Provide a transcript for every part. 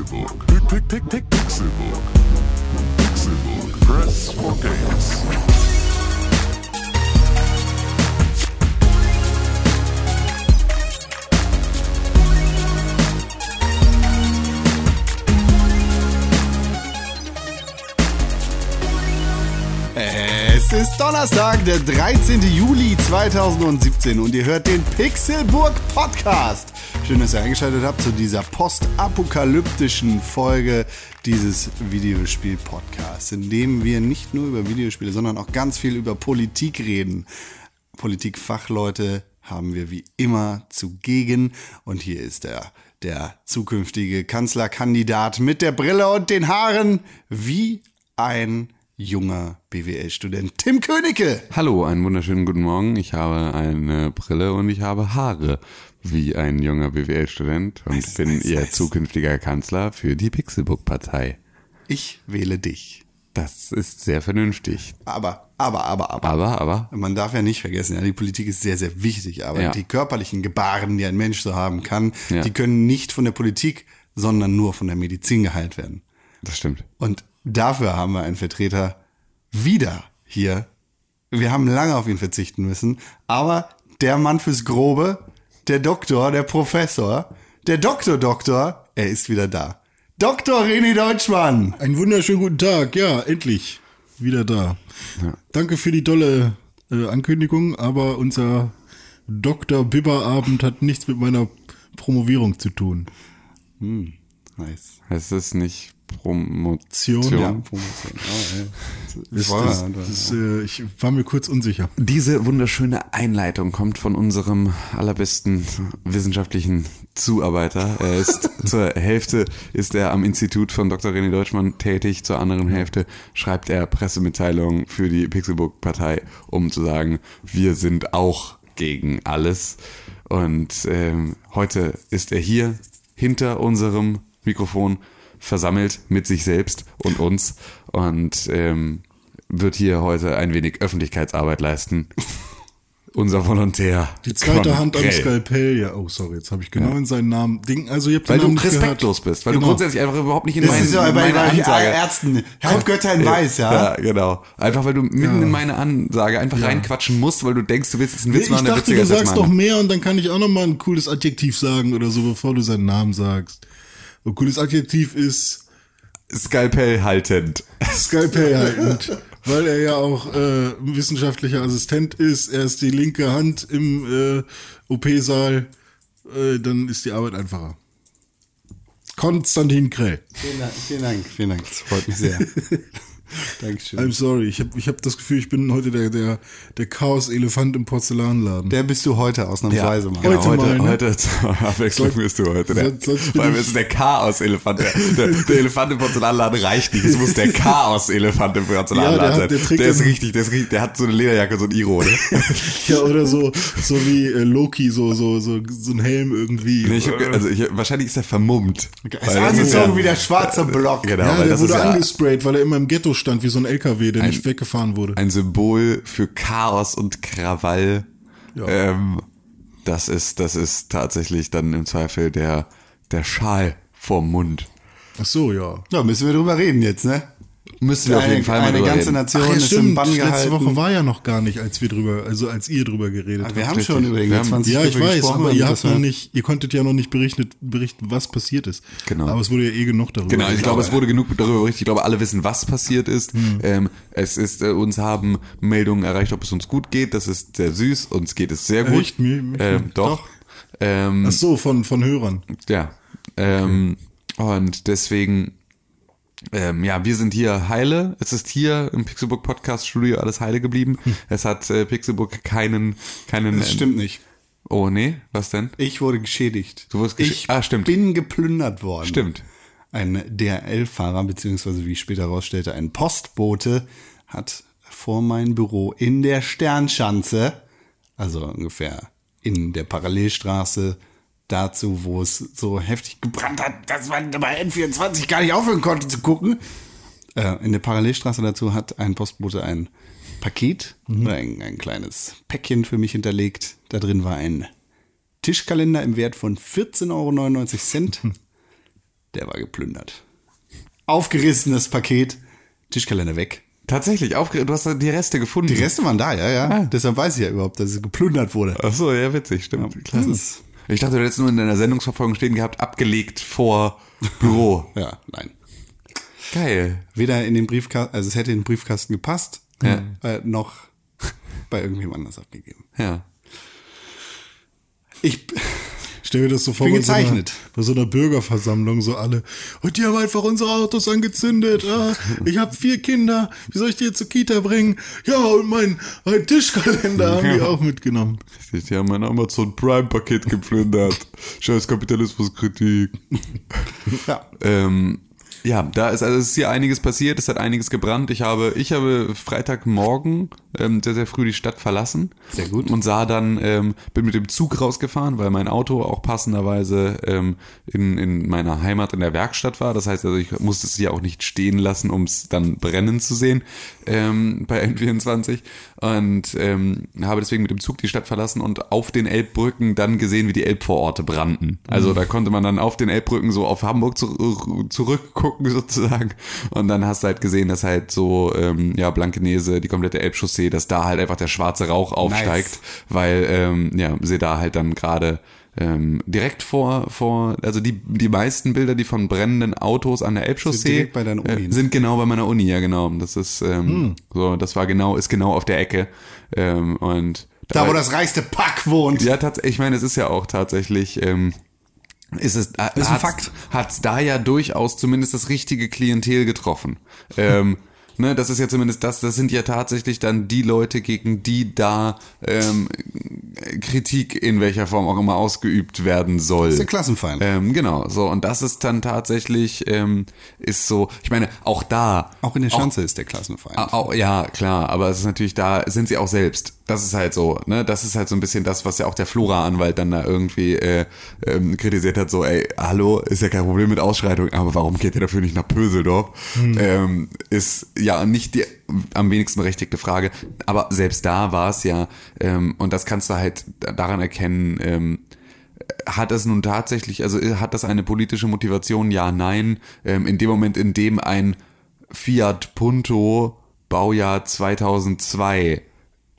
Pixelbook. Pick, pick, pick, Pixelbook. Pixelbook. Press for games. Es ist Donnerstag, der 13. Juli 2017 und ihr hört den Pixelburg Podcast. Schön, dass ihr eingeschaltet habt zu dieser postapokalyptischen Folge dieses Videospiel-Podcasts, in dem wir nicht nur über Videospiele, sondern auch ganz viel über Politik reden. Politikfachleute haben wir wie immer zugegen und hier ist er, der zukünftige Kanzlerkandidat mit der Brille und den Haaren wie ein junger BWL-Student Tim Königke. Hallo, einen wunderschönen guten Morgen. Ich habe eine Brille und ich habe Haare wie ein junger BWL-Student und Nice, bin nice, ihr nice. zukünftiger Kanzler für die Pixelbook-Partei. Ich wähle dich. Das ist sehr vernünftig. Aber, aber, aber, aber. Aber, aber, Man darf ja nicht vergessen, ja, die Politik ist sehr, sehr wichtig, aber Ja. die körperlichen Gebaren, die ein Mensch so haben kann, Ja. die können nicht von der Politik, sondern nur von der Medizin geheilt werden. das stimmt. Und dafür haben wir einen Vertreter wieder hier. Wir haben lange auf ihn verzichten müssen, aber der Mann fürs Grobe, der Doktor, der Professor, der Doktor Doktor, er ist wieder da. Dr. René Deutschmann. Einen wunderschönen guten Tag, ja, endlich wieder da. Danke für die tolle äh, Ankündigung, aber unser Dr. Bibber-Abend hat nichts mit meiner Promovierung zu tun. Nice. Es ist nicht Promotion. Ja, Promotion. Oh, ey. Das, das, wir- das, äh, ich war mir kurz unsicher. Diese wunderschöne Einleitung kommt von unserem allerbesten wissenschaftlichen Zuarbeiter. Er ist zur Hälfte ist er am Institut von Dr. René Deutschmann tätig, zur anderen Hälfte schreibt er Pressemitteilungen für die Pixelbook-Partei, um zu sagen, wir sind auch gegen alles. Und ähm, heute ist er hier hinter unserem Mikrofon versammelt mit sich selbst und uns und ähm, wird hier heute ein wenig Öffentlichkeitsarbeit leisten. Unser Volontär. Die zweite Hand am. Skalpell, ja, oh sorry, jetzt habe ich genau in seinen Namen. Ding, also ihr habt Weil den du respektlos gehört. bist, weil Genau. du grundsätzlich einfach überhaupt nicht in Das mein, ist ja in bei, meine bei Ansage. Ärzten. Halbgötter in Weiß, ja. Ja, genau. Einfach weil du mitten in meine Ansage einfach reinquatschen musst, weil du denkst, du willst jetzt einen Witz Ich machen, der dachte, du sagst doch mehr und dann kann ich auch noch mal ein cooles Adjektiv sagen oder so, bevor du seinen Namen sagst. Ein cooles Adjektiv ist Skalpell haltend. Skalpell haltend, weil er ja auch äh, wissenschaftlicher Assistent ist. Er ist die linke Hand im äh, OP-Saal. Äh, dann ist die Arbeit einfacher. Konstantin Krell. Vielen Dank, vielen Dank, vielen Dank. Das freut mich sehr. Dankeschön. I'm sorry, ich habe ich hab das Gefühl, ich bin heute der, der, der Chaos-Elefant im Porzellanladen. Der bist du heute ausnahmsweise mal. genau, Heute heute, mal, ne? heute zur Abwechslung bist du heute der. sonst- sonst Vor allem ist es der Chaos-Elefant. Der, der, der Elefant im Porzellanladen reicht nicht. Es muss der Chaos-Elefant im Porzellanladen Ja, der hat- sein. der trägt der ist richtig, der ist richtig, der hat so eine Lederjacke, so ein Iro, ne? Ja, oder so, so wie äh, Loki, so, so, so, so ein Helm irgendwie. Nee, ich hab, also ich, wahrscheinlich ist er vermummt. Er ist angezogen ja- wie der schwarze Block. Genau, ja, der wurde ja angesprayt, weil er immer im Ghetto stand, wie so ein LKW, der nicht weggefahren wurde. ein Symbol für Chaos und Krawall. Ähm, das ist, das ist tatsächlich dann im Zweifel der, der Schal vorm Mund. Ach so, ja. Ja, müssen wir drüber reden jetzt, ne? Müssen wir auf jeden Fall mal eine drüber ganze reden. Nation Ach ja, ist im stimmt. Bann Letzte gehalten. Woche war ja noch gar nicht, als wir drüber, also als ihr drüber geredet habt. wir haben richtig. schon über die haben- 20 Ja, ich weiß, aber ihr habt noch nicht, ihr konntet ja noch nicht berichtet, berichten, was passiert ist. Genau. Aber es wurde ja eh genug darüber. Genau, ich geredet. glaube, es wurde genug darüber berichtet. Ich glaube, alle wissen, was passiert ist. Ähm, es ist, äh, uns haben Meldungen erreicht, ob es uns gut geht. Das ist sehr süß. Uns geht es sehr gut. Echt? Mir- mich ähm, nicht. doch. Ähm, Ach so, von, von Hörern. Ja. Ähm, Und deswegen, ähm, ja, wir sind hier heile. Es ist hier im Pixelbook Podcast Studio alles heile geblieben. Es hat äh, Pixelbook keinen, keinen. Das stimmt nicht. Oh nee, was denn? Ich wurde geschädigt. Du wurdest gesch- ich Ah, stimmt. bin geplündert worden. Stimmt. Ein DRL-Fahrer, beziehungsweise wie ich später herausstellte, ein Postbote, hat vor mein Büro in der Sternschanze, also ungefähr in der Parallelstraße dazu, wo es so heftig gebrannt hat, dass man bei N24 gar nicht aufhören konnte zu gucken. Äh, in der Parallelstraße dazu hat ein Postbote ein Paket oder ein, ein kleines Päckchen für mich hinterlegt. Da drin war ein Tischkalender im Wert von 14,99 Euro. der war geplündert. Aufgerissenes Paket, Tischkalender weg. Tatsächlich, aufge du hast die Reste gefunden. Die Reste waren da, ja, ja. Ah. Deshalb weiß ich ja überhaupt, dass es geplündert wurde. Ach so, ja, witzig, stimmt. Ja, Klasse. Ich dachte, du hättest nur in deiner Sendungsverfolgung stehen gehabt, abgelegt vor Büro. Ja, nein. Geil. Weder in den Briefkasten, also es hätte in den Briefkasten gepasst, Ja. äh, noch bei irgendjemand anders abgegeben. Ja. Ich, Stell mir das so vor, bei so, einer, bei so einer Bürgerversammlung, so alle, und die haben einfach unsere Autos angezündet, ah, ich habe vier Kinder, wie soll ich die jetzt zur Kita bringen? Ja, und mein, mein Tischkalender haben die auch mitgenommen. Die haben mein Amazon Prime-Paket geplündert. Scheiß Kapitalismuskritik. ja. Ähm, ja, da ist also es ist hier einiges passiert, es hat einiges gebrannt. Ich habe, ich habe Freitagmorgen ähm, sehr, sehr früh die Stadt verlassen. Sehr gut. Und sah dann, ähm, bin mit dem Zug rausgefahren, weil mein Auto auch passenderweise ähm, in, in meiner Heimat in der Werkstatt war. Das heißt also, ich musste es hier auch nicht stehen lassen, um es dann brennen zu sehen ähm, bei N24. Und ähm, habe deswegen mit dem Zug die Stadt verlassen und auf den Elbbrücken dann gesehen, wie die Elbvororte brannten. Also da konnte man dann auf den Elbbrücken so auf Hamburg zu, zurückgucken sozusagen. Und dann hast du halt gesehen, dass halt so, ähm, ja, Blankenese, die komplette Elbchaussee, dass da halt einfach der schwarze Rauch aufsteigt, weil, ähm, ja, sie da halt dann gerade ähm, direkt vor, vor, also die, die meisten Bilder, die von brennenden Autos an der Elbchaussee direkt bei deiner Uni, äh, sind genau bei meiner Uni, ja genau. Das ist ähm, so, das war genau, ist genau auf der Ecke. Ähm, und Da, wo das reichste Pack wohnt. ja, tatsächlich, ich meine, es ist ja auch tatsächlich, ähm, ist es, äh, ist ein hat's- Fakt. Hat's da ja durchaus zumindest das richtige Klientel getroffen. ähm, ne, das ist ja zumindest das, das sind ja tatsächlich dann die Leute, gegen die da ähm, Kritik in welcher Form auch immer ausgeübt werden soll. Das ist der Klassenfeind. Ähm, genau, so, und das ist dann tatsächlich, ähm, ist so, ich meine, auch da. Auch in der Schanze ist der Klassenfeind. Au- Au, ja, klar, aber es ist natürlich, da sind sie auch selbst. Das ist halt so, ne? Das ist halt so ein bisschen das, was ja auch der Flora-Anwalt dann da irgendwie äh, ähm, kritisiert hat, so, ey, hallo, ist ja kein Problem mit Ausschreitung, aber warum geht ihr dafür nicht nach Pöseldorf? Ähm, ist ja nicht die am wenigsten berechtigte Frage. Aber selbst da war es ja, ähm, und das kannst du halt daran erkennen, ähm, hat das nun tatsächlich, also hat das eine politische Motivation? Ja, nein. Ähm, in dem Moment, in dem ein Fiat Punto Baujahr 2002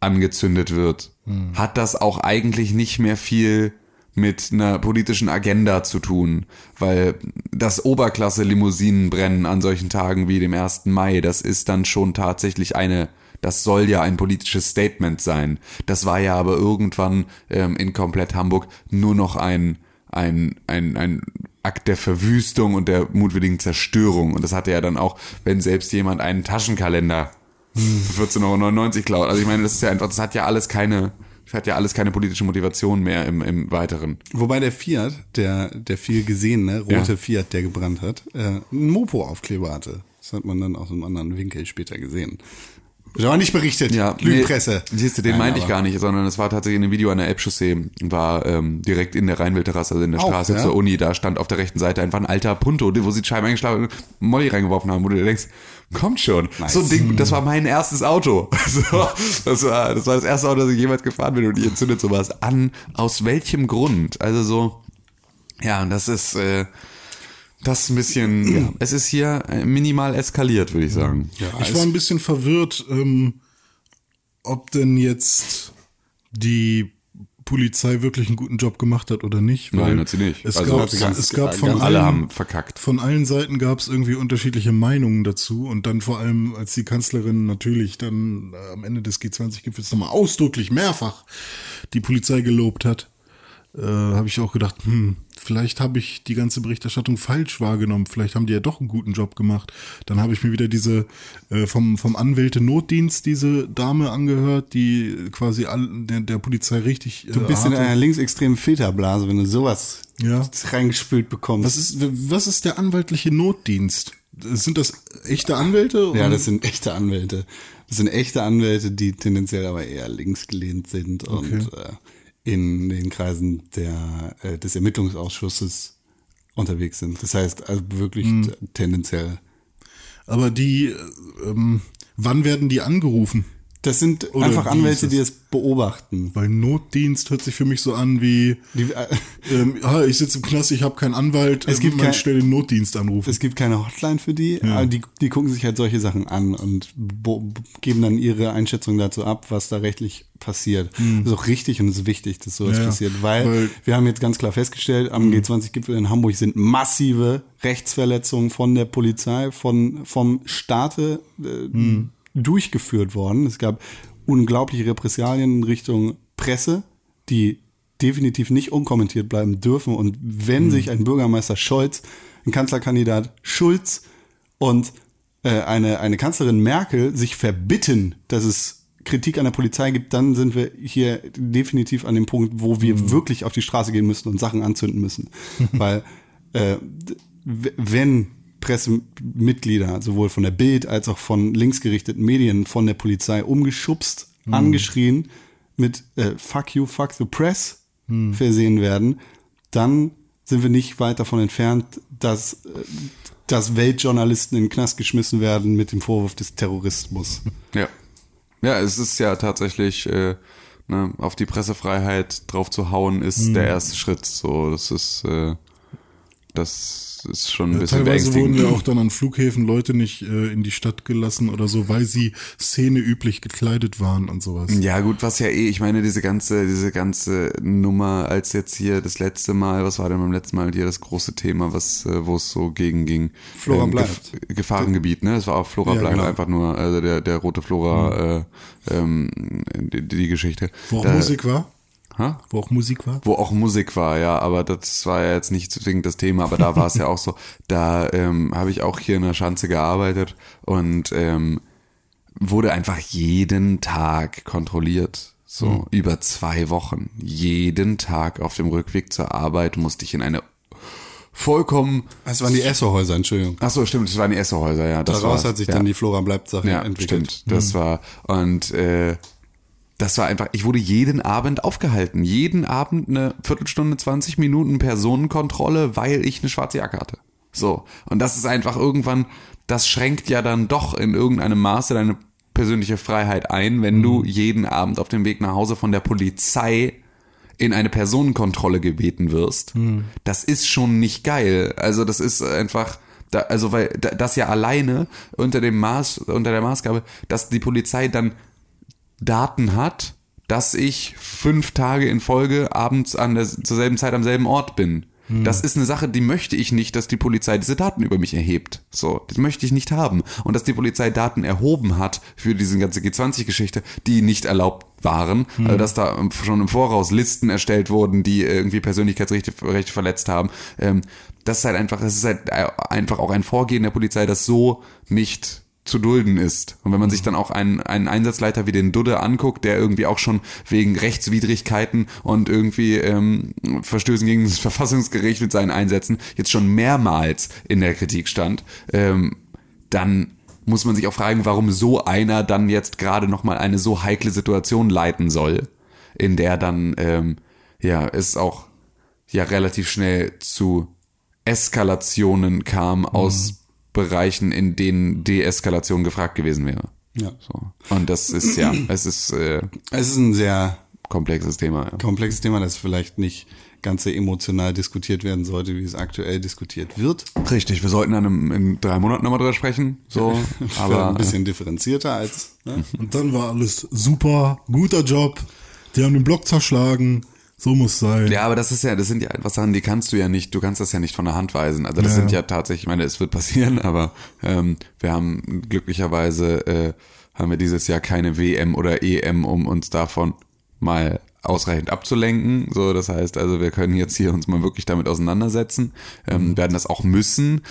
angezündet wird, hat das auch eigentlich nicht mehr viel mit einer politischen Agenda zu tun, weil das Oberklasse-Limousinen-Brennen an solchen Tagen wie dem 1. Mai, das ist dann schon tatsächlich eine, das soll ja ein politisches Statement sein. Das war ja aber irgendwann ähm, in komplett Hamburg nur noch ein, ein, ein, ein Akt der Verwüstung und der mutwilligen Zerstörung. Und das hatte ja dann auch, wenn selbst jemand einen Taschenkalender 14,99 Euro klaut. Also ich meine, das ist ja einfach, das hat ja alles keine, das hat ja alles keine politische Motivation mehr im, im Weiteren. Wobei der Fiat, der, der viel gesehene rote Ja. Fiat, der gebrannt hat, äh, einen Mopo-Aufkleber hatte. Das hat man dann aus einem anderen Winkel später gesehen. Wird aber nicht berichtet. Ja, Lügenpresse. Nee, siehst du, den Nein, meinte ich gar nicht, sondern es war tatsächlich in einem Video an der Elbchaussee, war ähm, direkt in der Rheinwildterrasse, also in der Auch, Straße ja? zur Uni, da stand auf der rechten Seite einfach ein alter Punto, wo sie Scheiben eingeschlagen und Molly reingeworfen haben, wo du dir denkst, kommt schon. Nice. So ein Ding, das war mein erstes Auto. So, das, war, das war das erste Auto, das ich jemals gefahren bin und die entzündet sowas an. Aus welchem Grund? Also so, ja, und das ist, äh, das ist ein bisschen, ja, es ist hier äh, minimal eskaliert, würde ich sagen. Ja, Ich war ein bisschen verwirrt, ähm, ob denn jetzt die Polizei wirklich einen guten Job gemacht hat oder nicht. Nein, hat sie nicht. Es Also gab, es gab von ganz- Alle allen, haben verkackt. Von allen Seiten gab es irgendwie unterschiedliche Meinungen dazu und dann vor allem, als die Kanzlerin natürlich dann äh, am Ende des G20-Gipfels nochmal ausdrücklich mehrfach die Polizei gelobt hat, äh, habe ich auch gedacht, hm, vielleicht habe ich die ganze Berichterstattung falsch wahrgenommen, vielleicht haben die ja doch einen guten Job gemacht. Dann habe ich mir wieder diese äh, vom, vom Anwälte-Notdienst diese Dame angehört, die quasi all, der, der Polizei richtig äh, Du bist in harte- einer linksextremen Filterblase, wenn du sowas Ja. reingespült bekommst. Was ist, was ist der anwaltliche Notdienst? Sind das echte Anwälte? ja, das sind echte Anwälte. Das sind echte Anwälte, die tendenziell aber eher links gelehnt sind und äh, in den Kreisen der, äh, des Ermittlungsausschusses unterwegs sind. Das heißt also wirklich Hm. tendenziell. aber die, äh, ähm, wann werden die angerufen? Das sind Oder einfach Anwälte, die es beobachten. Weil Notdienst hört sich für mich so an wie, Die, äh, ähm, ah, ich sitze im Knast, ich habe keinen Anwalt, Es gibt man kein- schnell den Notdienst anrufen. es gibt keine Hotline für die, aber die, die gucken sich halt solche Sachen an und geben dann ihre Einschätzung dazu ab, was da rechtlich passiert. Das ist auch richtig und es ist wichtig, dass sowas Ja, passiert, weil, weil- wir haben jetzt ganz klar festgestellt, am G20-Gipfel in Hamburg sind massive Rechtsverletzungen von der Polizei, von, vom Staate äh, durchgeführt worden. Es gab unglaubliche Repressalien in Richtung Presse, die definitiv nicht unkommentiert bleiben dürfen. Und wenn sich ein Bürgermeister Scholz, ein Kanzlerkandidat Schulz und äh, eine, eine Kanzlerin Merkel sich verbitten, dass es Kritik an der Polizei gibt, dann sind wir hier definitiv an dem Punkt, wo wir wirklich auf die Straße gehen müssen und Sachen anzünden müssen. Weil äh, wenn Pressemitglieder sowohl von der Bild als auch von linksgerichteten Medien von der Polizei umgeschubst, angeschrien, mit äh, Fuck you, fuck the press versehen werden, dann sind wir nicht weit davon entfernt, dass, äh, dass Weltjournalisten in den Knast geschmissen werden mit dem Vorwurf des Terrorismus. Ja. Ja, es ist ja tatsächlich, äh, ne, auf die Pressefreiheit drauf zu hauen, ist Mhm. der erste Schritt. So, das ist, äh, das ist schon ein Ja, bisschen teilweise wurden ja auch dann an Flughäfen Leute nicht äh, in die Stadt gelassen oder so, weil sie szeneüblich gekleidet waren und sowas. Ja, gut, was ja eh, ich meine, diese ganze, diese ganze Nummer, als jetzt hier das letzte Mal, was war denn beim letzten Mal hier das große Thema, was, äh, wo es so gegen ging? Flora ähm, bleibt. Gef Gefahrengebiet, ne? Es war auch Flora Ja, bleibt genau. einfach nur, also der, der rote Flora, äh, ähm, die, die Geschichte. Wo auch Da- Musik war? Ha? Wo auch Musik war? wo auch Musik war, ja, aber das war ja jetzt nicht zwingend das Thema, aber da war es ja auch so, da ähm, habe ich auch hier in der Schanze gearbeitet und ähm, wurde einfach jeden Tag kontrolliert. So über zwei Wochen. Jeden Tag auf dem Rückweg zur Arbeit musste ich in eine vollkommen. Das waren die Essohäuser, Entschuldigung. Ach so, stimmt, das waren die Essohäuser, ja. Das Daraus war's, hat sich ja. dann die Flora bleibt Sache Ja, entwickelt. stimmt. Das war und äh, das war einfach, ich wurde jeden Abend aufgehalten. Jeden Abend eine Viertelstunde, 20 Minuten Personenkontrolle, weil ich eine schwarze Jacke hatte. So. Und das ist einfach irgendwann, das schränkt ja dann doch in irgendeinem Maße deine persönliche Freiheit ein, wenn du jeden Abend auf dem Weg nach Hause von der Polizei in eine Personenkontrolle gebeten wirst. Das ist schon nicht geil. Also das ist einfach, da, also weil da- das ja alleine unter dem Maß, unter der Maßgabe, dass die Polizei dann Daten hat, dass ich fünf Tage in Folge abends an der, zur selben Zeit am selben Ort bin. Das ist eine Sache, die möchte ich nicht, dass die Polizei diese Daten über mich erhebt. So, das möchte ich nicht haben. Und dass die Polizei Daten erhoben hat für diese ganze G20-Geschichte, die nicht erlaubt waren, also dass da schon im Voraus Listen erstellt wurden, die irgendwie Persönlichkeitsrechte Rechte verletzt haben. Ähm, das ist halt einfach, das ist halt einfach auch ein Vorgehen der Polizei, das so nicht zu dulden ist. Und wenn man sich dann auch einen, einen Einsatzleiter wie den Dudde anguckt, der irgendwie auch schon wegen Rechtswidrigkeiten und irgendwie ähm, Verstößen gegen das Verfassungsgericht mit seinen Einsätzen jetzt schon mehrmals in der Kritik stand, ähm, dann muss man sich auch fragen, warum so einer dann jetzt gerade nochmal eine so heikle Situation leiten soll, in der dann ähm, ja es auch ja relativ schnell zu Eskalationen kam aus Bereichen, in denen Deeskalation gefragt gewesen wäre. Ja. So. Und das ist ja, es ist äh, Es ist ein sehr komplexes Thema. Ja. komplexes Thema, das vielleicht nicht ganz so emotional diskutiert werden sollte, wie es aktuell diskutiert wird. Richtig, wir sollten dann in, in drei Monaten nochmal drüber sprechen. So, Aber aber ein bisschen differenzierter als. Ne? Und dann war alles super, guter Job. Die haben den Block zerschlagen. So muss sein. Ja, aber das ist ja, das sind ja einfach Sachen, die kannst du ja nicht, du kannst das ja nicht von der Hand weisen. Also das Ja. sind ja tatsächlich, ich meine, es wird passieren, aber ähm, wir haben glücklicherweise äh, haben wir dieses Jahr keine WM oder EM, um uns davon mal ausreichend abzulenken. So, das heißt also, wir können jetzt hier uns mal wirklich damit auseinandersetzen, ähm, werden das auch müssen.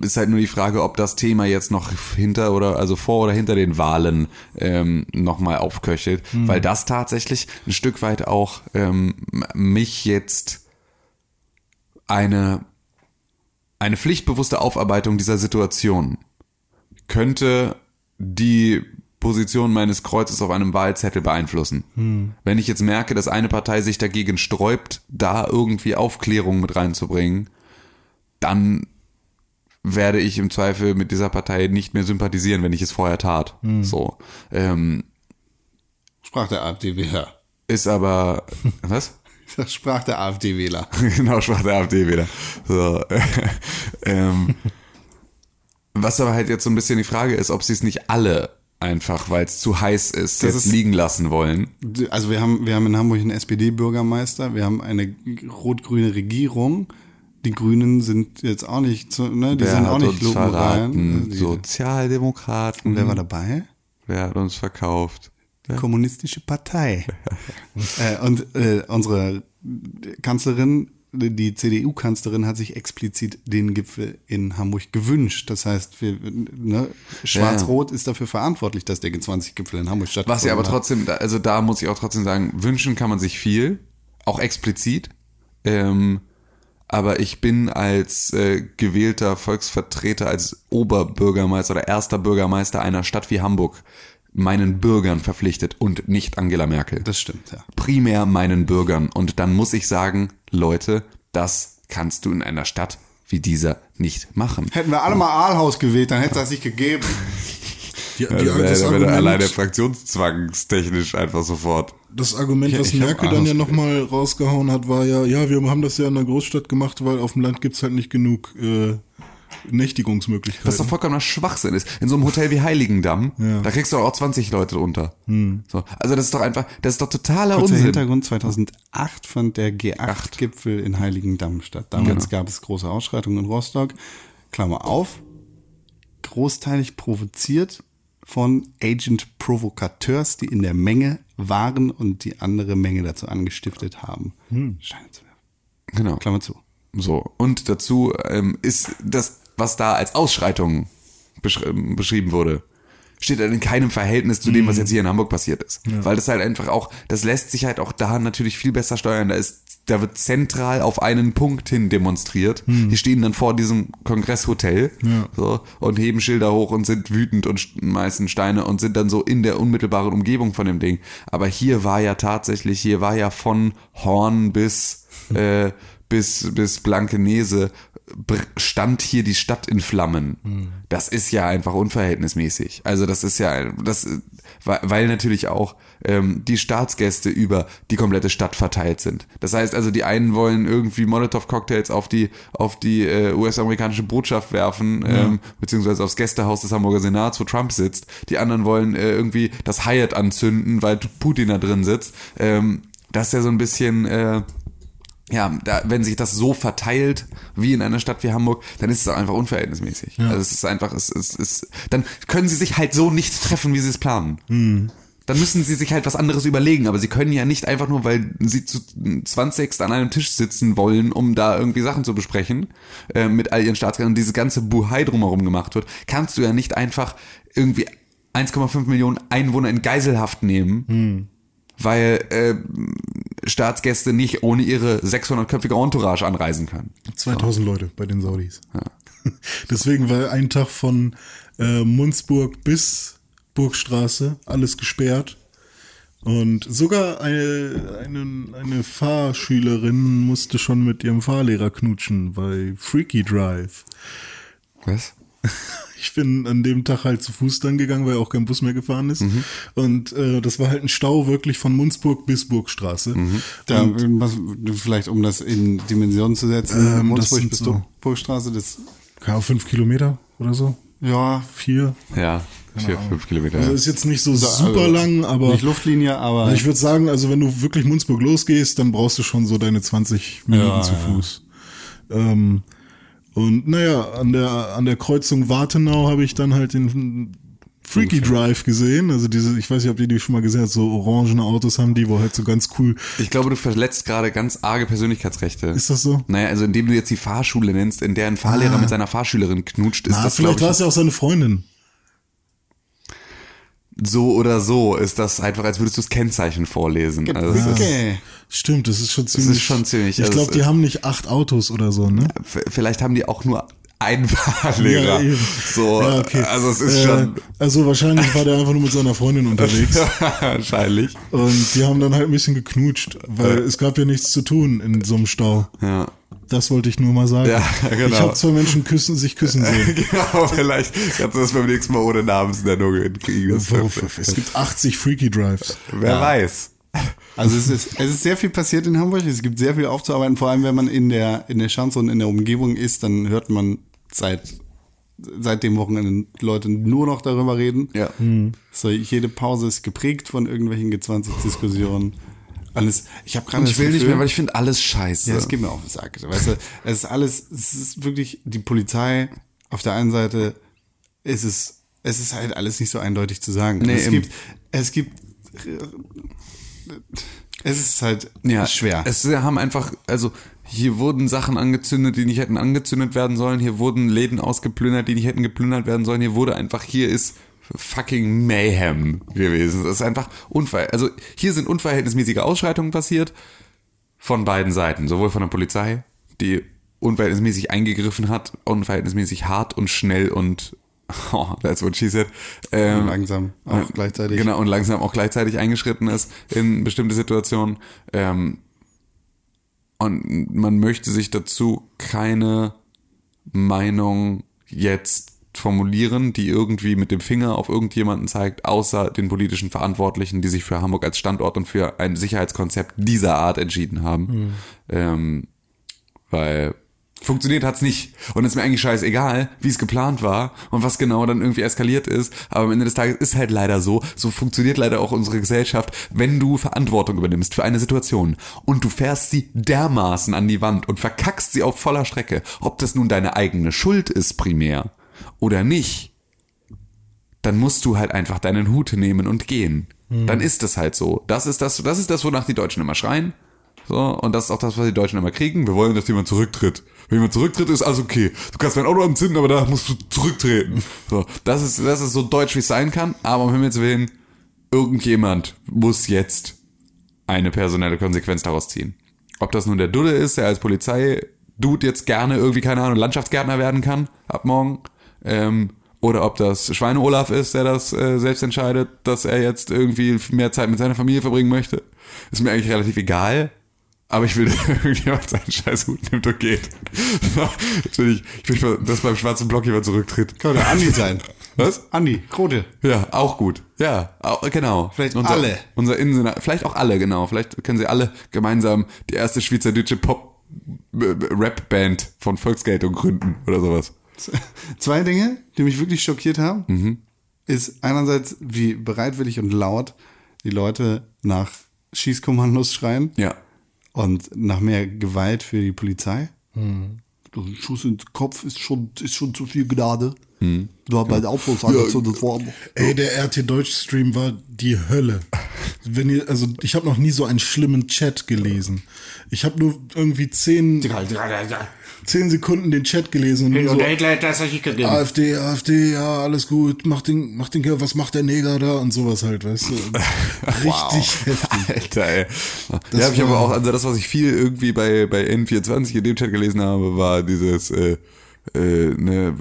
Ist halt nur die Frage, ob das Thema jetzt noch hinter oder also vor oder hinter den Wahlen ähm, nochmal aufköchelt, weil das tatsächlich ein Stück weit auch ähm, mich jetzt eine eine pflichtbewusste Aufarbeitung dieser Situation könnte die Position meines Kreuzes auf einem Wahlzettel beeinflussen. Wenn ich jetzt merke, dass eine Partei sich dagegen sträubt, da irgendwie Aufklärung mit reinzubringen, dann werde ich im Zweifel mit dieser Partei nicht mehr sympathisieren, wenn ich es vorher tat. So. Ähm, Sprach der AfD-Wähler. Ist aber, was? Das sprach der AfD-Wähler. genau, sprach der AfD wieder. So, ähm, was aber halt jetzt so ein bisschen die Frage ist, ob sie es nicht alle einfach, weil es zu heiß ist, Das jetzt ist- liegen lassen wollen. Also wir haben, wir haben in Hamburg einen SPD-Bürgermeister, wir haben eine rot-grüne Regierung. Die Grünen sind jetzt auch nicht, ne, die Wer sind auch nicht lupenrein. Die- Sozialdemokraten. Wer war dabei? Wer hat uns verkauft? Die Kommunistische Partei. äh, und äh, unsere Kanzlerin, die CDU-Kanzlerin, hat sich explizit den Gipfel in Hamburg gewünscht. Das heißt, wir, ne, Schwarz-Rot ist dafür verantwortlich, dass der G20-Gipfel in Hamburg stattfindet. Was ja aber trotzdem, also da muss ich auch trotzdem sagen, wünschen kann man sich viel, auch explizit. Ähm, aber ich bin als äh, gewählter Volksvertreter, als Oberbürgermeister oder erster Bürgermeister einer Stadt wie Hamburg meinen Bürgern verpflichtet und nicht Angela Merkel. Das stimmt, ja. primär meinen Bürgern. Und dann muss ich sagen, Leute, das kannst du in einer Stadt wie dieser nicht machen. Hätten wir alle mal Aalhaus gewählt, dann hätte es das nicht gegeben. Die, die, Also, das, da wäre alleine fraktionszwangstechnisch einfach sofort. das Argument, was ich Merkel dann ja nochmal rausgehauen hat, war ja, ja, wir haben das ja in der Großstadt gemacht, weil auf dem Land gibt's halt nicht genug äh, Nächtigungsmöglichkeiten. Was doch vollkommener Schwachsinn ist. In so einem Hotel wie Heiligendamm, Ja. da kriegst du auch 20 Leute unter. So, also das ist doch einfach, das ist doch totaler Kurzer Unsinn. Hintergrund, 2008 fand der G8-Gipfel in Heiligendamm statt. Damals Genau. gab es große Ausschreitungen in Rostock. Klammer auf, großteilig provoziert von Agent Provocateurs, die in der Menge waren und die andere Menge dazu angestiftet haben, Steine zu werfen. Genau. Klammer zu. So. Und dazu ähm, ist das, was da als Ausschreitung besch ähm, beschrieben wurde, steht halt in keinem Verhältnis zu dem, was jetzt hier in Hamburg passiert ist. Weil das halt einfach auch, das lässt sich halt auch da natürlich viel besser steuern. Da ist, da wird zentral auf einen Punkt hin demonstriert. Die stehen dann vor diesem Kongresshotel Ja. so, und heben Schilder hoch und sind wütend und schmeißen Steine und sind dann so in der unmittelbaren Umgebung von dem Ding. Aber hier war ja tatsächlich, hier war ja von Horn bis, äh, bis, bis Blankenese stand hier die Stadt in Flammen. Das ist ja einfach unverhältnismäßig. Also das ist ja, das, weil, natürlich auch ähm, die Staatsgäste über die komplette Stadt verteilt sind. Das heißt also, die einen wollen irgendwie Molotow-Cocktails auf die, auf die äh, US-amerikanische Botschaft werfen, ähm, beziehungsweise aufs Gästehaus des Hamburger Senats, wo Trump sitzt. Die anderen wollen äh, irgendwie das Hyatt anzünden, weil Putin da drin sitzt. Ähm, das ist ja so ein bisschen... Äh, ja, da, wenn sich das so verteilt wie in einer Stadt wie Hamburg, dann ist es auch einfach unverhältnismäßig. Also es ist einfach, es, es, es, dann können sie sich halt so nicht treffen, wie sie es planen. Dann müssen sie sich halt was anderes überlegen, aber sie können ja nicht einfach nur, weil sie zu 20 an einem Tisch sitzen wollen, um da irgendwie Sachen zu besprechen, äh, mit all ihren Staatsgästen und diese ganze Buhai drumherum gemacht wird, kannst du ja nicht einfach irgendwie 1,5 Millionen Einwohner in Geiselhaft nehmen, weil äh, Staatsgäste nicht ohne ihre 600-köpfige Entourage anreisen können. 2000 Leute bei den Saudis. Deswegen war ein Tag von äh, Munzburg bis Burgstraße alles gesperrt. Und sogar eine, eine, eine Fahrschülerin musste schon mit ihrem Fahrlehrer knutschen bei Freaky Drive. Was? Ich bin an dem Tag halt zu Fuß dann gegangen, weil auch kein Bus mehr gefahren ist. Und äh, das war halt ein Stau wirklich von Munzburg bis Burgstraße. Da, was, vielleicht um das in Dimensionen zu setzen, Ähm, Munzburg bis so- Burgstraße, das, Keine Ahnung, fünf Kilometer oder so. ja, Vier. Ja, vier, fünf Kilometer. Also ist jetzt nicht so super lang, aber nicht Luftlinie, aber ich würde sagen, also wenn du wirklich Munzburg losgehst, dann brauchst du schon so deine 20 Minuten Ja, zu ja. Fuß. Ähm, und naja, an der, an der Kreuzung Wartenau habe ich dann halt den Freaky Drive gesehen. Also diese, ich weiß nicht, ob ihr die schon mal gesehen habt, so orangene Autos haben die, wo halt so ganz cool. Ich glaube, du verletzt gerade ganz arge Persönlichkeitsrechte. Ist das so? Naja, also indem du jetzt die Fahrschule nennst, in der ein Fahrlehrer mit seiner Fahrschülerin knutscht, ist Na, das, vielleicht war es ja auch seine Freundin. So oder so, ist das einfach, als würdest du das Kennzeichen vorlesen. Also es ist, okay. Stimmt, das ist schon ziemlich. ist schon ziemlich, Ich glaube, die haben nicht acht Autos oder so, ne? vielleicht haben die auch nur Einfahrlehrer. Ja, eben. so, Ja, okay. also es ist Äh, schon Also wahrscheinlich war der einfach nur mit seiner Freundin unterwegs. wahrscheinlich. Und die haben dann halt ein bisschen geknutscht, weil es gab ja nichts zu tun in so einem Stau. Ja. Das wollte ich nur mal sagen. Ja, genau. Ich habe zwei Menschen küssen, sich küssen sehen. genau, vielleicht kannst du das beim nächsten Mal ohne Namensnennung hinkriegen. Das Es gibt 80 Freaky Drives. Wer weiß. Also es ist, es ist sehr viel passiert in Hamburg. Es gibt sehr viel aufzuarbeiten. Vor allem, wenn man in der, in der Schanze und in der Umgebung ist, dann hört man seit, seit dem Wochenende Leute nur noch darüber reden. Ja. So, jede Pause ist geprägt von irgendwelchen G20-Diskussionen. Alles. Ich habe gerade ich will nicht mehr, weil ich finde alles scheiße. Ja, es geht mir auf den Sack. Weißt du, es ist alles, es ist wirklich die Polizei. Auf der einen Seite ist es, es ist halt alles nicht so eindeutig zu sagen. Nee, es eben. gibt, es gibt, es ist halt ja, schwer. Es haben einfach, also hier wurden Sachen angezündet, die nicht hätten angezündet werden sollen. Hier wurden Läden ausgeplündert, die nicht hätten geplündert werden sollen. Hier wurde einfach, hier ist fucking Mayhem gewesen. Das ist einfach Unfall. Also hier sind unverhältnismäßige Ausschreitungen passiert von beiden Seiten. Sowohl von der Polizei, die unverhältnismäßig eingegriffen hat, unverhältnismäßig hart und schnell und oh, that's what she said. Ähm, langsam auch gleichzeitig. Genau, und langsam auch gleichzeitig eingeschritten ist in bestimmte Situationen. Ähm, und man möchte sich dazu keine Meinung jetzt formulieren, die irgendwie mit dem Finger auf irgendjemanden zeigt, außer den politischen Verantwortlichen, die sich für Hamburg als Standort und für ein Sicherheitskonzept dieser Art entschieden haben. Ähm, weil funktioniert hat's nicht. Und es ist mir eigentlich scheißegal, wie es geplant war und was genau dann irgendwie eskaliert ist. Aber am Ende des Tages ist halt leider so, so funktioniert leider auch unsere Gesellschaft, wenn du Verantwortung übernimmst für eine Situation und du fährst sie dermaßen an die Wand und verkackst sie auf voller Strecke, ob das nun deine eigene Schuld ist primär oder nicht, dann musst du halt einfach deinen Hut nehmen und gehen. Dann ist es halt so. Das ist das, das ist das, wonach die Deutschen immer schreien. So, und das ist auch das, was die Deutschen immer kriegen. Wir wollen, dass jemand zurücktritt. Wenn jemand zurücktritt, ist alles okay. Du kannst dein Auto anzünden, aber da musst du zurücktreten. So, das ist, das ist so deutsch, wie es sein kann. Aber um Himmels Willen, irgendjemand muss jetzt eine personelle Konsequenz daraus ziehen. Ob das nun der Dulle ist, der als Polizei Dude jetzt gerne irgendwie, keine Ahnung, Landschaftsgärtner werden kann, ab morgen, ähm, oder ob das Schweine Olaf ist, der das äh, selbst entscheidet, dass er jetzt irgendwie mehr Zeit mit seiner Familie verbringen möchte. Ist mir eigentlich relativ egal. Aber ich will, dass irgendjemand seinen scheiß Hut nimmt und geht. Will ich, will, dass beim schwarzen Block jemand zurücktritt. Könnte Andi sein. Was? Andi, Krote. Ja, auch gut. Ja, au- genau. Vielleicht unser, alle. Unser Innensenator, vielleicht auch alle, genau. Vielleicht können sie alle gemeinsam die erste schweizerdeutsche Pop-Rap-Band von Volksgeltung gründen oder sowas. Zwei Dinge, die mich wirklich schockiert haben, Mhm. ist einerseits, wie bereitwillig und laut die Leute nach Schießkommandos schreien Ja. Und nach mehr Gewalt für die Polizei. Ein Schuss ins Kopf ist schon, ist schon zu viel Gnade. Da bei der Autos angezündet worden. Ey, der RT Deutsch Stream war die Hölle. Wenn ihr, also ich habe noch nie so einen schlimmen Chat gelesen. Ich habe nur irgendwie zehn, zehn Sekunden den Chat gelesen und nur so, AfD, AfD, ja, alles gut, mach den, mach den, was macht der Neger da und sowas halt, weißt du. Richtig heftig. Alter, ey. ja, hab ich aber auch, also das, was ich viel irgendwie bei, bei N24 in dem Chat gelesen habe, war dieses, äh, äh, ne,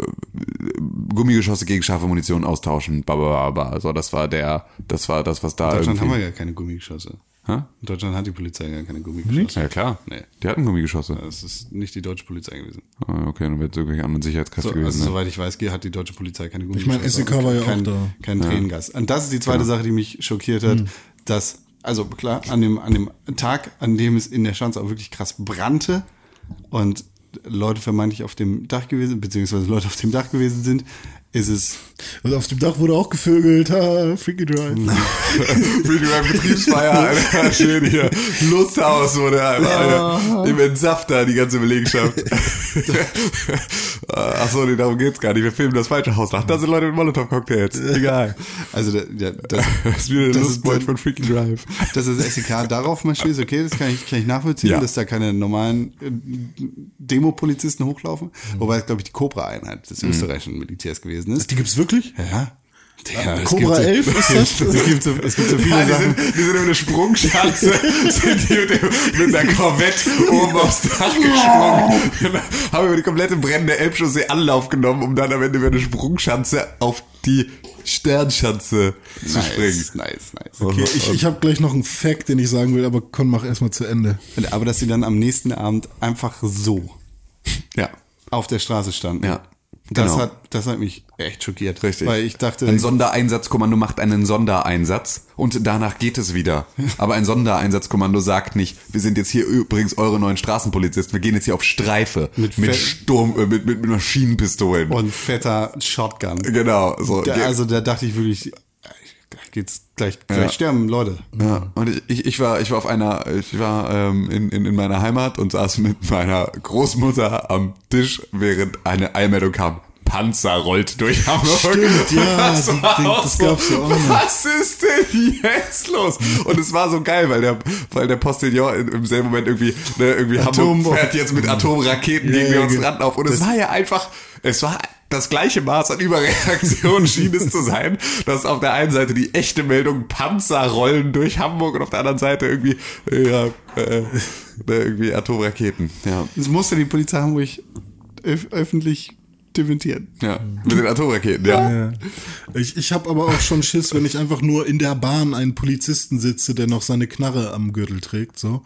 Gummigeschosse gegen scharfe Munition austauschen, bababa. So, das war der, das war das, was da In Deutschland haben irgendwie. wir ja keine Gummigeschosse. Hä? In Deutschland hat die Polizei ja keine Gummigeschosse. Ja, klar. Nee. Die hatten Gummigeschosse. Das ist nicht die deutsche Polizei gewesen. Ah, Okay, dann wird es wirklich andere Sicherheitskräfte So, gewesen. also, ne? soweit ich weiß, hat die deutsche Polizei keine Ich meine, Gummigeschosse. SEK war ja auch kein, da. Kein Tränengas. Und das ist die Genau. zweite Sache, die mich schockiert hat, dass, also klar, an dem, an dem Tag, an dem es in der Schanze auch wirklich krass brannte und Leute vermeintlich auf dem Dach gewesen, beziehungsweise Leute auf dem Dach gewesen sind, ist es Und auf dem Dach wurde auch gevögelt, ha, Freaky Drive. Die beim Betriebsfeier, Alter, schön hier. Lusthaus wurde einfach, Alter, im Entsafter, die ganze Belegschaft. Ach so, nee, darum geht's gar nicht. Wir filmen das falsche Haus nach. Da sind Leute mit Molotow-Cocktails. Egal. Also der, das, Das ist wieder der Lustbeut von Freaky Drive. dass das SEK darauf marschiert, ist okay, das kann ich, kann ich nachvollziehen, Ja. dass da keine normalen äh, Demopolizisten hochlaufen. Mhm. Wobei es, glaube ich, die Cobra-Einheit des österreichischen Militärs gewesen ist. Die gibt's wirklich? Ja. Ja, es Cobra gibt 11 ist das? Es gibt so, es gibt so viele Ja, die, Sachen. sind, die sind über eine Sprungschanze, sind die mit, mit einer Korvette oben aufs Dach gesprungen, haben über die komplette brennende Elbchaussee Anlauf genommen, um dann am Ende über eine Sprungschanze auf die Sternschanze zu springen. Nice, nice, nice. Okay, ich ich habe gleich noch einen Fact, den ich sagen will, aber komm, mach erstmal zu Ende. Aber dass sie dann am nächsten Abend einfach so Ja, auf der Straße standen. Ja, Das, genau. hat, das hat mich echt schockiert. richtig. Weil ich dachte, ein Sondereinsatzkommando macht einen Sondereinsatz und danach geht es wieder. Aber ein Sondereinsatzkommando sagt nicht, wir sind jetzt hier übrigens eure neuen Straßenpolizisten, wir gehen jetzt hier auf Streife Mit mit, Sturm, äh, mit, mit, mit Maschinenpistolen. und fetter Shotgun. genau, so. Da, also da dachte ich wirklich, geht's gleich, gleich sterben Leute. Ja, und ich, ich, ich war, ich war auf einer, ich war ähm, in, in, in meiner Heimat und saß mit meiner Großmutter am Tisch, während eine Eilmeldung kam. Panzer rollt durch Hamburg. Stimmt, ja, das, die- die- das so, gab's ja auch noch. Was ist denn jetzt los? Und es war so geil, weil der, weil der Postillon im selben Moment irgendwie, ne, irgendwie Atom- Hamburg fährt jetzt mit Atomraketen Ja, gegen ja, uns genau. ran auf. Und es war ja einfach, es war das gleiche Maß an Überreaktion schien es zu sein, dass auf der einen Seite die echte Meldung Panzer rollen durch Hamburg und auf der anderen Seite irgendwie, äh, ja, äh, irgendwie Atomraketen. Ja, Das musste die Polizei Hamburg öf öffentlich dementieren. ja, mit den Atomraketen, ja. Ja. Ich, ich habe aber auch schon Schiss, wenn ich einfach nur in der Bahn einen Polizisten sitze, der noch seine Knarre am Gürtel trägt. So.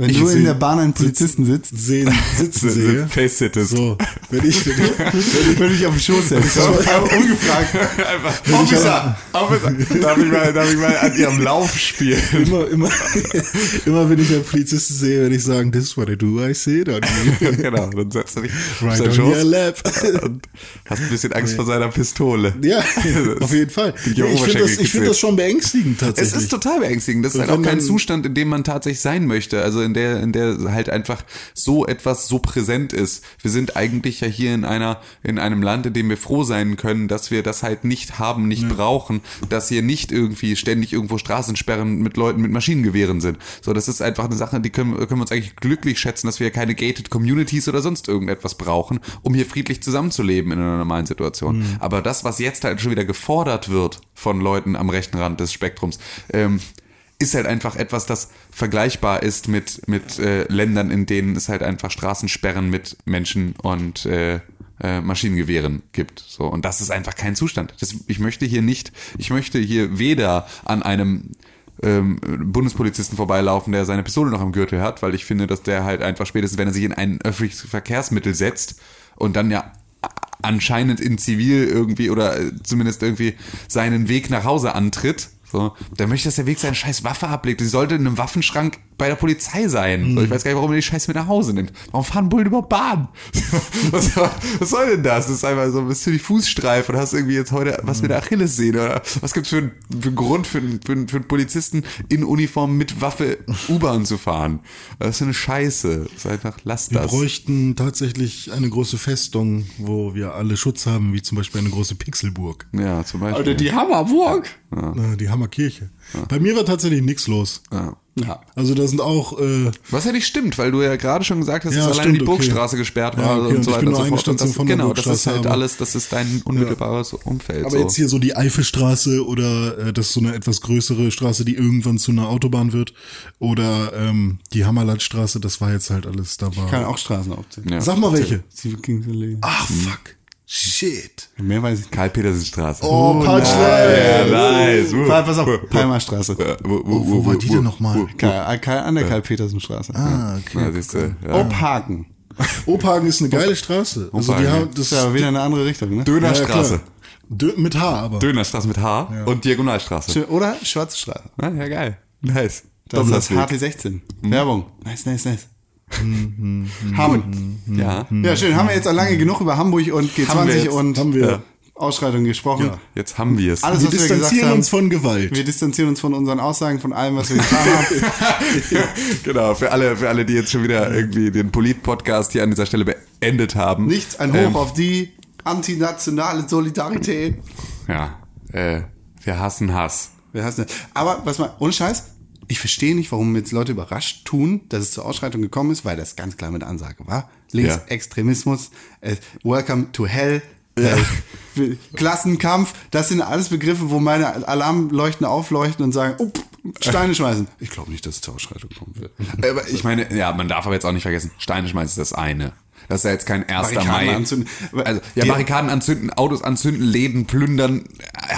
Wenn Ich du in der Bahn einen Polizisten sitzt, Sehen, sitzen sehe. Face-sittest. So, wenn ich, wenn ich wenn ich auf dem Schoß sitze, einfach ungefragt. Einfach, Officer, Officer, darf ich mal, darf ich mal an ihrem Lauf spielen? immer, immer, immer wenn ich einen Polizisten sehe, werde ich sagen, this is what I do, I see it on you. genau, dann setzt du dich auf Right deinen on your Schoß lap. und hast ein bisschen Angst vor seiner Pistole. Ja, auf jeden Fall. Nee, ich finde das, ich find das schon beängstigend Es tatsächlich. ist total beängstigend. Das ist halt auch kein Zustand, in dem man tatsächlich sein möchte. Also in der, in der halt einfach so etwas so präsent ist. Wir sind eigentlich ja hier in einer, in einem Land, in dem wir froh sein können, dass wir das halt nicht haben, nicht brauchen, dass hier nicht irgendwie ständig irgendwo Straßensperren mit Leuten mit Maschinengewehren sind. So, das ist einfach eine Sache, die können, können wir uns eigentlich glücklich schätzen, dass wir keine gated Communities oder sonst irgendetwas brauchen, um hier friedlich zusammenzuleben in einer normalen Situation. Aber das, was jetzt halt schon wieder gefordert wird von Leuten am rechten Rand des Spektrums, ähm, ist halt einfach etwas, das vergleichbar ist mit, mit äh, Ländern, in denen es halt einfach Straßensperren mit Menschen und äh, äh, Maschinengewehren gibt. So und das ist einfach kein Zustand. Das, ich möchte hier nicht, ich möchte hier weder an einem ähm, Bundespolizisten vorbeilaufen, der seine Pistole noch am Gürtel hat, weil ich finde, dass der halt einfach spätestens, wenn er sich in ein öffentliches Verkehrsmittel setzt und dann ja anscheinend in Zivil irgendwie oder äh, zumindest irgendwie seinen Weg nach Hause antritt, so, dann möchte ich, dass der Weg seine scheiß Waffe ablegt. Die sollte in einem Waffenschrank bei der Polizei sein. So, ich weiß gar nicht, warum er die Scheiße mit nach Hause nimmt. Warum fahren Bullen über Bahn? was, was soll denn das? Das ist einfach so, bist du die Fußstreife und hast irgendwie jetzt heute was mit der Achillessehne oder was gibt's für, einen- für einen Grund für, einen- für, einen- für einen Polizisten in Uniform mit Waffe U-Bahn zu fahren? Das ist eine Scheiße. Das ist einfach, lass wir das. bräuchten tatsächlich eine große Festung, wo wir alle Schutz haben, wie zum Beispiel eine große Pixelburg. Ja, zum Beispiel. Oder die Hammerburg. Äh, Die Hammerkirche. Bei mir war tatsächlich nichts los. ja. Ja. Also da sind auch äh, Was ja nicht stimmt, weil du ja gerade schon gesagt hast, Ja, dass allein die okay. Burgstraße gesperrt war Ja, okay, und und so ich weiter bin und nur so eine. Station von der genau, das ist Burgstraße, halt aber- alles, das ist dein unmittelbares Umfeld. Aber so. jetzt hier so die Eifelstraße oder äh, das ist so eine etwas größere Straße, die irgendwann zu einer Autobahn wird. Oder ähm, die Hammerlandstraße, das war jetzt halt alles da war. Kann auch Straßen aufzählen. Ja. Sag mal welche. Ach fuck. Shit. Mehr weiß ich. Karl-Petersen-Straße. Oh, Punchline. ja, nice. Uh. Pass auf, Palmerstraße. Ja, wo, war die denn nochmal? An der Karl-Petersen-Straße. Ah, okay. Ja, siehst du, ja. Obhagen. Opagen ist eine geile Straße. Also die haben ja. das ist ja wieder eine andere Richtung, ne? Dönerstraße. Ja. Dö mit H aber. Dönerstraße mit H und Diagonalstraße. Oder Schwarze Straße. Ja, ja, geil. Nice. Das ist das Doppelweg. HT16. Werbung. Nice, nice, nice. Hamm. Ja. Ja, schön. Haben wir jetzt auch lange genug über Hamburg und Haben wir G20 jetzt. und Haben wir. Ausschreitungen gesprochen. Jetzt haben wir es. Alles, Wir was wir gesagt distanzieren haben. uns von Gewalt. Wir distanzieren uns von unseren Aussagen, von allem, was wir getan haben. genau, für alle, für alle, die jetzt schon wieder irgendwie den Polit-Podcast hier an dieser Stelle beendet haben. Nichts, ein Hoch Ähm, auf die antinationale Solidarität. Ja, äh, wir hassen Hass. Heißt denn? Aber was mal, ohne Scheiß, ich verstehe nicht, warum jetzt Leute überrascht tun, dass es zur Ausschreitung gekommen ist, weil das ganz klar mit Ansage war. Linksextremismus, äh, Welcome to Hell, Äh, Klassenkampf, das sind alles Begriffe, wo meine Alarmleuchten aufleuchten und sagen, oh, Steine schmeißen. Ich glaube nicht, dass es zur Ausschreitung kommen wird. Aber ich meine, ja, man darf aber jetzt auch nicht vergessen, Steine schmeißen ist das eine. Das ist ja jetzt kein 1. Barrikaden Mai. anzünden. Also, ja, Barrikaden anzünden, Autos anzünden, Läden plündern,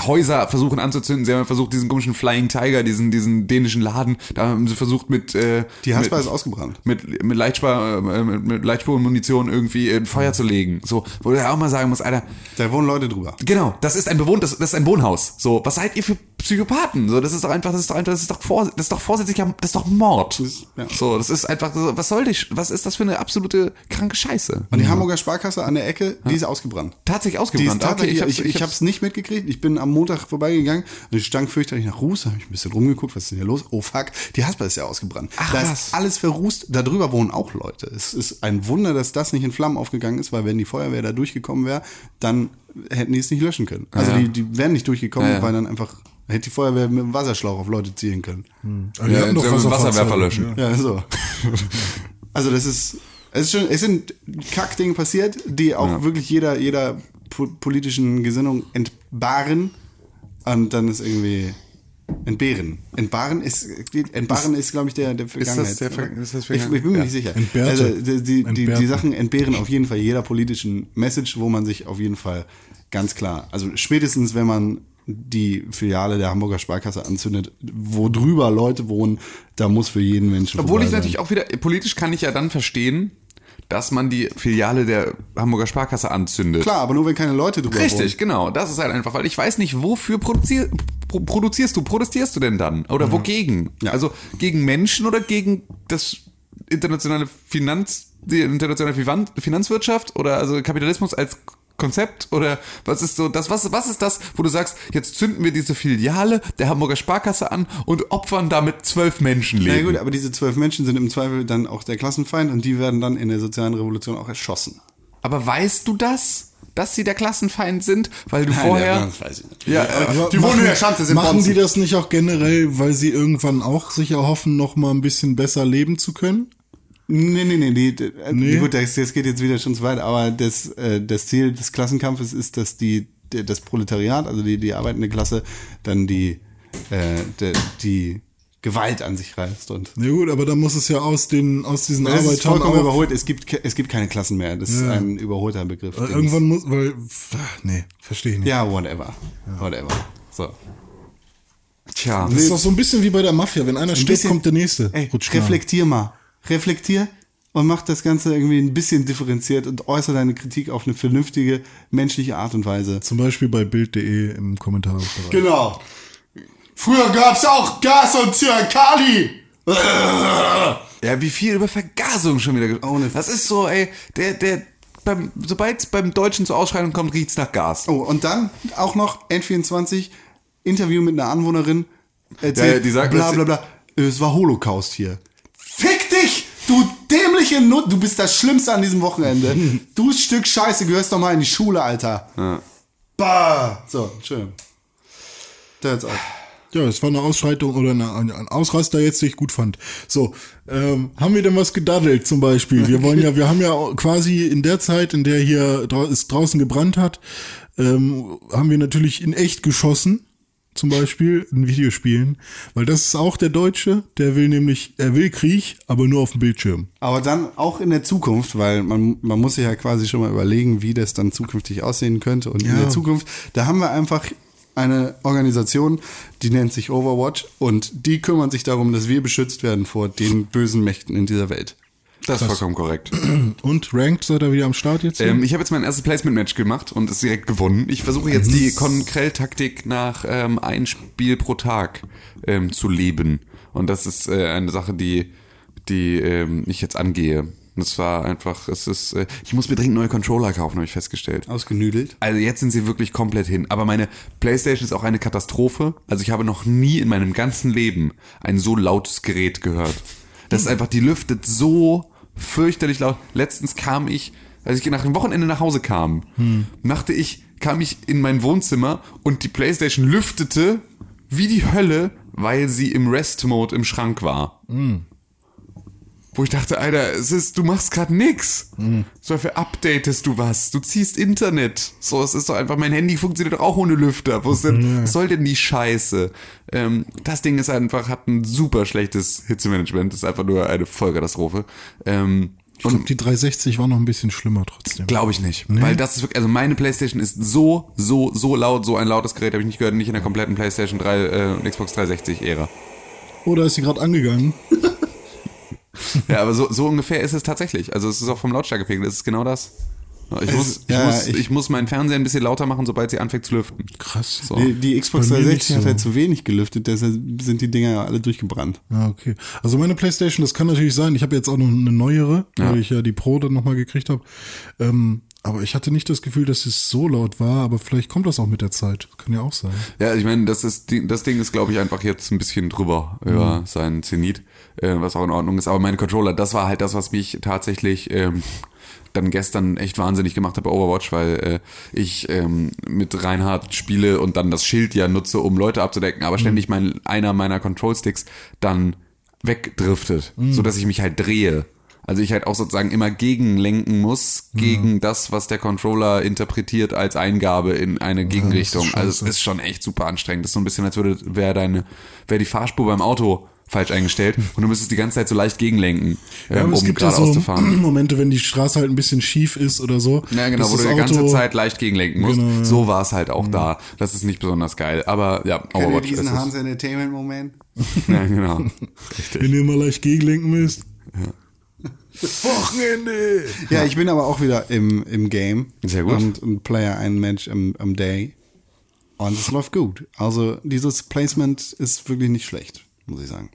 Häuser versuchen anzuzünden. Sie haben versucht, diesen komischen Flying Tiger, diesen, diesen dänischen Laden, da haben sie versucht mit, äh, Die Haspa ist ausgebrannt. mit, mit Leichtspar, äh, mit, mit Leichtspurmunition irgendwie in Feuer zu legen. So, wo du ja auch mal sagen musst, Alter, Da wohnen Leute drüber. Genau, das ist ein bewohntes, das ist ein Wohnhaus. So, was seid ihr für Psychopathen? So, das ist doch einfach, das ist doch einfach, das ist doch vor, das ist doch vorsätzlicher, das ist doch Mord. ja. So, das ist einfach, was soll ich, was ist das für eine absolute kranke Scheiße? Und die Hamburger Sparkasse an der Ecke, die ist ausgebrannt. Tatsächlich Die ist ausgebrannt. tatsächlich, hab's- ich, ich, hab's- hab's nicht mitgekriegt. Ich bin am Montag vorbeigegangen und ich stank fürchterlich nach Ruß. Da habe ich ein bisschen rumgeguckt, was ist denn hier los? Oh fuck, die Haspa ist ja ausgebrannt. Ach, da was? ist alles verrußt. Da drüber wohnen auch Leute. Es ist ein Wunder, dass das nicht in Flammen aufgegangen ist, weil wenn die Feuerwehr da durchgekommen wäre, dann hätten die es nicht löschen können. Also Ja. die, die wären nicht durchgekommen, Ja, ja. weil dann einfach hätte die Feuerwehr mit dem Wasserschlauch auf Leute zielen können. Aber die Ja, hatten doch Wasserwerfer löschen. Ja, so. also das ist, es ist schon, es sind Kackdinge passiert, die auch wirklich jeder, jeder po politischen Gesinnung entbehren und dann ist irgendwie entbehren. Entbehren ist, entbehren ist, glaube ich, der, der Vergangenheit. der Ver- ist das ich, ich bin mir Vergangen- nicht sicher. Entbehrte. Also die, die, die, die Entbehrte. Sachen entbehren auf jeden Fall jeder politischen Message, wo man sich auf jeden Fall ganz klar, also spätestens wenn man die Filiale der Hamburger Sparkasse anzündet, wo drüber Leute wohnen, da muss für jeden Menschen Obwohl ich sein. natürlich auch wieder, politisch kann ich ja dann verstehen, dass man die Filiale der Hamburger Sparkasse anzündet. Klar, aber nur wenn keine Leute drüber Richtig, genau. Das ist halt einfach, weil ich weiß nicht, wofür produzier, pro, produzierst du, protestierst du denn dann? Oder wogegen? Ja. Also gegen Menschen oder gegen das internationale Finanz, die internationale Finan- Finanzwirtschaft oder also Kapitalismus als Konzept oder was ist so das was was ist das wo du sagst jetzt zünden wir diese Filiale der Hamburger Sparkasse an und opfern damit zwölf Na Menschenleben ja, gut, aber diese zwölf Menschen sind im Zweifel dann auch der Klassenfeind und die werden dann in der sozialen Revolution auch erschossen. aber weißt du das dass sie der Klassenfeind sind weil du Nein, vorher ja, das weiß ich nicht. ja, Aber Die wohnen in der Schanze, sind Machen die das nicht auch generell, weil sie irgendwann auch sich erhoffen, noch mal ein bisschen besser leben zu können? Nee, nee, nee, die, die, Nee. gut, das, das geht jetzt wieder schon zu weit, aber das, äh, das Ziel des Klassenkampfes ist, dass die, das Proletariat, also die, die arbeitende Klasse, dann die, äh, die, die Gewalt an sich reißt und Ja gut, aber da muss es ja aus den aus diesen das ist vollkommen überholt. Es gibt, es gibt keine Klassen mehr. Das ist Ja. ein überholter Begriff. Äh, irgendwann muss, weil ach, nee, verstehe ich nicht. Ja, whatever. Whatever. So. tja Das ist doch so ein bisschen wie bei der Mafia, wenn einer Ein stirbt, bisschen- kommt der nächste. Ey, reflektier mal. Reflektier und mach das Ganze irgendwie ein bisschen differenziert und äußere deine Kritik auf eine vernünftige, menschliche Art und Weise. Zum Beispiel bei Bild.de im Kommentarbereich. Genau. Früher gab's auch Gas und Zyankali. Ja, wie viel über Vergasung schon wieder. ge- Ohne- Das ist so, ey, der, der, beim, sobald es beim Deutschen zur Ausschreibung kommt, riecht's nach Gas. Oh, und dann auch noch N24, Interview mit einer Anwohnerin. Erzählt, Ja, ja, die sagt- bla bla bla. Es war Holocaust hier. Dämliche Nut. Du bist das Schlimmste an diesem Wochenende. du Stück Scheiße, gehörst doch mal in die Schule, Alter. Bah. So, schön. Da jetzt auf. Ja, es war eine Ausschreitung oder eine, ein Ausraster jetzt, den ich gut fand. So, ähm, haben wir denn was gedaddelt zum Beispiel? Wir wollen ja, wir haben ja quasi in der Zeit, in der hier drau es draußen gebrannt hat, ähm, haben wir natürlich in echt geschossen. Zum Beispiel in Videospielen. Weil das ist auch der Deutsche, der will nämlich, er will Krieg, aber nur auf dem Bildschirm. Aber dann auch in der Zukunft, weil man, man muss sich ja quasi schon mal überlegen, wie das dann zukünftig aussehen könnte. Und in Ja. der Zukunft, da haben wir einfach eine Organisation, die nennt sich Overwatch und die kümmern sich darum, dass wir beschützt werden vor den bösen Mächten in dieser Welt. Das ist vollkommen korrekt. Und Ranked seid ihr wieder am Start jetzt? ähm, ich habe jetzt mein erstes Placement-Match gemacht und es direkt gewonnen. Ich versuche jetzt die Konkrell-Taktik nach ähm, ein Spiel pro Tag ähm, zu leben. Und das ist äh, eine Sache, die, die ähm, ich jetzt angehe. Das war einfach, es ist, äh, ich muss mir dringend neue Controller kaufen, habe ich festgestellt. Ausgenüdelt. Also jetzt sind sie wirklich komplett hin. Aber meine Playstation ist auch eine Katastrophe. Also ich habe noch nie in meinem ganzen Leben ein so lautes Gerät gehört. Das ist einfach, die lüftet so fürchterlich laut. Letztens kam ich, als ich nach dem Wochenende nach Hause kam, machte ich, kam ich in mein Wohnzimmer und die Playstation lüftete wie die Hölle, weil sie im Rest-Mode im Schrank war. Wo ich dachte, Alter, es ist, du machst gerade nix. So dafür updatest du was. Du ziehst Internet. So, es ist doch einfach, mein Handy funktioniert doch auch ohne Lüfter. Wo ist denn, was soll denn die Scheiße? Ähm, das Ding ist einfach, hat ein super schlechtes Hitzemanagement. Ist einfach nur eine Vollkatastrophe. Ähm, Ich glaube, die 360 war noch ein bisschen schlimmer trotzdem. Glaube ich nicht. Weil das ist wirklich, also meine Playstation ist so, so, so laut, so ein lautes Gerät habe ich nicht gehört, nicht in der kompletten Playstation 3 äh, und Xbox 360 Ära. Oder ist sie gerade angegangen? Ja, aber so, so ungefähr ist es tatsächlich. Also es ist auch vom Lautstärkepegel, es ist genau das. Ich muss, ich, ja, muss, ich- ich, muss meinen Fernseher ein bisschen lauter machen, sobald sie anfängt zu lüften. Krass. So. Die, die Xbox Bei mir 360 nicht hat so. halt zu wenig gelüftet, deshalb sind die Dinger ja alle durchgebrannt. Ah, okay. Also meine Playstation, das kann natürlich sein. Ich habe jetzt auch noch eine neuere, Ja. weil ich ja die Pro dann nochmal gekriegt habe. Ähm, aber ich hatte nicht das Gefühl, dass es so laut war, aber vielleicht kommt das auch mit der Zeit. Kann ja auch sein. Ja, ich meine, das, ist, das Ding ist, glaube ich, einfach jetzt ein bisschen drüber über seinen Zenit, äh, was auch in Ordnung ist. Aber meine Controller, das war halt das, was mich tatsächlich ähm, dann gestern echt wahnsinnig gemacht hat bei Overwatch, weil äh, ich ähm, mit Reinhard spiele und dann das Schild ja nutze, um Leute abzudecken, aber ständig mein, einer meiner Control-Sticks dann wegdriftet, so dass ich mich halt drehe. Also ich halt auch sozusagen immer gegenlenken muss, gegen das, was der Controller interpretiert als Eingabe in eine Gegenrichtung. ist also es ist schon echt super anstrengend. Das ist so ein bisschen, als würde, wäre deine, wäre die Fahrspur beim Auto falsch eingestellt und du müsstest die ganze Zeit so leicht gegenlenken, Ja, ähm, um gibt ja geradeaus so zu fahren. Momente, wenn die Straße halt ein bisschen schief ist oder so. Ja, genau, dass wo du die ganze Zeit leicht gegenlenken musst. Genau, ja. So war es halt auch da. Das ist nicht besonders geil. Aber ja, ihr Overwatch diesen ist Hans es. Entertainment-Moment? Ja, genau. Wenn ihr mal leicht gegenlenken müsst. Wochenende! Ja, ich bin aber auch wieder im, im Game. Sehr gut. Und, und player ein Mensch am, am Day. Und es läuft gut. Also dieses Placement ist wirklich nicht schlecht, muss ich sagen.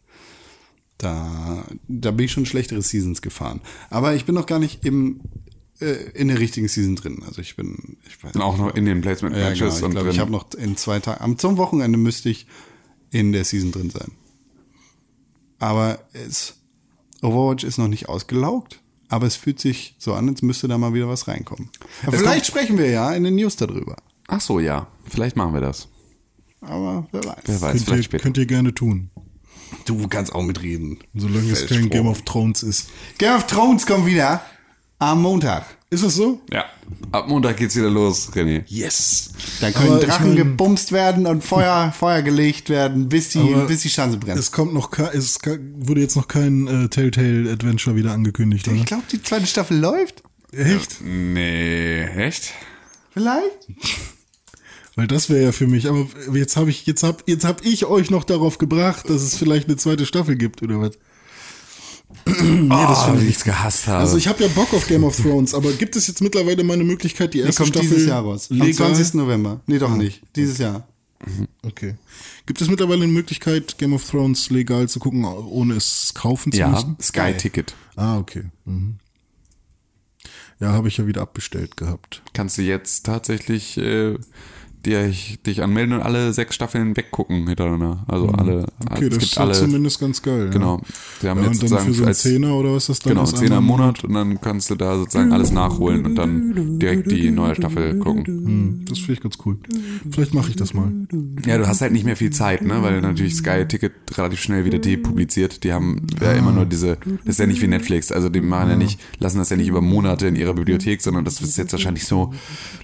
Da, da bin ich schon schlechtere Seasons gefahren. Aber ich bin noch gar nicht im, äh, in der richtigen Season drin. Also ich bin, ich weiß Und auch noch in den Placement ja, Matches genau. Ich und glaube, drin. ich habe noch in zwei Tagen, am zum Wochenende müsste ich in der Season drin sein. Aber es, Overwatch ist noch nicht ausgelaugt, aber es fühlt sich so an, als müsste da mal wieder was reinkommen. Vielleicht sprechen wir ja in den News darüber. Ach so, ja. Vielleicht machen wir das. Aber wer weiß. Wer weiß, Könnt vielleicht ihr, später. könnt ihr gerne tun. Du kannst auch mitreden. Solange es kein. Game of Thrones ist. Game of Thrones kommt wieder am Montag. Ist es so? Ja. Ab Montag geht's wieder los, René. Yes. Da können Aber ich Drachen mein- gebumst werden und Feuer, Feuer gelegt werden, bis die, bis die Schanze brennt. Es kommt noch, es wurde jetzt noch kein äh, Telltale Adventure wieder angekündigt? Ich glaube, die zweite Staffel läuft. Echt? Nee, echt? Vielleicht? Weil das wäre ja für mich, aber jetzt habe ich, jetzt hab, jetzt hab ich euch noch darauf gebracht, dass es vielleicht eine zweite Staffel gibt, oder was? nee, das oh, wie ich's gehasst habe. Also ich habe ja Bock auf Game of Thrones, aber gibt es jetzt mittlerweile mal eine Möglichkeit, die Die erste kommt Staffel dieses Jahr raus. Am legal? 20. November. Nee, doch nicht. Dieses Jahr. Okay. Gibt es mittlerweile eine Möglichkeit, Game of Thrones legal zu gucken, ohne es kaufen zu ja, müssen? Sky Ticket. Ah, okay. Mhm. Ja, habe ich ja wieder abbestellt gehabt. Kannst du jetzt tatsächlich äh, dir, dich anmelden und alle sechs Staffeln weggucken hintereinander. Also alle. Okay, es das gibt ist alle. zumindest ganz geil. Genau. Ja. haben Ja, jetzt und dann für so einen Zehner oder was das dann Genau, ist? Zehner im Monat und dann kannst du da sozusagen alles nachholen und dann direkt die neue Staffel gucken. Hm, Das finde ich ganz cool. Vielleicht mache ich das mal. Ja, du hast halt nicht mehr viel Zeit, ne, weil natürlich Sky Ticket relativ schnell wieder depubliziert. Die haben ja immer nur diese, das ist ja nicht wie Netflix, also die machen ja nicht, lassen das ja nicht über Monate in ihrer Bibliothek, sondern das ist jetzt wahrscheinlich so,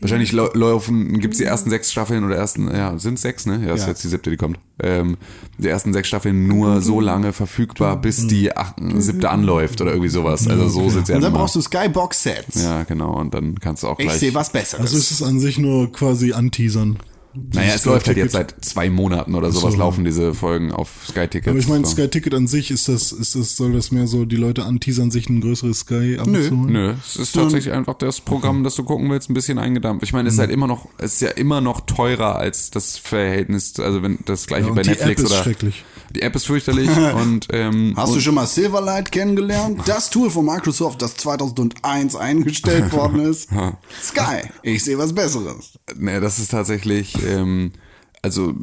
wahrscheinlich lau- laufen, gibt's die ersten sechs Staffeln oder ersten, ja, sind sechs, ne? Ja, ist Ja. jetzt die siebte, die kommt. Ähm, die ersten sechs Staffeln nur so lange verfügbar, bis die acht, siebte anläuft oder irgendwie sowas. Also so sind's ja Und dann brauchst du Skybox-Sets. Ja, genau, und dann kannst du auch Ich gleich. sehe was Besseres. Also ist es an sich nur quasi anteasern. Naja, es läuft halt jetzt seit zwei Monaten oder sowas so. laufen diese Folgen auf Sky Ticket. Aber ich meine, so. Sky Ticket an sich, ist das, ist das, soll das mehr so die Leute anteasern, sich ein größeres Sky abzuholen? Nö, es ist tatsächlich einfach das Programm, das du gucken willst, ein bisschen eingedampft. Ich meine, Mhm. es ist halt immer noch, es ist ja immer noch teurer als das Verhältnis, also wenn das gleiche Ja, bei Netflix oder. schrecklich. Die App ist fürchterlich und ähm, Hast und, du schon mal Silverlight kennengelernt? Das Tool von Microsoft, das 2001 eingestellt worden ist. Sky. Ich sehe was Besseres. Ne, das ist tatsächlich, ähm, also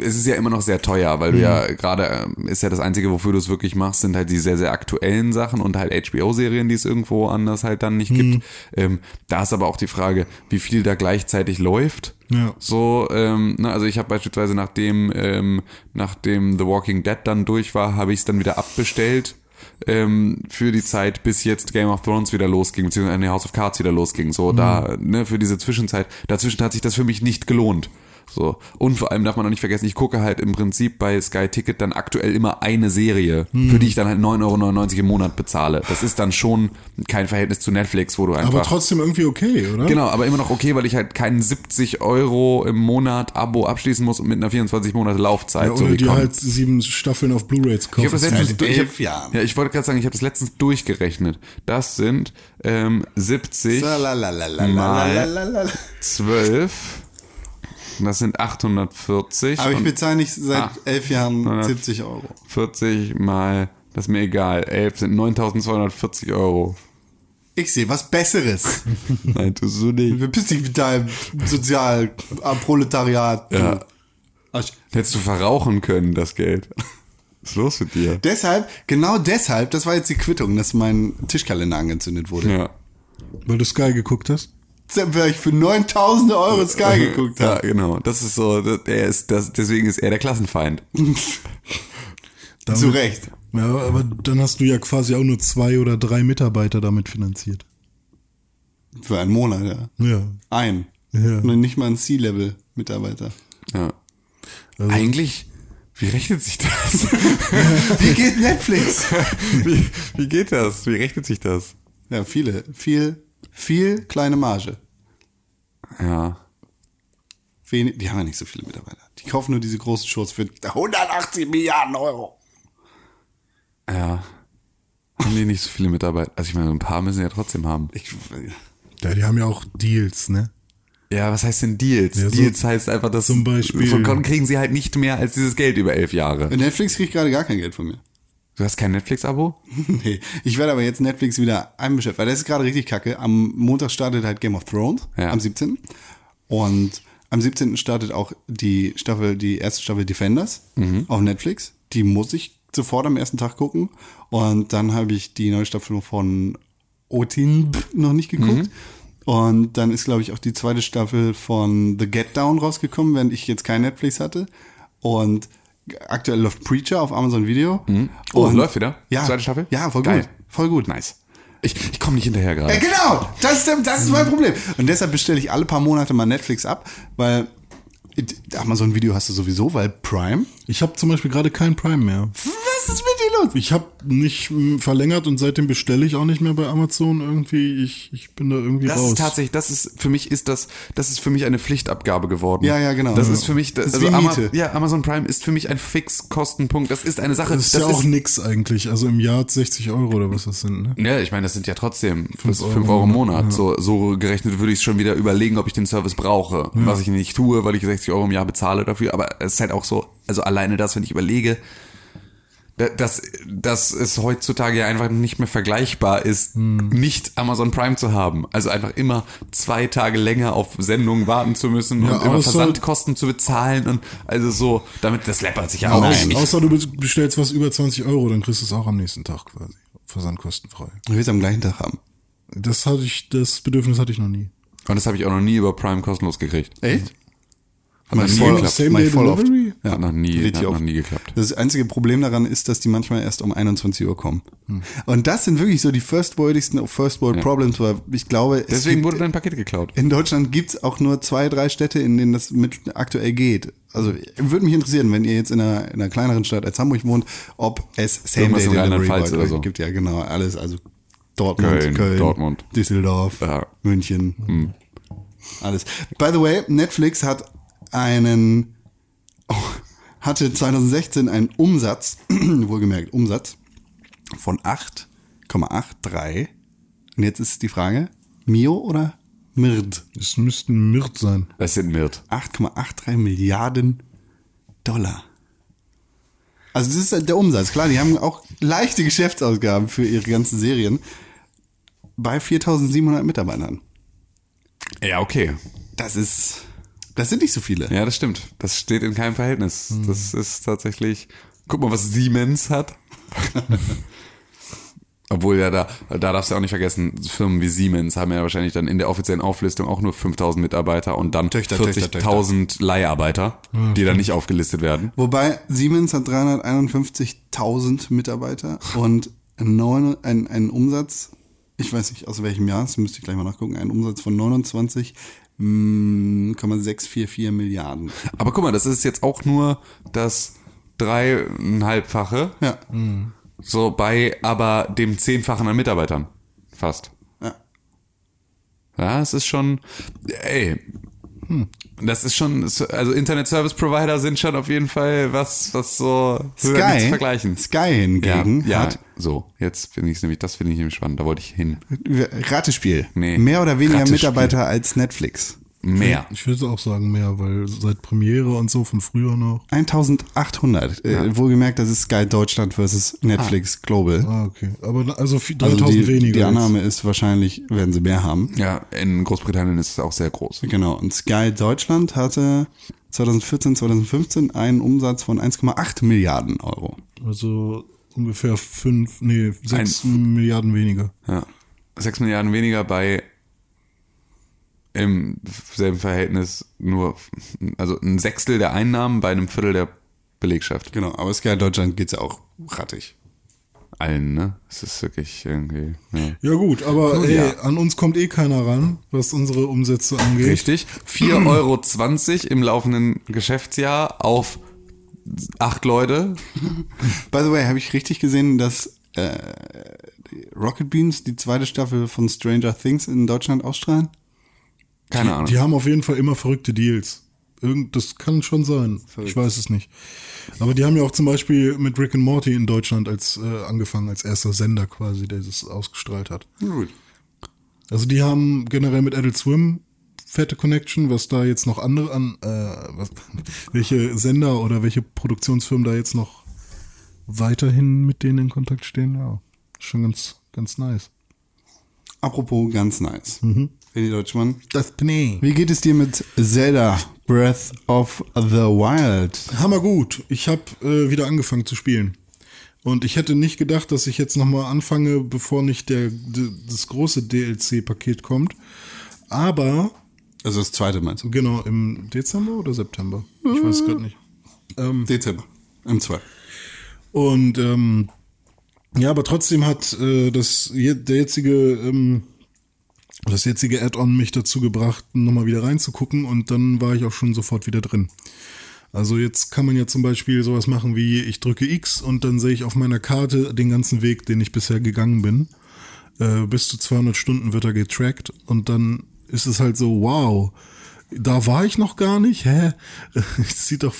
es ist ja immer noch sehr teuer, weil du ja Mhm. gerade, ähm, ist ja das Einzige, wofür du es wirklich machst, sind halt die sehr, sehr aktuellen Sachen und halt HBO-Serien, die es irgendwo anders halt dann nicht Mhm. gibt. Ähm, da ist aber auch die Frage, wie viel da gleichzeitig läuft. Ja. So, ähm, ne, also ich habe beispielsweise nachdem, ähm, nachdem The Walking Dead dann durch war, habe ich es dann wieder abbestellt. ähm, für die Zeit, bis jetzt Game of Thrones wieder losging, beziehungsweise nee, House of Cards wieder losging. So, da, ne, für diese Zwischenzeit, dazwischen hat sich das für mich nicht gelohnt. So. Und vor allem darf man auch nicht vergessen, ich gucke halt im Prinzip bei Sky Ticket dann aktuell immer eine Serie, für die ich dann halt 9,99 Euro im Monat bezahle. Das ist dann schon kein Verhältnis zu Netflix, wo du einfach. Aber trotzdem irgendwie okay, oder? Genau, aber immer noch okay, weil ich halt keinen 70 Euro im Monat Abo abschließen muss und mit einer 24 Monate Laufzeit. Ja, so oder wie die kommt. halt sieben Staffeln auf Blu-rays Ich kaufen. habe das letztens durch, ich hab. Ja, ich wollte gerade sagen, ich habe das letztens durchgerechnet. Das sind ähm, 70 Lalalalalalala. 12. Das sind 840. Aber ich bezahle nicht seit Ah. elf Jahren 100. 70 Euro. 40 mal, das ist mir egal, 11 sind 9240 Euro. Ich sehe was Besseres. Nein, tust du nicht. Verpiss dich mit deinem Sozialproletariat. Ja. Arsch. Hättest du verrauchen können, das Geld. Was ist los mit dir? Deshalb, genau deshalb, das war jetzt die Quittung, dass mein Tischkalender angezündet wurde. Ja. Weil du Sky geguckt hast? Weil ich für 9000 Euro Sky geguckt Ja, habe. genau. Das ist so, er ist, das, deswegen ist er der Klassenfeind. Damit- Zu Recht. Ja, aber dann hast du ja quasi auch nur zwei oder drei Mitarbeiter damit finanziert. Für einen Monat, ja. Ja. Ein. Ja. Und nicht mal ein C-Level-Mitarbeiter. Ja. Also- Eigentlich, wie rechnet sich das? Wie geht Netflix? wie, wie geht das? Wie rechnet sich das? Ja, viele. Viel, viel kleine Marge. Ja. Wenig, die haben ja nicht so viele Mitarbeiter. Die kaufen nur diese großen Shows für 180 Milliarden Euro. Ja. Haben die nicht so viele Mitarbeiter? Also ich meine, ein paar müssen ja trotzdem haben. Ich, Ja, die haben ja auch Deals, ne? Ja, was heißt denn Deals? Ja, so- Deals heißt einfach, dass zum Beispiel- von Con kriegen sie halt nicht mehr als dieses Geld über elf Jahre. Netflix kriegt gerade gar kein Geld von mir. Du hast kein Netflix-Abo? nee, ich werde aber jetzt Netflix wieder einbeschäftigt, weil das ist gerade richtig kacke. Am Montag startet halt Game of Thrones, Ja. am 17. Und am 17. startet auch die Staffel, die erste Staffel Defenders auf Netflix. Die muss ich sofort am ersten Tag gucken. Und dann habe ich die neue Staffel von Otin noch nicht geguckt. Und dann ist, glaube ich, auch die zweite Staffel von The Get Down rausgekommen, während ich jetzt kein Netflix hatte. Und aktuell läuft Preacher auf Amazon Video. Oh, Und- läuft wieder? Ja. Zweite Staffel? Ja, voll Geil. gut. Voll gut. Nice. Ich, ich komme nicht hinterher gerade. Ja, genau, das ist, das ist mein Problem. Und deshalb bestelle ich alle paar Monate mal Netflix ab, weil Amazon Video hast du sowieso, weil Prime. Ich habe zum Beispiel gerade kein Prime mehr. Was ist mit dir los? Ich habe nicht mm, verlängert und seitdem bestelle ich auch nicht mehr bei Amazon irgendwie. Ich, ich bin da irgendwie Das raus. ist tatsächlich, das ist für mich ist das, das ist für mich eine Pflichtabgabe geworden. Ja, ja, genau. Das Ja. ist für mich, das, Das ist also Ama ja, Amazon Prime ist für mich ein Fixkostenpunkt. Das ist eine Sache. das ist ja auch nix eigentlich. Also im Jahr 60 Euro oder was das sind. Ne? Ja, ich meine, das sind ja trotzdem 5 Euro Euro, im Monat. Monat, So, so gerechnet würde ich schon wieder überlegen, ob ich den Service brauche. Was ich nicht tue, weil ich 60 Euro im Jahr bezahle dafür. Aber es ist halt auch so, also alleine das, wenn ich überlege, dass, dass es heutzutage ja einfach nicht mehr vergleichbar ist, nicht Amazon Prime zu haben. Also einfach immer zwei Tage länger auf Sendungen warten zu müssen Ja, und immer Versandkosten zu bezahlen und also so, damit das läppert sich ja auch Aus, nicht. außer du bestellst was über 20 Euro, dann kriegst du es auch am nächsten Tag quasi. Versandkostenfrei. Ich will es am gleichen Tag haben. Das hatte ich, das Bedürfnis hatte ich noch nie. Und das habe ich auch noch nie über Prime kostenlos gekriegt. Echt? Hat noch nie voll, geklappt. Same Day voll oft. Delivery? Ja, Hat noch nie, hat noch nie geklappt. Das einzige Problem daran ist, dass die manchmal erst um 21 Uhr kommen. Und das sind wirklich so die first worldigsten First World Problems, weil ich glaube, es Deswegen gibt- wurde dein Paket geklaut. in Deutschland gibt's auch nur zwei, drei Städte, in denen das mit aktuell geht. Also würde mich interessieren, wenn ihr jetzt in einer, in einer kleineren Stadt als Hamburg wohnt, ob es Same Day in Delivery bei oder so. gibt. Ja, genau, alles. Also Dortmund, Köln, Köln, Dortmund. Düsseldorf, Ja. München, alles. By the way, Netflix hat einen, oh, hatte 2016 einen Umsatz, wohlgemerkt Umsatz von 8,83. Und jetzt ist die Frage, Mio oder Mird? Es müssten Mirt sein. Das sind Mirt. 8,83 Milliarden Dollar. Also das ist halt der Umsatz. Klar, die haben auch leichte Geschäftsausgaben für ihre ganzen Serien bei 4.700 Mitarbeitern. Ja, okay. Das ist, das sind nicht so viele. Ja, das stimmt. Das steht in keinem Verhältnis. Das ist tatsächlich. Guck mal, was Siemens hat. Obwohl ja da, da darfst du auch nicht vergessen, Firmen wie Siemens haben ja wahrscheinlich dann in der offiziellen Auflistung auch nur 5000 Mitarbeiter und dann Töchter, Töchter, 40.000 Leiharbeiter, die dann nicht aufgelistet werden. Wobei Siemens hat 351.000 Mitarbeiter und neun, ein, ein Umsatz, ich weiß nicht aus welchem Jahr, das müsste ich gleich mal nachgucken, ein Umsatz von 29,644 Milliarden. Aber guck mal, das ist jetzt auch nur das dreieinhalbfache. Ja. So bei aber dem Zehnfachen an Mitarbeitern. Fast. ja. Ja, es ist schon, ey, das ist schon, also Internet Service Provider sind schon auf jeden Fall was, was so nicht zu Sky, vergleichen. Sky hingegen ja, hat ja, so, jetzt finde ich es nämlich, das finde ich nämlich spannend, da wollte ich hin. Ratespiel. Nee. Mehr oder weniger Ratespiel. Mitarbeiter als Netflix. Mehr. Ich würde auch sagen mehr, weil seit Premiere und so von früher noch. 1800. Äh, wohlgemerkt, das ist Sky Deutschland versus Netflix Global. Ah, okay. Aber also viel- 3000 Also die, weniger. die. Annahme ist wahrscheinlich, werden sie mehr haben. Ja, in Großbritannien ist es auch sehr groß. Genau. Und Sky Deutschland hatte 2014, 2015 einen Umsatz von 1,8 Milliarden Euro. Also ungefähr fünf, nee, sechs Milliarden weniger. Ja. Sechs Milliarden weniger bei im selben Verhältnis nur, also ein Sechstel der Einnahmen bei einem Viertel der Belegschaft. Genau. Aber Sky Deutschland geht's ja auch rattig. Allen, ne? Es ist wirklich irgendwie, ja. Ja gut, aber ey, ja. an uns kommt eh keiner ran, was unsere Umsätze angeht. Richtig. 4,20 Euro im laufenden Geschäftsjahr auf acht Leute. By the way, habe ich richtig gesehen, dass äh, Rocket Beans die zweite Staffel von Stranger Things in Deutschland ausstrahlen? Keine Ahnung. Die haben auf jeden Fall immer verrückte Deals. Irgend, das kann schon sein. Ich weiß es nicht. Aber die haben ja auch zum Beispiel mit Rick and Morty in Deutschland als äh, angefangen, als erster Sender quasi, der das ausgestrahlt hat. Gut. Also die haben generell mit Adult Swim fette Connection, was da jetzt noch andere an, äh, was, welche Sender oder welche Produktionsfirmen da jetzt noch weiterhin mit denen in Kontakt stehen, ja, schon ganz, ganz nice. Apropos ganz nice. René Deutschmann. Das Pnee. Wie geht es dir mit Zelda Breath of the Wild? Hammer gut. Ich habe äh, wieder angefangen zu spielen. Und ich hätte nicht gedacht, dass ich jetzt nochmal anfange, bevor nicht der, das große DLC-Paket kommt. Aber, Also das zweite meinst du? genau, im Dezember oder September? Ich weiß es gerade nicht. Ähm, Dezember. Im zweiten. Und ähm, ja, aber trotzdem hat äh, das der jetzige ähm, das jetzige Add-on mich dazu gebracht, nochmal wieder reinzugucken und dann war ich auch schon sofort wieder drin. Also jetzt kann man ja zum Beispiel sowas machen wie ich drücke X und dann sehe ich auf meiner Karte den ganzen Weg, den ich bisher gegangen bin. Äh, bis zu 200 Stunden wird er getrackt und dann ist es halt so, wow, da war ich noch gar nicht, hä? Es sieht doch,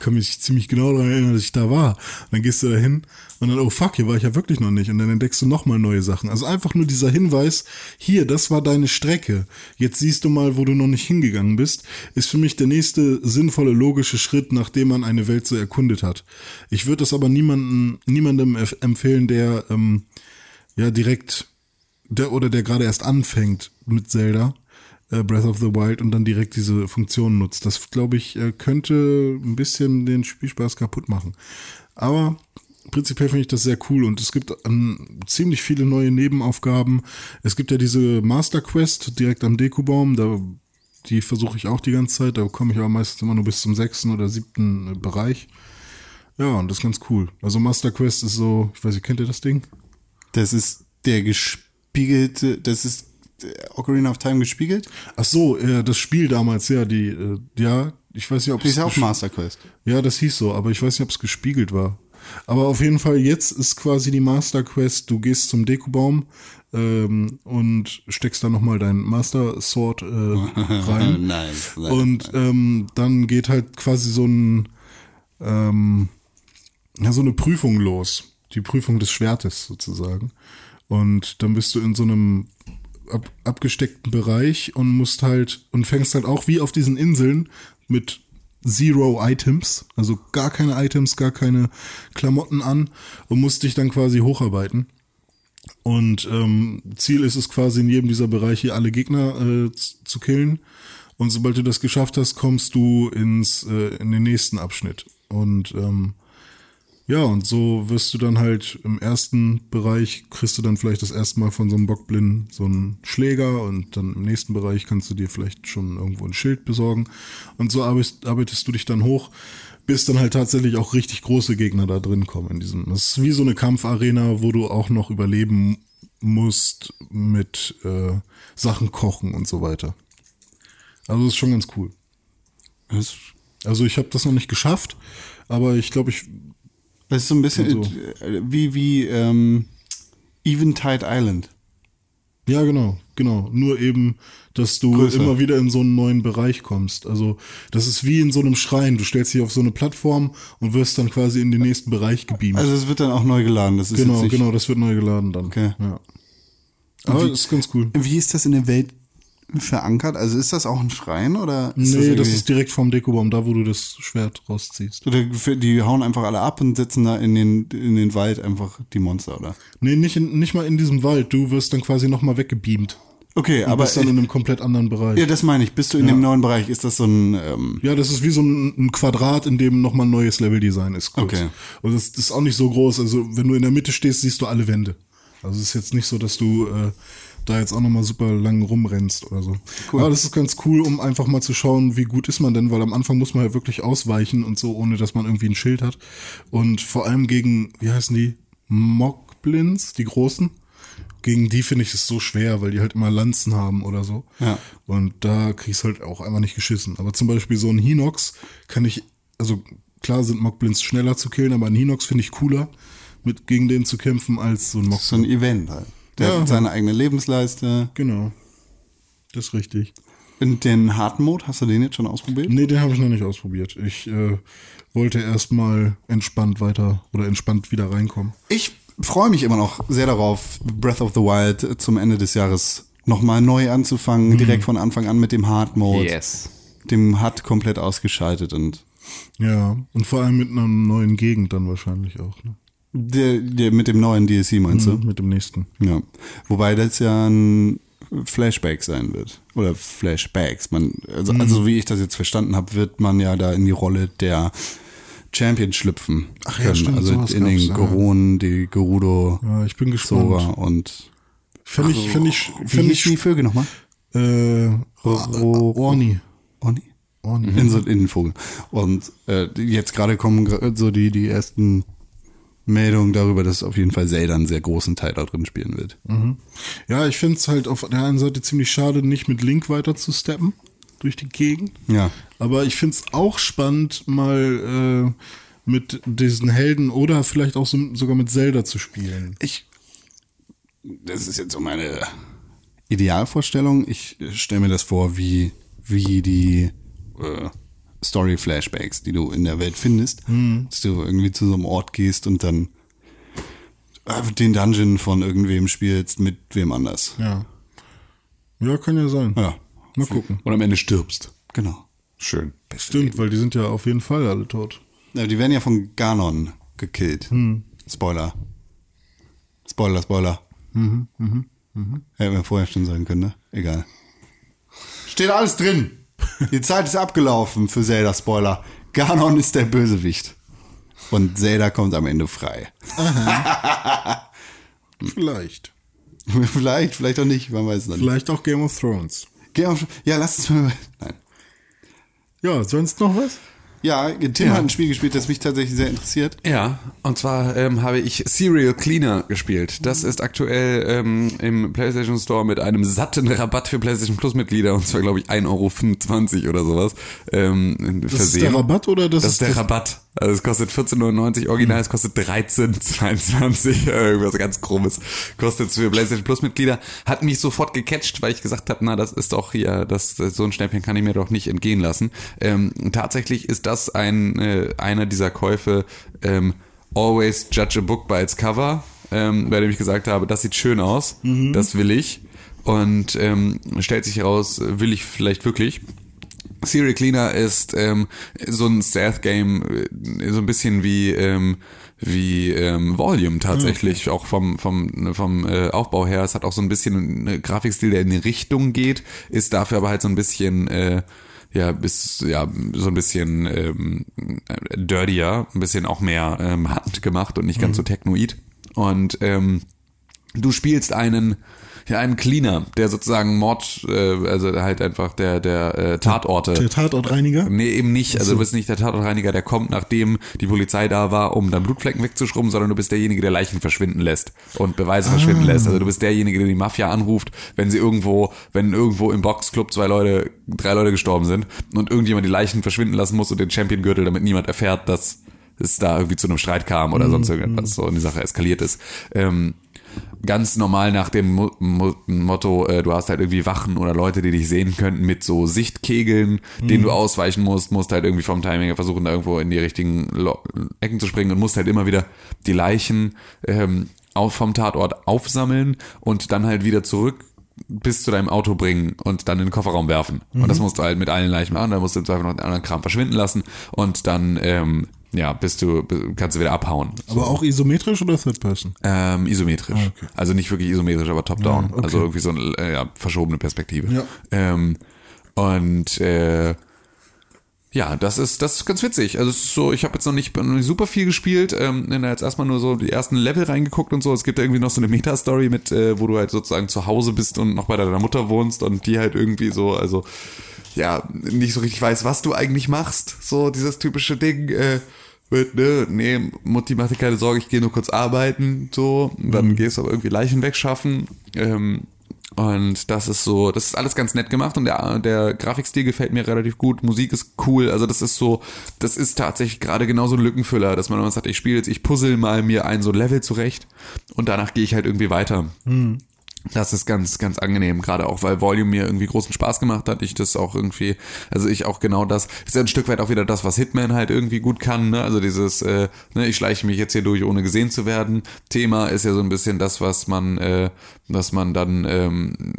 kann mich ziemlich genau daran erinnern, dass ich da war. Und dann gehst du da hin und dann, oh fuck, hier war ich ja wirklich noch nicht. Und dann entdeckst du nochmal neue Sachen. Also einfach nur dieser Hinweis, hier, das war deine Strecke. Jetzt siehst du mal, wo du noch nicht hingegangen bist, ist für mich der nächste sinnvolle, logische Schritt, nachdem man eine Welt so erkundet hat. Ich würde das aber niemanden, niemandem empf- empfehlen, der ähm, ja direkt der oder der gerade erst anfängt mit Zelda, äh, Breath of the Wild und dann direkt diese Funktion nutzt. Das glaube ich äh, könnte ein bisschen den Spielspaß kaputt machen. Aber prinzipiell finde ich das sehr cool und es gibt ähm, ziemlich viele neue Nebenaufgaben. Es gibt ja diese Master Quest direkt am Dekubaum, da die versuche ich auch die ganze Zeit, da komme ich aber meistens immer nur bis zum sechsten oder siebten äh, Bereich. Ja, und das ist ganz cool. Also Master Quest ist so, ich weiß nicht, kennt ihr das Ding? Das ist der gespiegelte, das ist Ocarina of Time gespiegelt? Ach so, äh, das Spiel damals, ja, die, äh, ja, ich weiß nicht, ob ja auch Master Quest. Ja, das hieß so, aber ich weiß nicht, ob es gespiegelt war. Aber auf jeden Fall, jetzt ist quasi die Master Quest, du gehst zum Dekubaum ähm, und steckst da nochmal dein Master Sword äh, rein. Nein. nein. Und ähm, dann geht halt quasi so ein ähm, ja, so eine Prüfung los. Die Prüfung des Schwertes sozusagen. Und dann bist du in so einem ab, abgesteckten Bereich und musst halt und fängst halt auch wie auf diesen Inseln mit Zero Items, also gar keine Items, gar keine Klamotten an und musst dich dann quasi hocharbeiten. Und ähm, Ziel ist es quasi in jedem dieser Bereiche alle Gegner äh, zu killen. Und sobald du das geschafft hast, kommst du ins äh, in den nächsten Abschnitt. Und ähm, Ja, und so wirst du dann halt im ersten Bereich, kriegst du dann vielleicht das erste Mal von so einem Bockblind so einen Schläger und dann im nächsten Bereich kannst du dir vielleicht schon irgendwo ein Schild besorgen. Und so arbeitest, arbeitest du dich dann hoch, bis dann halt tatsächlich auch richtig große Gegner da drin kommen in diesem. Das ist wie so eine Kampfarena, wo du auch noch überleben musst mit äh, Sachen kochen und so weiter. Also das ist schon ganz cool. Also ich habe das noch nicht geschafft, aber ich glaube, ich das ist so ein bisschen Und äh, wie, wie ähm, Eventide Island. Ja, genau, genau. Nur eben, dass du Größer. immer wieder in so einen neuen Bereich kommst. Also, das ist wie in so einem Schrein. Du stellst dich auf so eine Plattform und wirst dann quasi in den nächsten Bereich gebeamt. Also es wird dann auch neu geladen. Das ist genau, genau, das wird neu geladen dann. Okay. Ja. Aber wie- das ist ganz cool. Wie ist das in der Welt verankert? Also ist das auch ein Schrein oder ist nee, das, irgendwie- ist direkt vom Dekobaum, da wo du das Schwert rausziehst. oder für- die hauen einfach alle ab und setzen da in den in den Wald einfach die Monster, oder? Nee, nicht, in, nicht mal in diesem Wald. Du wirst dann quasi nochmal weggebeamt. Okay, Aber aber bist dann in einem komplett anderen Bereich. ja, das meine ich. Bist du in dem neuen Bereich? Ist das so ein ähm, Ja, das ist wie so ein, ein Quadrat, in dem nochmal ein neues Leveldesign ist. Kurz. Okay. Und das, das ist auch nicht so groß. Also wenn du in der Mitte stehst, siehst du alle Wände. Also es ist jetzt nicht so, dass du äh, da jetzt auch nochmal super lang rumrennst oder so. Cool. Aber das ist ganz cool, um einfach mal zu schauen, wie gut ist man denn, weil am Anfang muss man ja wirklich ausweichen und so, ohne dass man irgendwie ein Schild hat. Und vor allem gegen, wie heißen die? Mockblins, die großen. Gegen die finde ich es so schwer, weil die halt immer Lanzen haben oder so. Ja. Und da kriegst halt auch einfach nicht geschissen. Aber zum Beispiel so ein Hinox kann ich, also klar sind Mockblins schneller zu killen, aber ein Hinox finde ich cooler, mit gegen den zu kämpfen, als so ein so Mockblin. ein Event halt. Der Ja. hat seine eigene Lebensleiste. Genau. Das ist richtig. Und den harten Mode, hast du den jetzt schon ausprobiert? Nee, den habe ich noch nicht ausprobiert. Ich äh, wollte erstmal entspannt weiter oder entspannt wieder reinkommen. Ich freue mich immer noch sehr darauf, Breath of the Wild zum Ende des Jahres nochmal neu Mhm. anzufangen, direkt von Anfang an mit dem Hard Mode. Yes. Dem HUD komplett ausgeschaltet und Ja, und vor allem mit einer neuen Gegend dann wahrscheinlich auch. Ne? Der, der mit dem neuen DLC meinst du? Mit dem nächsten. Ja. Wobei das ja ein Flashback sein wird. Oder Flashbacks. Man, also, Mhm. also wie ich das jetzt verstanden habe, wird man ja da in die Rolle der Champion schlüpfen Ach ja, können. stimmt, also in den gab's, ja. Goron, die Gerudo, Ja, ich bin gespannt. Sora und Fände ich, fänd ich, wie fänd hießen die ich, Vögel nochmal? äh, Ro- Orni. Oni? Orni. In so in den Vogel. Und äh, jetzt gerade kommen so die, die ersten Meldungen darüber, dass auf jeden Fall Zelda einen sehr großen Teil da drin spielen wird. Ja, ich finde es halt auf der einen Seite ziemlich schade, nicht mit Link weiter zu steppen durch die Gegend. Ja. Aber ich finde es auch spannend, mal äh, mit diesen Helden oder vielleicht auch so, sogar mit Zelda zu spielen. Ich, das ist jetzt so meine Idealvorstellung. Ich stelle mir das vor, wie, wie die äh, Story-Flashbacks, die du in der Welt findest, dass du irgendwie zu so einem Ort gehst und dann äh, den Dungeon von irgendwem spielst mit wem anders. Ja. Ja, kann ja sein. Ja, Mal gucken. Und am Ende stirbst. genau. Schön. Stimmt, weil die sind ja auf jeden Fall alle tot. Ja, die werden ja von Ganon gekillt. Spoiler. Spoiler, Spoiler. Hätte mir vorher schon sagen können, ne? Egal. Steht alles drin. Die Zeit ist abgelaufen für Zelda Spoiler. Ganon ist der Bösewicht. Und Zelda kommt am Ende frei. Vielleicht. vielleicht, vielleicht auch nicht, man weiß es noch nicht. Vielleicht auch Game of Thrones. Geh auf, ja, lass uns mal. Nein. Ja, sonst noch was? Ja, Tim hat ein Spiel gespielt, das mich tatsächlich sehr interessiert. Ja, und zwar ähm, habe ich Serial Cleaner gespielt. Das ist aktuell ähm, im PlayStation Store mit einem satten Rabatt für PlayStation Plus Mitglieder und zwar glaube ich 1,25 Euro oder sowas ähm, Das ist der Rabatt oder das, Das ist der Rabatt. Also es kostet 14,99 original, es kostet 13,22, irgendwas ganz krummes. Kostet für PlayStation Plus Mitglieder. Hat mich sofort gecatcht, weil ich gesagt habe, na, das ist doch hier, das, so ein Schnäppchen kann ich mir doch nicht entgehen lassen. Ähm, tatsächlich ist das ein, äh, einer dieser Käufe, ähm, always judge a book by its cover, ähm, bei dem ich gesagt habe, das sieht schön aus, das will ich. Und ähm, stellt sich heraus, will ich vielleicht wirklich. Serial Cleaner ist ähm, so ein Stealth-Game, äh, so ein bisschen wie ähm, wie ähm, Volume tatsächlich, auch vom vom vom äh, Aufbau her. Es hat auch so ein bisschen einen Grafikstil, der in die Richtung geht, ist dafür aber halt so ein bisschen äh, ja, ist ja so ein bisschen ähm, dirtier, ein bisschen auch mehr ähm, handgemacht und nicht ganz so technoid. Und ähm, du spielst einen ja, einen Cleaner, der sozusagen Mord, äh, also halt einfach der der äh, Tatorte. Der Tatortreiniger? Nee, eben nicht. Also du bist nicht der Tatortreiniger, der kommt, nachdem die Polizei da war, um dann Blutflecken wegzuschrubben, sondern du bist derjenige, der Leichen verschwinden lässt und Beweise verschwinden lässt. Also du bist derjenige, der die Mafia anruft, wenn sie irgendwo, wenn irgendwo im Boxclub zwei Leute, drei Leute gestorben sind und irgendjemand die Leichen verschwinden lassen muss und den Champion-Gürtel, damit niemand erfährt, dass es da irgendwie zu einem Streit kam oder sonst irgendwas so und die Sache eskaliert ist. Ähm, ganz normal nach dem Mo Mo Motto, äh, du hast halt irgendwie Wachen oder Leute, die dich sehen könnten mit so Sichtkegeln, denen du ausweichen musst, musst halt irgendwie vom Timing versuchen, da irgendwo in die richtigen Lo Ecken zu springen und musst halt immer wieder die Leichen ähm, auf, vom Tatort aufsammeln und dann halt wieder zurück bis zu deinem Auto bringen und dann in den Kofferraum werfen. Und das musst du halt mit allen Leichen machen, dann musst du im Zweifel noch den anderen Kram verschwinden lassen und dann ähm, ja, bist du, kannst du wieder abhauen. Aber auch isometrisch oder Third Person? Ähm, isometrisch. Ah, okay. Also nicht wirklich isometrisch, aber top-down. Ja, okay. Also irgendwie so eine äh, ja, verschobene Perspektive. Ja. Ähm, und äh, ja, das ist das ist ganz witzig. Also es ist so, ich habe jetzt noch nicht, noch nicht super viel gespielt, ähm, bin da jetzt erstmal nur so die ersten Level reingeguckt und so. Es gibt da irgendwie noch so eine Meta-Story mit, äh, wo du halt sozusagen zu Hause bist und noch bei deiner Mutter wohnst und die halt irgendwie so, also ja, nicht so richtig weiß, was du eigentlich machst. So dieses typische Ding, äh, mit, ne, nee, Mutti mach dir keine Sorge, ich gehe nur kurz arbeiten, so, und dann gehst du aber irgendwie Leichen wegschaffen. Ähm, und das ist so, das ist alles ganz nett gemacht und der, der Grafikstil gefällt mir relativ gut, Musik ist cool, also das ist so, das ist tatsächlich gerade genauso ein Lückenfüller, dass man immer sagt, ich spiele jetzt, ich puzzle mal mir ein so Level zurecht und danach gehe ich halt irgendwie weiter. Das ist ganz, ganz angenehm, gerade auch, weil Volume mir irgendwie großen Spaß gemacht hat. Ich das auch irgendwie, also ich auch genau das, ist ja ein Stück weit auch wieder das, was Hitman halt irgendwie gut kann, ne? Also dieses, äh, ne, ich schleiche mich jetzt hier durch, ohne gesehen zu werden. Thema ist ja so ein bisschen das, was man, äh, was man dann ähm,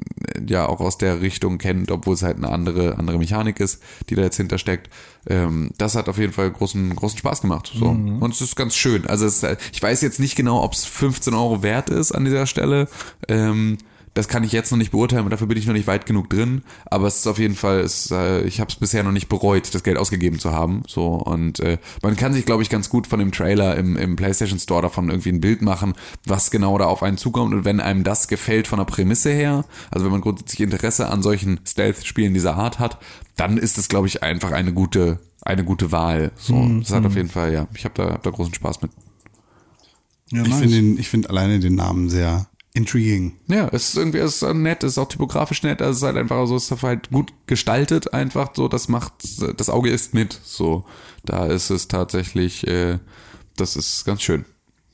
ja auch aus der Richtung kennt, obwohl es halt eine andere, andere Mechanik ist, die da jetzt hintersteckt. Ähm, das hat auf jeden Fall großen, großen Spaß gemacht. So. Und es ist ganz schön. Also es ist, ich weiß jetzt nicht genau, ob es 15 Euro wert ist an dieser Stelle. Ähm, das kann ich jetzt noch nicht beurteilen, dafür bin ich noch nicht weit genug drin. Aber es ist auf jeden Fall, es, äh, ich habe es bisher noch nicht bereut, das Geld ausgegeben zu haben. So und äh, man kann sich, glaube ich, ganz gut von dem Trailer im, im PlayStation Store davon irgendwie ein Bild machen, was genau da auf einen zukommt. Und wenn einem das gefällt von der Prämisse her, also wenn man grundsätzlich Interesse an solchen Stealth-Spielen dieser Art hat, dann ist es, glaube ich, einfach eine gute, eine gute Wahl. So, das hat auf jeden Fall, ja, ich habe da, hab da großen Spaß mit. Ja, Ich nice. finde finde alleine den Namen sehr intriguing. Ja, es ist irgendwie, es ist nett, es ist auch typografisch nett, also es ist halt einfach so, es ist halt gut gestaltet einfach, so, das macht, das Auge ist mit, so. Da ist es tatsächlich, äh, das ist ganz schön.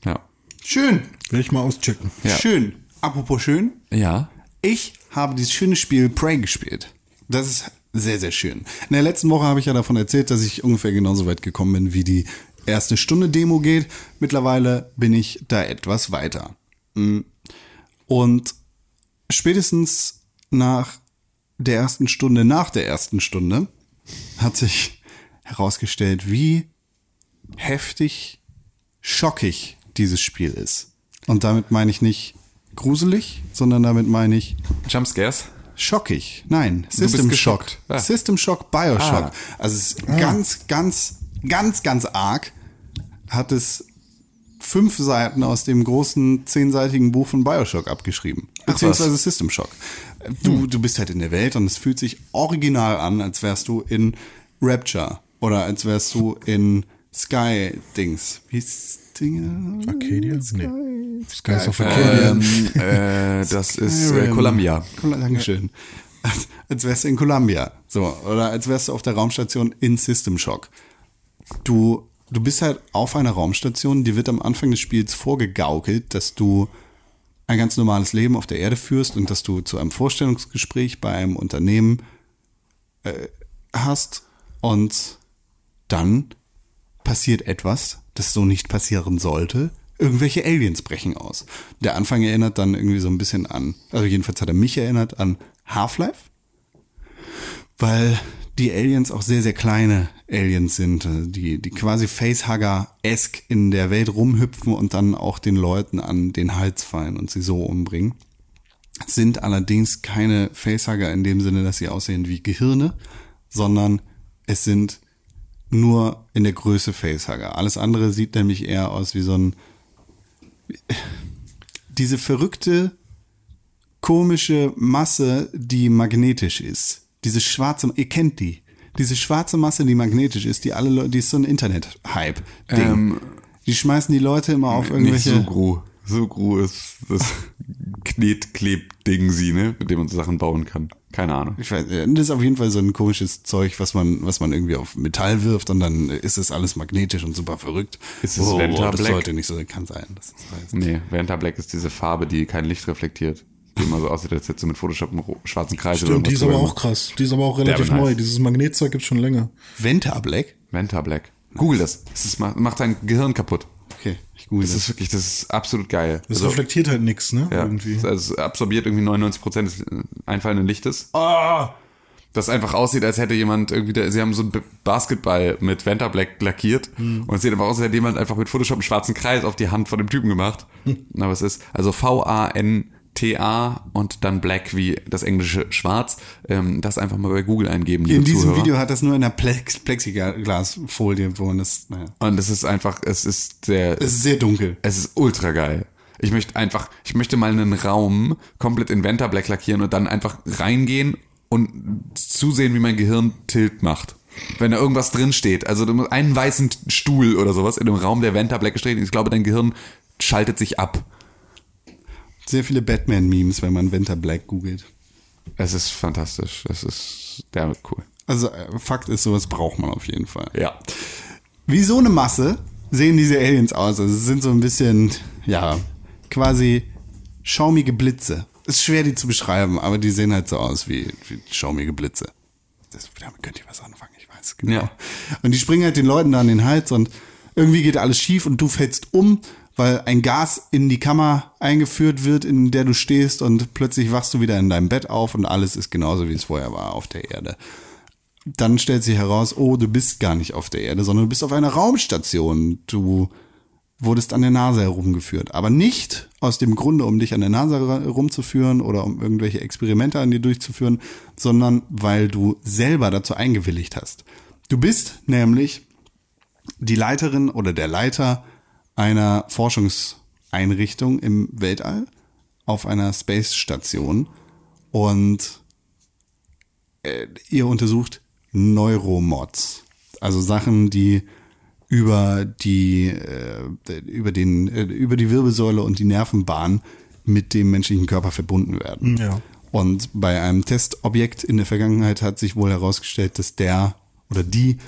Ja. Schön. Will ich mal auschecken. Ja. Schön. Apropos schön. Ja. Ich habe dieses schöne Spiel Prey gespielt. Das ist sehr, sehr schön. In der letzten Woche habe ich ja davon erzählt, dass ich ungefähr genauso weit gekommen bin, wie die erste Stunde Demo geht. Mittlerweile bin ich da etwas weiter. Mm. Und spätestens nach der ersten Stunde, nach der ersten Stunde, hat sich herausgestellt, wie heftig schockig dieses Spiel ist. Und damit meine ich nicht gruselig, sondern damit meine ich Jumpscares? schockig. Nein, System Shock. Ah. System Shock, Bioshock. Ah. Also es ist ganz, ganz, ganz, ganz arg. Hat es fünf Seiten aus dem großen zehnseitigen Buch von Bioshock abgeschrieben. Beziehungsweise System Shock. Du, du bist halt in der Welt und es fühlt sich original an, als wärst du in Rapture oder als wärst du in Sky Dings. Wie ist das Ding? Arcadia? Nee. Skies of Arcadia. Ähm, äh, das ist äh, Skyrim. Columbia. Col- Dankeschön. Als, als wärst du in Columbia. So, oder als wärst du auf der Raumstation in System Shock. Du, du bist halt auf einer Raumstation, dir wird am Anfang des Spiels vorgegaukelt, dass du ein ganz normales Leben auf der Erde führst und dass du zu einem Vorstellungsgespräch bei einem Unternehmen äh, hast und dann passiert etwas, das so nicht passieren sollte. Irgendwelche Aliens brechen aus. Der Anfang erinnert dann irgendwie so ein bisschen an, also jedenfalls hat er mich erinnert an Half-Life, weil die Aliens auch sehr, sehr kleine Aliens sind, äh, die, die quasi Facehugger-esque in der Welt rumhüpfen und dann auch den Leuten an den Hals fallen und sie so umbringen. Sind allerdings keine Facehugger in dem Sinne, dass sie aussehen wie Gehirne, sondern es sind nur in der Größe Facehugger. Alles andere sieht nämlich eher aus wie so ein diese verrückte komische Masse, die magnetisch ist. Diese schwarze, ihr kennt die. Diese schwarze Masse, die magnetisch ist, die alle Leute, die ist so ein Internet-Hype-Ding. Ähm, die schmeißen die Leute immer auf Nicht irgendwelche. Sugru. Sugru ist das Knetkleb-Ding, sie, ne? Mit dem man so Sachen bauen kann. Keine Ahnung. Ich weiß, äh, das ist auf jeden Fall so ein komisches Zeug, was man, was man irgendwie auf Metall wirft und dann ist es alles magnetisch und super verrückt. Ist es oh, Venta das Black? sollte nicht so, kann sein. Das weiß Nee, Vanta Black ist diese Farbe, die kein Licht reflektiert. Die immer so aussieht, als hättest du mit Photoshop einen schwarzen Kreis Stimmt, die ist aber auch krass. Die ist aber auch relativ neu. Dieses Magnetzeug gibt's schon länger. Venta Black? Vanta Black. Google das. Es ist, macht dein Gehirn kaputt. Okay, ich google Das das. ist wirklich, das ist absolut geil. Das Also, reflektiert halt nix, ne? ja, Irgendwie. Also es absorbiert irgendwie 99% des äh, einfallenden Lichtes. Ah! Das einfach aussieht, als hätte jemand irgendwie, da, sie haben so ein Basketball mit Vanta Black lackiert Hm. und es sieht einfach aus, als hätte jemand einfach mit Photoshop einen schwarzen Kreis auf die Hand von dem Typen gemacht. Hm. Aber es ist, also V-A-N-T-A und dann Black wie das englische Schwarz. Ähm, das einfach mal bei Google eingeben, liebe In diesem Zuhörer. Video hat das nur in einer Plex Plexiglasfolie, wo man das, naja. Und es ist einfach, es ist der, Es ist sehr dunkel. Es ist ultra geil. Ich möchte einfach, ich möchte mal einen Raum komplett in Venta Black lackieren und dann einfach reingehen und zusehen, wie mein Gehirn Tilt macht. Wenn da irgendwas drin steht. Also einen weißen Stuhl oder sowas in einem Raum, der Venta Black steht. Ich glaube, dein Gehirn schaltet sich ab. Sehr viele Batman-Memes, wenn man Venta Black googelt. Es ist fantastisch. Es ist derbe cool. Also äh, Fakt ist, sowas braucht man auf jeden Fall. Ja. Wie so eine Masse sehen diese Aliens aus. Also es sind so ein bisschen, ja, quasi schaumige Blitze. Ist schwer, die zu beschreiben, aber die sehen halt so aus wie, wie schaumige Blitze. Das, damit könnt ihr was anfangen, ich weiß genau. Ja. Und die springen halt den Leuten da an den Hals und irgendwie geht alles schief und du fällst um, weil ein Gas in die Kammer eingeführt wird, in der du stehst und plötzlich wachst du wieder in deinem Bett auf und alles ist genauso, wie es vorher war auf der Erde dann stellt sich heraus, oh, du bist gar nicht auf der Erde, sondern du bist auf einer Raumstation. Du wurdest an der NASA herumgeführt. Aber nicht aus dem Grunde, um dich an der NASA herumzuführen oder um irgendwelche Experimente an dir durchzuführen, sondern weil du selber dazu eingewilligt hast. Du bist nämlich die Leiterin oder der Leiter einer Forschungseinrichtung im Weltall auf einer Space Station und äh, ihr untersucht Neuromods. Also Sachen, die über die, äh, über den, äh, über die Wirbelsäule und die Nervenbahn mit dem menschlichen Körper verbunden werden. Ja. Und bei einem Testobjekt in der Vergangenheit hat sich wohl herausgestellt, dass der oder die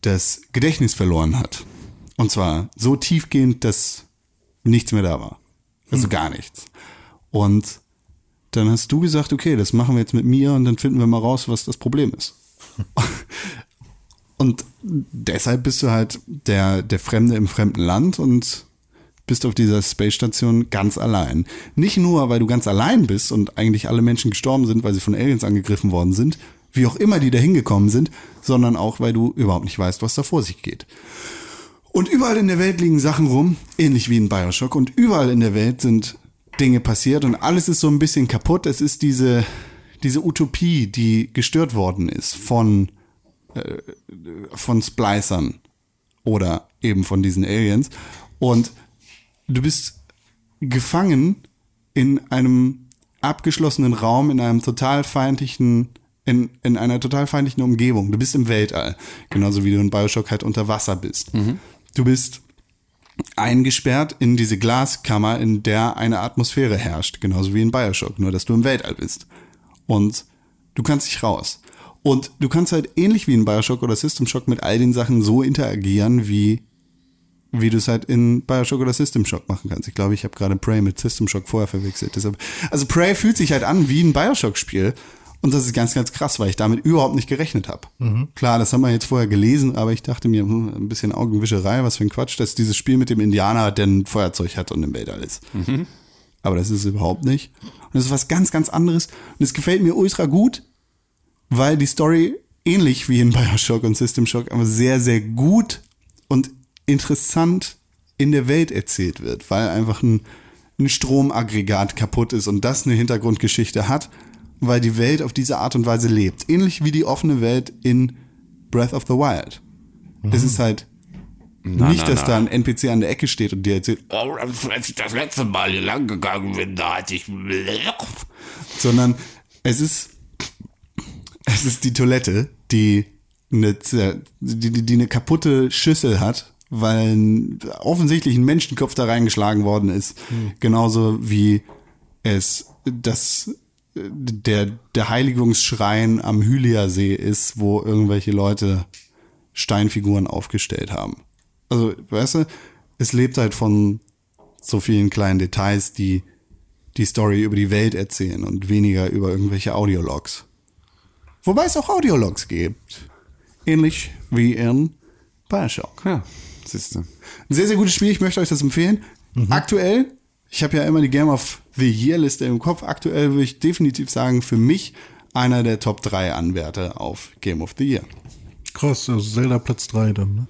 das Gedächtnis verloren hat. Und zwar so tiefgehend, dass nichts mehr da war. Also gar nichts. Und dann hast du gesagt, okay, das machen wir jetzt mit mir und dann finden wir mal raus, was das Problem ist. und deshalb bist du halt der, der Fremde im fremden Land und bist auf dieser Space Station ganz allein. Nicht nur, weil du ganz allein bist und eigentlich alle Menschen gestorben sind, weil sie von Aliens angegriffen worden sind, wie auch immer die da hingekommen sind, sondern auch, weil du überhaupt nicht weißt, was da vor sich geht. Und überall in der Welt liegen Sachen rum, ähnlich wie in Bioshock, und überall in der Welt sind Dinge passiert und alles ist so ein bisschen kaputt. Es ist diese, diese Utopie, die gestört worden ist von, äh, von Splicern oder eben von diesen Aliens. Und du bist gefangen in einem abgeschlossenen Raum, in einem total feindlichen, in, in einer total feindlichen Umgebung. Du bist im Weltall, genauso wie du in Bioshock halt unter Wasser bist. Du bist eingesperrt in diese Glaskammer, in der eine Atmosphäre herrscht, genauso wie in Bioshock, nur dass du im Weltall bist. Und du kannst nicht raus. Und du kannst halt ähnlich wie in Bioshock oder System Shock mit all den Sachen so interagieren, wie, wie du es halt in Bioshock oder System Shock machen kannst. Ich glaube, ich habe gerade Prey mit System Shock vorher verwechselt. Deshalb, also Prey fühlt sich halt an wie ein Bioshock-Spiel. Und das ist ganz, ganz krass, weil ich damit überhaupt nicht gerechnet habe. Klar, das haben wir jetzt vorher gelesen, aber ich dachte mir, hm, ein bisschen Augenwischerei, was für ein Quatsch, dass dieses Spiel mit dem Indianer, der ein Feuerzeug hat und im Weltall ist. Aber das ist es überhaupt nicht. Und das ist was ganz, ganz anderes. Und es gefällt mir ultra gut, weil die Story ähnlich wie in Bioshock und System Shock, aber sehr, sehr gut und interessant in der Welt erzählt wird, weil einfach ein, ein Stromaggregat kaputt ist und das eine Hintergrundgeschichte hat weil die Welt auf diese Art und Weise lebt. Ähnlich wie die offene Welt in Breath of the Wild. Es ist halt Na, nicht, na, dass na. da ein NPC an der Ecke steht und dir erzählt, Oh, als ich das letzte Mal hier lang gegangen bin, da hatte ich. sondern es ist, es ist die Toilette, die eine, die, die, die eine kaputte Schüssel hat, weil ein, offensichtlich ein Menschenkopf da reingeschlagen worden ist. Genauso wie es das der, der Heiligungsschrein am Hylia-See ist, wo irgendwelche Leute Steinfiguren aufgestellt haben. Also, weißt du, es lebt halt von so vielen kleinen Details, die die Story über die Welt erzählen und weniger über irgendwelche Audiologs. Wobei es auch Audiologs gibt. Ähnlich wie in Bioshock. Ja, siehst du. Ein sehr, sehr gutes Spiel, ich möchte euch das empfehlen. Aktuell, ich habe ja immer die Game of the Year Liste im Kopf, aktuell würde ich definitiv sagen, für mich einer der Top 3 Anwärter auf Game of the Year. Krass, also Zelda Platz 3 dann, ne?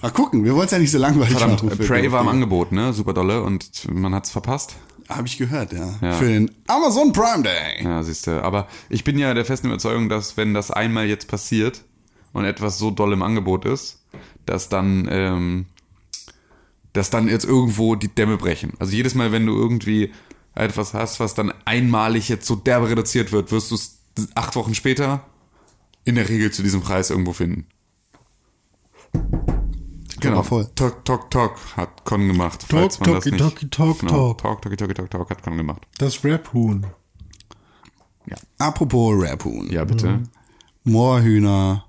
Mal gucken, wir wollen es ja nicht so langweilig Verdammt, machen. Prey war im. Angebot, ne? Super dolle und man hat's verpasst. Habe ich gehört, ja. Ja. Für den Amazon Prime Day. Ja, siehst du. Aber ich bin ja der festen Überzeugung, dass wenn das einmal jetzt passiert und etwas so doll im Angebot ist, dass dann, ähm, dass dann jetzt irgendwo die Dämme brechen. Also jedes Mal, wenn du irgendwie etwas hast, was dann einmalig jetzt so derbe reduziert wird, wirst du es acht Wochen später in der Regel zu diesem Preis irgendwo finden. Genau. voll. Talk, Talk, Talk hat Con gemacht. Talk, falls man das Talky, nicht- Talky, Talk, genau. Talk. Talk, Talky, Talky, Talk, Talk hat Con gemacht. Das Rap-Huhn. Apropos Rapun. Ja, bitte. Moorhühner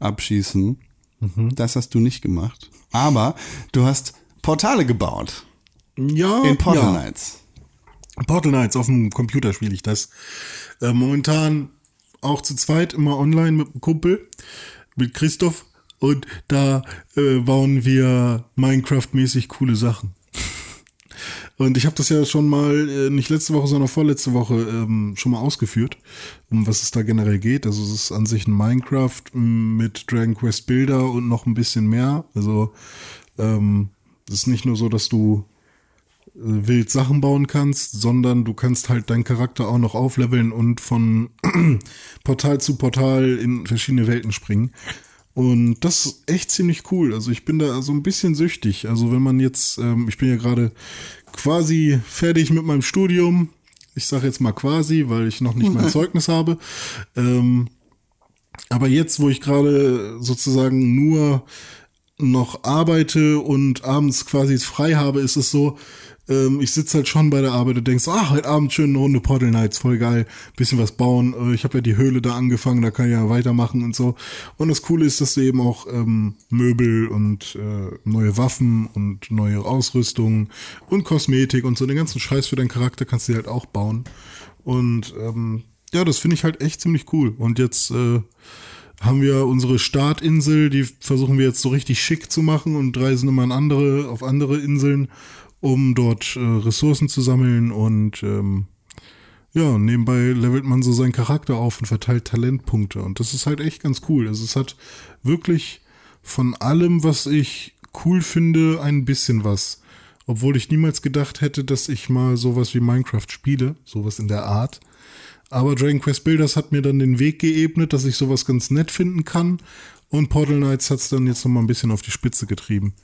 abschießen. Das hast du nicht gemacht. Aber du hast Portale gebaut Ja, in Portal ja. Knights. Portal Knights, auf dem Computer spiele ich das. Äh, momentan auch zu zweit immer online mit einem Kumpel, mit Christoph. Und da äh, bauen wir Minecraft-mäßig coole Sachen. Und ich habe das ja schon mal, äh, nicht letzte Woche, sondern vorletzte Woche ähm, schon mal ausgeführt, um was es da generell geht. Also es ist an sich ein Minecraft mit Dragon Quest Bilder und noch ein bisschen mehr. Also ähm, es ist nicht nur so, dass du äh, wild Sachen bauen kannst, sondern du kannst halt deinen Charakter auch noch aufleveln und von Portal zu Portal in verschiedene Welten springen. Und das ist echt ziemlich cool. Also ich bin da so ein bisschen süchtig. Also wenn man jetzt, ähm, ich bin ja gerade quasi fertig mit meinem Studium. Ich sage jetzt mal quasi, weil ich noch nicht mein Zeugnis habe. Ähm, aber jetzt, wo ich gerade sozusagen nur noch arbeite und abends quasi frei habe, ist es so, ähm, ich sitze halt schon bei der Arbeit und denkst, ah, heute Abend schön eine Runde Portal Nights, voll geil, bisschen was bauen. Äh, ich habe ja die Höhle da angefangen, da kann ich ja weitermachen und so. Und das Coole ist, dass du eben auch ähm, Möbel und äh, neue Waffen und neue Ausrüstung und Kosmetik und so den ganzen Scheiß für deinen Charakter kannst du halt auch bauen. Und ähm, ja, das finde ich halt echt ziemlich cool. Und jetzt äh, haben wir unsere Startinsel, die versuchen wir jetzt so richtig schick zu machen und reisen immer an andere, auf andere Inseln, um dort äh, Ressourcen zu sammeln und ähm, ja, nebenbei levelt man so seinen Charakter auf und verteilt Talentpunkte und das ist halt echt ganz cool. Also es hat wirklich von allem, was ich cool finde, ein bisschen was. Obwohl ich niemals gedacht hätte, dass ich mal sowas wie Minecraft spiele, sowas in der Art. Aber Dragon Quest Builders hat mir dann den Weg geebnet, dass ich sowas ganz nett finden kann. Und Portal Knights hat es dann jetzt nochmal ein bisschen auf die Spitze getrieben.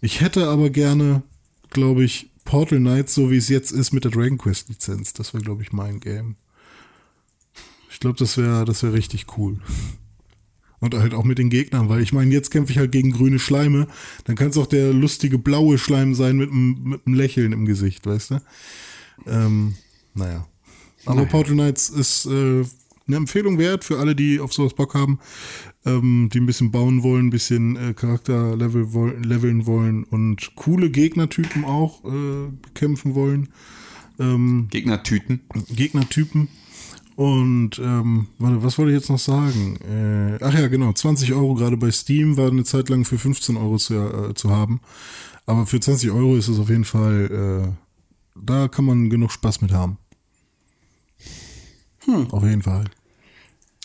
Ich hätte aber gerne, glaube ich, Portal Knights, so wie es jetzt ist, mit der Dragon Quest Lizenz. Das wäre, glaube ich, mein Game. Ich glaube, das wäre das wäre richtig cool. Und halt auch mit den Gegnern, weil ich meine, jetzt kämpfe ich halt gegen grüne Schleime. Dann kann es auch der lustige blaue Schleim sein mit einem mit einem Lächeln im Gesicht, weißt du? Ähm, naja. Aber Portal Knights ist äh, eine Empfehlung wert für alle, die auf sowas Bock haben, ähm, die ein bisschen bauen wollen, ein bisschen äh, Charakter level woll leveln wollen und coole Gegnertypen auch äh, bekämpfen wollen. Ähm, Gegnertüten. Gegnertypen. Und ähm, warte, was wollte ich jetzt noch sagen? Äh, ach ja, genau, 20 Euro gerade bei Steam war eine Zeit lang für 15 Euro zu, äh, zu haben. Aber für 20 Euro ist es auf jeden Fall, äh, da kann man genug Spaß mit haben. Auf jeden Fall.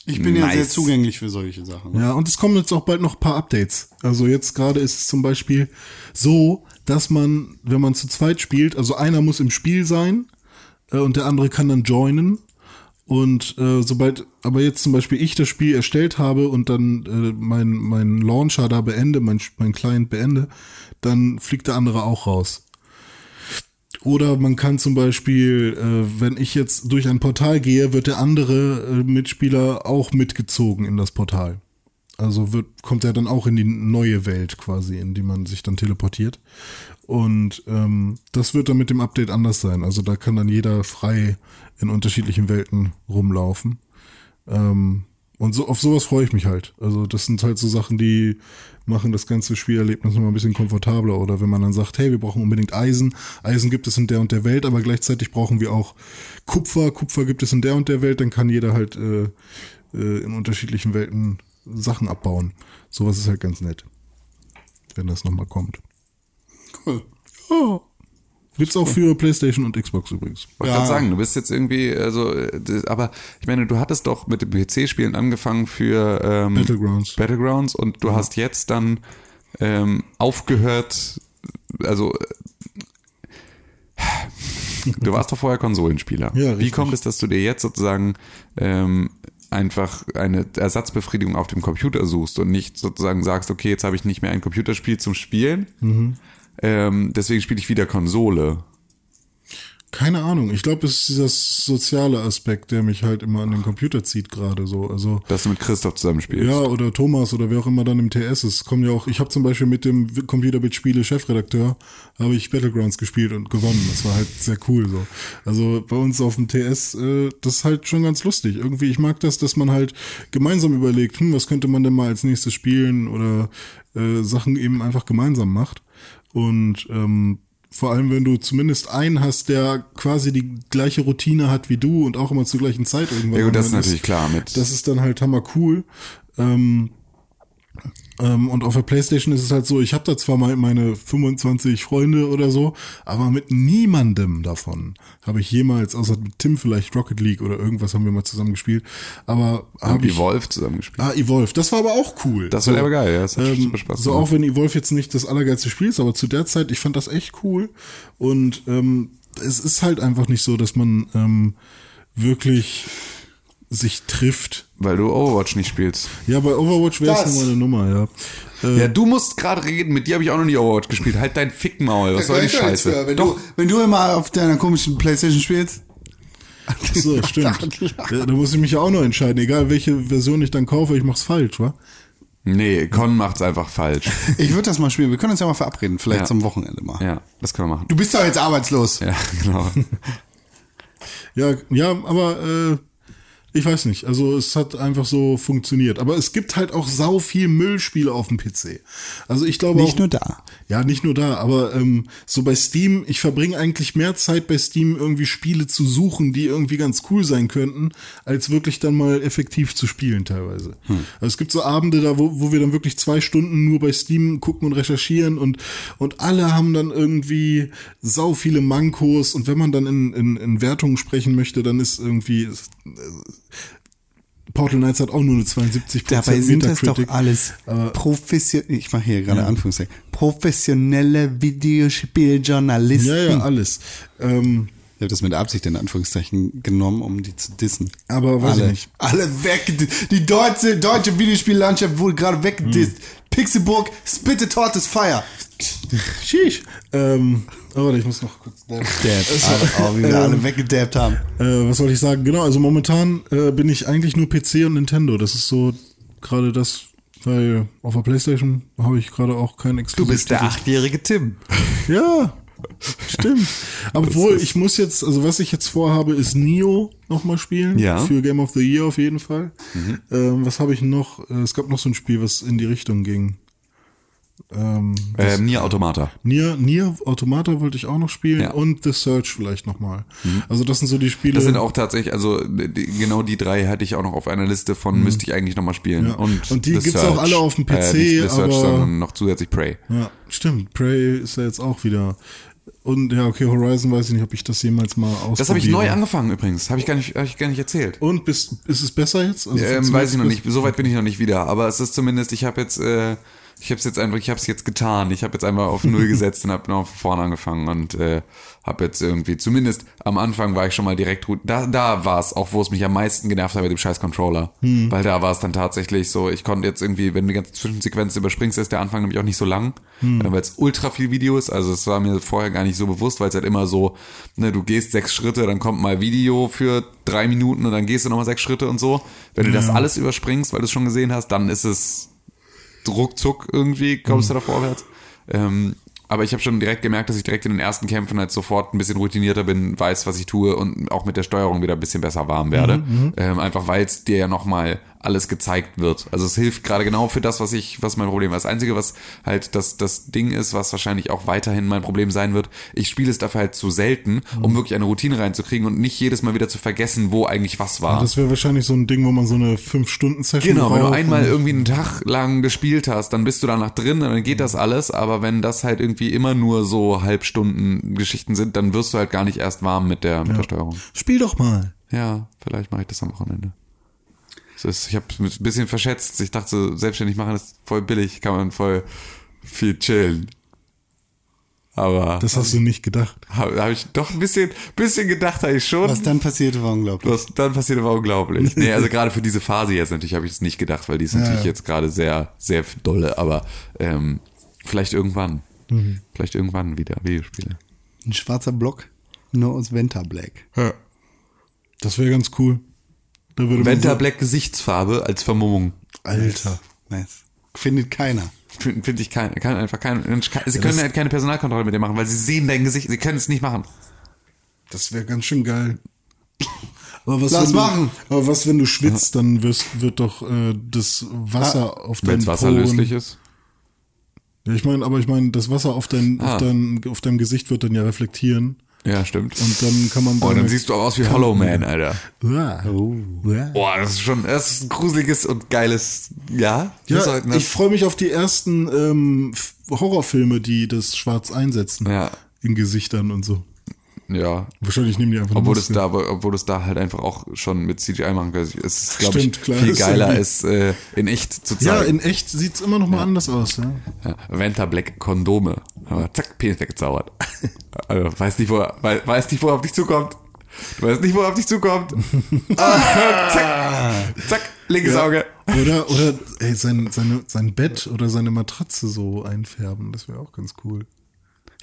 Ich bin ja Nice. sehr zugänglich für solche Sachen. Ja, und es kommen jetzt auch bald noch ein paar Updates. Also jetzt gerade ist es zum Beispiel so, dass man, wenn man zu zweit spielt, also einer muss im Spiel sein, äh, und der andere kann dann joinen. Und äh, sobald, aber jetzt zum Beispiel ich das Spiel erstellt habe und dann äh, mein, mein Launcher da beende, mein, mein Client beende, dann fliegt der andere auch raus. Oder man kann zum Beispiel, äh, wenn ich jetzt durch ein Portal gehe, wird der andere äh, Mitspieler auch mitgezogen in das Portal. Also wird, kommt er dann auch in die neue Welt quasi, in die man sich dann teleportiert. Und ähm, das wird dann mit dem Update anders sein. Also da kann dann jeder frei in unterschiedlichen Welten rumlaufen. Ähm, und so auf sowas freue ich mich halt. Also das sind halt so Sachen, die machen das ganze Spielerlebnis nochmal ein bisschen komfortabler. Oder wenn man dann sagt, hey, wir brauchen unbedingt Eisen. Eisen gibt es in der und der Welt, aber gleichzeitig brauchen wir auch Kupfer. Kupfer gibt es in der und der Welt. Dann kann jeder halt äh, äh, in unterschiedlichen Welten Sachen abbauen. Sowas ist halt ganz nett, wenn das nochmal kommt. Cool. Gibt's auch für PlayStation und Xbox übrigens. Wollte Ja. gerade sagen, du bist jetzt irgendwie, also, äh, das- aber ich meine, du hattest doch mit dem PC-Spielen angefangen für ähm, Battlegrounds. Battlegrounds und du hast jetzt dann ähm, aufgehört, also äh, du warst doch vorher Konsolenspieler. Ja, Wie kommt es, dass du dir jetzt sozusagen ähm, einfach eine Ersatzbefriedigung auf dem Computer suchst und nicht sozusagen sagst, okay, jetzt habe ich nicht mehr ein Computerspiel zum Spielen, Mhm. Ähm, deswegen spiele ich wieder Konsole. Keine Ahnung. Ich glaube, es ist dieser soziale Aspekt, der mich halt immer an den Computer zieht gerade so. Also Dass du mit Christoph zusammenspielst. ja, oder Thomas oder wer auch immer dann im TS ist. Kommen ja auch, ich habe zum Beispiel mit dem Computerbit-Spiele-Chefredakteur habe ich Battlegrounds gespielt und gewonnen. Das war halt sehr cool so. Also bei uns auf dem TS, äh, das ist halt schon ganz lustig. Irgendwie, ich mag das, dass man halt gemeinsam überlegt, hm, was könnte man denn mal als nächstes spielen oder äh, Sachen eben einfach gemeinsam macht. Und ähm, vor allem, wenn du zumindest einen hast, der quasi die gleiche Routine hat wie du und auch immer zur gleichen Zeit irgendwann. Ja gut, das ist natürlich klar mit. Das ist dann halt hammer cool. Ähm, ähm, und auf der Playstation ist es halt so, ich habe da zwar mal meine 25 Freunde oder so, aber mit niemandem davon habe ich jemals, außer mit Tim vielleicht Rocket League oder irgendwas haben wir mal zusammen gespielt, aber haben habe ich... Evolve zusammengespielt. Ah, Evolve, das war aber auch cool. Das war aber geil, ja. Das hat ähm, super Spaß so gemacht. auch wenn Evolve jetzt nicht das allergeilste Spiel ist, aber zu der Zeit, ich fand das echt cool. Und ähm, es ist halt einfach nicht so, dass man ähm, wirklich sich trifft. Weil du Overwatch nicht spielst. Ja, bei Overwatch wäre es Das. nochmal eine Nummer, ja. Äh, Ja, du musst gerade reden, mit dir habe ich auch noch nie Overwatch gespielt. Halt dein Fickmaul, was soll die Scheiße? Wenn, Doch, du, wenn du immer auf deiner komischen Playstation spielst. so, stimmt. Ja, da muss ich mich ja auch noch entscheiden. Egal welche Version ich dann kaufe, ich mach's falsch, wa? nee, Con macht's einfach falsch. Ich würde das mal spielen. Wir können uns ja mal verabreden. Vielleicht Ja. zum Wochenende mal. Ja, das können wir machen. Du bist doch jetzt arbeitslos. Ja, genau. Ja, ja, aber äh, ich weiß nicht. Also es hat einfach so funktioniert. Aber es gibt halt auch sau viel Müllspiele auf dem PC. Also ich glaube Nicht auch, nur da. Ja, nicht nur da, aber ähm, so bei Steam, ich verbringe eigentlich mehr Zeit bei Steam, irgendwie Spiele zu suchen, die irgendwie ganz cool sein könnten, als wirklich dann mal effektiv zu spielen teilweise. Also es gibt so Abende da, wo, wo wir dann wirklich zwei Stunden nur bei Steam gucken und recherchieren und, und alle haben dann irgendwie sau viele Mankos und wenn man dann in, in, in Wertungen sprechen möchte, dann ist irgendwie, Portal Knights hat auch nur eine 72% Dabei sind das doch alles professionelle, ich mache hier gerade Anführungszeichen, professionelle Videospieljournalisten. Ja, ja, alles. Ähm, Ich habe das mit Absicht in Anführungszeichen genommen, um die zu dissen. Aber weiß alle, ich nicht. Alle weg. Die deutsche, deutsche Videospiellandschaft wurde gerade weggedisst. Pixelburg, Spitted Hot is Fire. Sheesh. Ähm, oh, warte, ich muss noch kurz. Dab. Alle, oh, wie wir alle weggedabbt haben. Äh, was soll ich sagen? Genau, also momentan äh, bin ich eigentlich nur PC und Nintendo. Das ist so gerade das, weil auf der Playstation habe ich gerade auch kein Exklusiv. achtjährige Tim. Ja, stimmt. Obwohl, ich muss jetzt, also was ich jetzt vorhabe, ist Nio nochmal spielen. Ja. Für Game of the Year auf jeden Fall. Ähm, was habe ich noch? Äh, Es gab noch so ein Spiel, was in die Richtung ging. Ähm, Ähm, Nier Automata. Nier, Nier Automata wollte ich auch noch spielen Ja. und The Search vielleicht nochmal. Also das sind so die Spiele. Das sind auch tatsächlich, also die, genau die drei hatte ich auch noch auf einer Liste von, müsste ich eigentlich nochmal spielen. Mhm. Ja. Und, Und die The gibt's auch alle auf dem PC, äh, nicht The Search, aber- sondern noch zusätzlich Prey. Ja, stimmt. Prey ist ja jetzt auch wieder. Und ja, okay, Horizon weiß ich nicht, ob ich das jemals mal ausprobiere. Das habe ich neu angefangen übrigens. Habe ich gar nicht, hab ich gar nicht erzählt. Und bist, ist es besser jetzt? Also Ähm, weiß ich noch nicht. So weit bin ich noch nicht wieder. Aber es ist zumindest, ich habe jetzt äh, Ich habe es jetzt einfach, ich habe es jetzt getan. Ich habe jetzt einfach auf null gesetzt und habe noch von vorne angefangen und äh, habe jetzt irgendwie, zumindest am Anfang war ich schon mal direkt, da, da war es auch, wo es mich am meisten genervt hat mit dem scheiß Controller. Weil da war es dann tatsächlich so, ich konnte jetzt irgendwie, wenn du die ganze Zwischensequenz überspringst, ist der Anfang nämlich auch nicht so lang, äh, weil es ultra viel Video ist. Also es war mir vorher gar nicht so bewusst, weil es halt immer so, ne, du gehst sechs Schritte, dann kommt mal Video für drei Minuten und dann gehst du nochmal sechs Schritte und so. Wenn du das alles überspringst, weil du es schon gesehen hast, dann ist es ruckzuck irgendwie kommst du da vorwärts. Ähm, aber ich habe schon direkt gemerkt, dass ich direkt in den ersten Kämpfen halt sofort ein bisschen routinierter bin, weiß, was ich tue und auch mit der Steuerung wieder ein bisschen besser warm werde. Ähm, einfach weil es dir ja nochmal alles gezeigt wird. Also es hilft gerade genau für das, was ich, was mein Problem war. Das Einzige, was halt das, das Ding ist, was wahrscheinlich auch weiterhin mein Problem sein wird, ich spiele es dafür halt zu selten, um wirklich eine Routine reinzukriegen und nicht jedes Mal wieder zu vergessen, wo eigentlich was war. Das wäre wahrscheinlich so ein Ding, wo man so eine 5-Stunden-Session Genau, wenn du einmal irgendwie einen Tag lang gespielt hast, dann bist du danach drin und dann geht das alles, aber wenn das halt irgendwie immer nur so Halbstunden Geschichten sind, dann wirst du halt gar nicht erst warm mit der, mit der Steuerung. Spiel doch mal. Ja, vielleicht mache ich das am Wochenende. Ist, ich habe ein bisschen verschätzt. Ich dachte, so, selbstständig machen ist voll billig, kann man voll viel chillen. Aber Das hast du nicht gedacht. habe hab ich doch ein bisschen, bisschen gedacht, habe ich schon. Was dann passierte, war unglaublich. Was dann passiert, war unglaublich. Nee, also gerade für diese Phase jetzt natürlich habe ich es nicht gedacht, weil die ist natürlich ja. jetzt gerade sehr, sehr dolle, aber ähm, vielleicht irgendwann. Mhm. Vielleicht irgendwann wieder Videospiele. Ein schwarzer Block, nur aus Venta Black. Ja. Das wäre ganz cool. Da würde Venta so, Black Gesichtsfarbe als Vermummung. Alter. Nice. Findet keiner. Finde find ich kein, kann einfach kein, sie können halt keine Personalkontrolle mit dir machen, weil sie sehen dein Gesicht, sie können es nicht machen. Das wäre ganz schön geil. Aber was, Lass wenn machen. Du, aber was, wenn du schwitzt, dann wirst, wird doch äh, das Wasser auf Wenn deinen es Poren- wasserlöslich ist. Ja, ich meine, aber ich meine, das Wasser auf dein, Ah. auf dein, auf deinem Gesicht wird dann ja reflektieren. Ja, stimmt. Und dann kann man oh, dann siehst du auch aus wie Hollow Man, Alter. Uah. Boah, das ist schon, das ist ein gruseliges und geiles, ja? Ja, halt, ne? ich freue mich auf die ersten ähm, Horrorfilme, die das schwarz einsetzen. Ja. In Gesichtern und so. Ja. Wahrscheinlich nehmen die einfach Obwohl es da, obwohl es da halt einfach auch schon mit CGI machen kann. Es ist, glaube ich, klar. viel geiler, es äh, in echt zu Ja, zeigen. in echt sieht's immer noch mal anders aus. Ja. Ja, Venta Black Kondome. Aber zack, Penis weggezaubert. also, weiß nicht, wo, er- wei- weiß nicht, wo er auf dich zukommt. Du weißt nicht, wo er auf dich zukommt. ah, zack, zack, linkes Auge. Oder, oder ey, sein, seine, sein Bett oder seine Matratze so einfärben, das wäre auch ganz cool.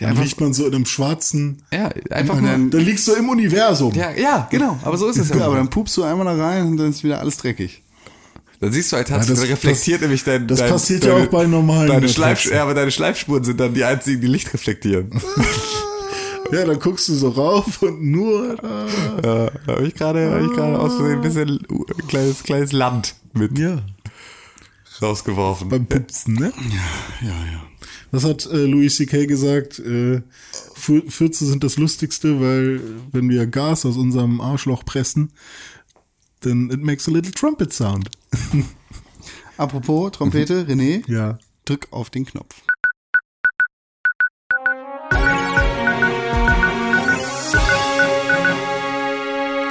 Ja, dann einfach- liegt man so in einem schwarzen. Ja, einfach nur. dann- Da liegst du im Universum. Ja, ja, genau. Aber so ist es Ja, ja. aber dann pupst du einmal da rein und dann ist wieder alles dreckig. Dann siehst du halt das- tatsächlich, reflektiert das- nämlich dein. das dein, passiert ja auch bei normalen Deine. Schleif, ja, aber deine Schleifspuren sind dann die einzigen, die Licht reflektieren. Ja, dann guckst du so rauf und nur. Ja, da habe ich gerade hab ich gerade aus Versehen ein bisschen uh, kleines, kleines Land mit Ja, rausgeworfen. beim Pupsen, ne? Ja, ja. Was hat äh, Louis C.K. gesagt? Äh, Fü- Fürze sind das Lustigste, weil wenn wir Gas aus unserem Arschloch pressen, dann it makes a little trumpet sound. Apropos Trompete, René, Ja. drück auf den Knopf.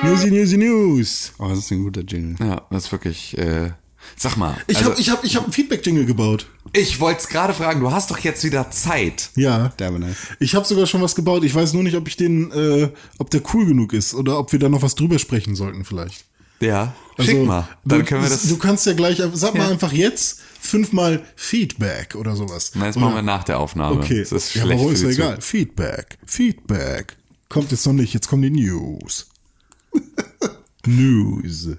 Newsy, newsy, news. Oh, das ist ein guter Jingle. Ja, das ist wirklich. Äh, sag mal. Ich also, hab, ich hab, ich hab einen Feedback-Jingle gebaut. Ich wollte es gerade fragen, du hast doch jetzt wieder Zeit. Ja. Nice. Ich habe sogar schon was gebaut. Ich weiß nur nicht, ob ich den, äh, ob der cool genug ist oder ob wir da noch was drüber sprechen sollten vielleicht. Ja, schick mal. Dann du, können wir das. Du kannst ja gleich, sag mal Ja. einfach jetzt fünfmal Feedback oder sowas. Nein, das Oder- machen wir nach der Aufnahme. Okay. Das ist ja, schlecht aber für ist die ja egal. Zuhörer. Feedback. Feedback. Kommt jetzt noch nicht. Jetzt kommen die News. News.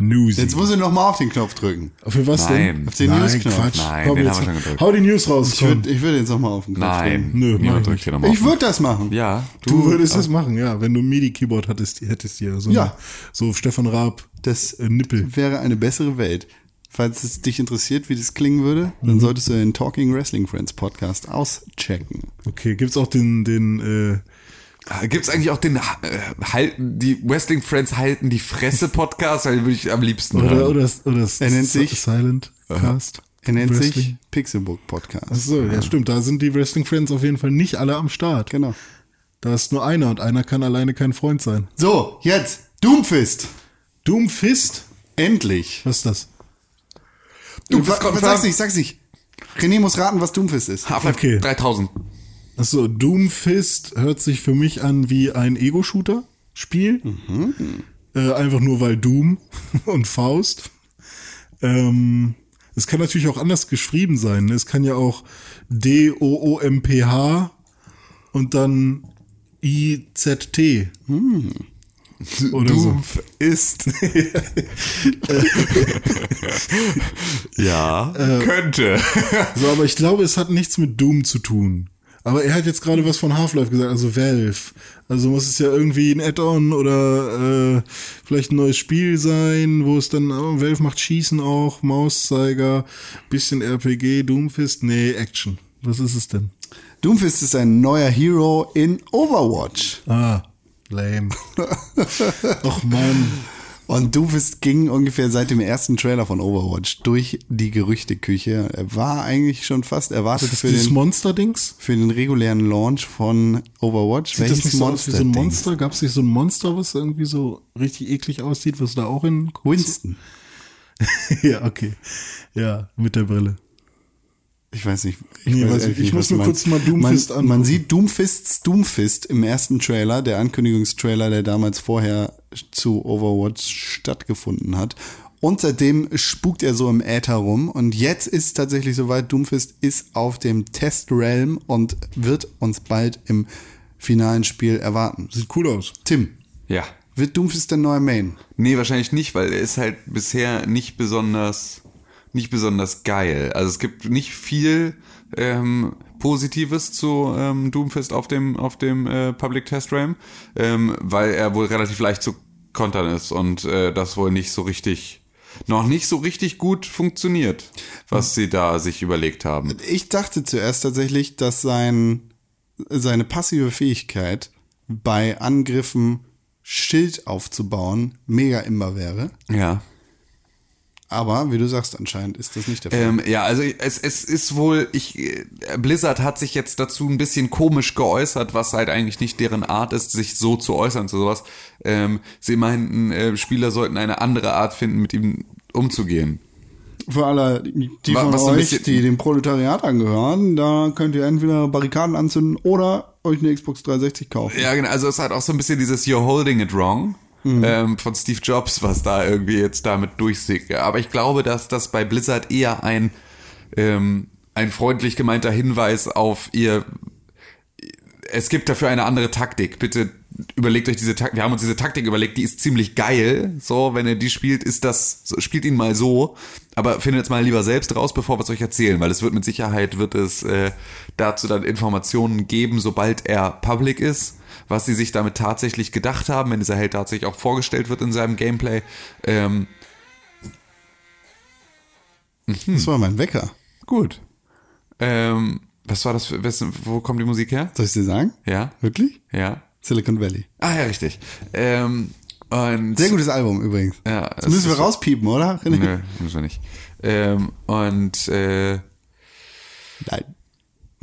News. Jetzt muss ich noch mal auf den Knopf drücken. Für was Nein. denn? Auf den Nein, News-Knopf. Quatsch. Nein, Komm, den jetzt, haben wir schon gedrückt. Hau die News raus. Ich würde ich würd jetzt noch mal auf den Knopf Nein, drücken. Nö, mach niemand ich drückt hier nochmal. Ich würde das machen. Ja, Du würdest es machen, ja. Wenn du ein MIDI-Keyboard hattest, hättest dir so, Ja. eine, so Stefan Raab Das äh, Nippel. wäre eine bessere Welt. Falls es dich interessiert, wie das klingen würde, dann solltest du den Talking Wrestling Friends Podcast auschecken. Okay, gibt's auch den, den, äh, Gibt es eigentlich auch den äh, halten die Wrestling Friends halten die Fresse Podcast, weil den würde ich am liebsten oder, hören. oder, oder Er nennt sich- Silent Cast. Er nennt sich Wrestling. Pixelbook Podcast. Ach so, ja, stimmt. Da sind die Wrestling Friends auf jeden Fall nicht alle am Start. Genau. Da ist nur einer und einer kann alleine kein Freund sein. So, jetzt Doomfist. Doomfist? Endlich. Was ist das? Doomfist Was- was- confirmed. Sag's nicht, sag's nicht. René muss raten, was Doomfist ist. Half-Life Okay. 3000. Achso, Doomfist hört sich für mich an wie ein Ego-Shooter-Spiel. Äh, einfach nur weil Doom und Faust. Ähm, es kann natürlich auch anders geschrieben sein. ne? Es kann ja auch D-O-O-M-P-H und dann I-Z-T. Oder so. Doomf ist. ja, könnte. So, aber ich glaube, es hat nichts mit Doom zu tun. Aber er hat jetzt gerade was von Half-Life gesagt, also Valve. Also muss es ja irgendwie ein Add-on oder äh, vielleicht ein neues Spiel sein, wo es dann, oh, Valve macht Schießen auch, Mauszeiger, bisschen RPG, Doomfist, nee, Action. Was ist es denn? Doomfist ist ein neuer Hero in Overwatch. Ah, lame. Och man. Und Doomfist ging ungefähr seit dem ersten Trailer von Overwatch durch die Gerüchteküche. Er war eigentlich schon fast erwartet für den, Monster-Dings? für den regulären Launch von Overwatch. Sieht das nicht so aus wie so ein? Monster? Gab es nicht so ein Monster, was irgendwie so richtig eklig aussieht, was da auch in Winston. ja, okay. Ja, mit der Brille. Ich weiß nicht. Ich, Nee, weiß ich. Ich muss nur kurz mal Doomfist man, angucken. man sieht Doomfists Doomfist im ersten Trailer, der Ankündigungstrailer, der damals vorher zu Overwatch stattgefunden hat. Und seitdem spukt er so im Äther rum. Und jetzt ist es tatsächlich soweit, Doomfist ist auf dem Test-Realm und wird uns bald im finalen Spiel erwarten. Sieht cool aus. Tim, Ja. wird Doomfist der neue Main? Nee, wahrscheinlich nicht, weil er ist halt bisher nicht besonders, nicht besonders geil. Also es gibt nicht viel ähm, Positives zu ähm, Doomfist auf dem, auf dem äh, Public Test Realm, ähm, weil er wohl relativ leicht zu kontern ist und äh, das wohl nicht so richtig, noch nicht so richtig gut funktioniert, was sie da sich überlegt haben. Ich dachte zuerst tatsächlich, dass sein, seine passive Fähigkeit bei Angriffen Schild aufzubauen mega immer wäre. Ja. Aber wie du sagst, anscheinend ist das nicht der Fall. Ähm, ja, also es, es ist wohl, ich, äh, Blizzard hat sich jetzt dazu ein bisschen komisch geäußert, was halt eigentlich nicht deren Art ist, sich so zu äußern zu sowas. Ähm, sie meinten, äh, Spieler sollten eine andere Art finden, mit ihm umzugehen. Für alle, die von was euch, bisschen- die dem Proletariat angehören, da könnt ihr entweder Barrikaden anzünden oder euch eine Xbox 360 kaufen. Ja, genau, also es hat auch so ein bisschen dieses You're holding it wrong. Ähm, von Steve Jobs, was da irgendwie jetzt damit durchsickert. Aber ich glaube, dass das bei Blizzard eher ein, ähm, ein freundlich gemeinter Hinweis auf ihr es gibt dafür eine andere Taktik. Bitte überlegt euch diese Taktik. Wir haben uns diese Taktik überlegt, die ist ziemlich geil. So, wenn ihr die spielt, ist das, spielt ihn mal so. Aber findet es mal lieber selbst raus, bevor wir es euch erzählen, weil es wird mit Sicherheit, wird es äh, dazu dann Informationen geben, sobald er public ist, was sie sich damit tatsächlich gedacht haben, wenn dieser Held tatsächlich auch vorgestellt wird in seinem Gameplay. Ähm, Das war mein Wecker. gut. Ähm, was war das für, wessen, wo kommt die Musik her? Soll ich dir sagen? Ja? Wirklich? Ja? Silicon Valley. Ah ja, richtig. Ähm, und Sehr gutes Album übrigens. Ja, das müssen wir rauspiepen, oder? René? Nö, müssen wir nicht. Ähm, und äh, Nein.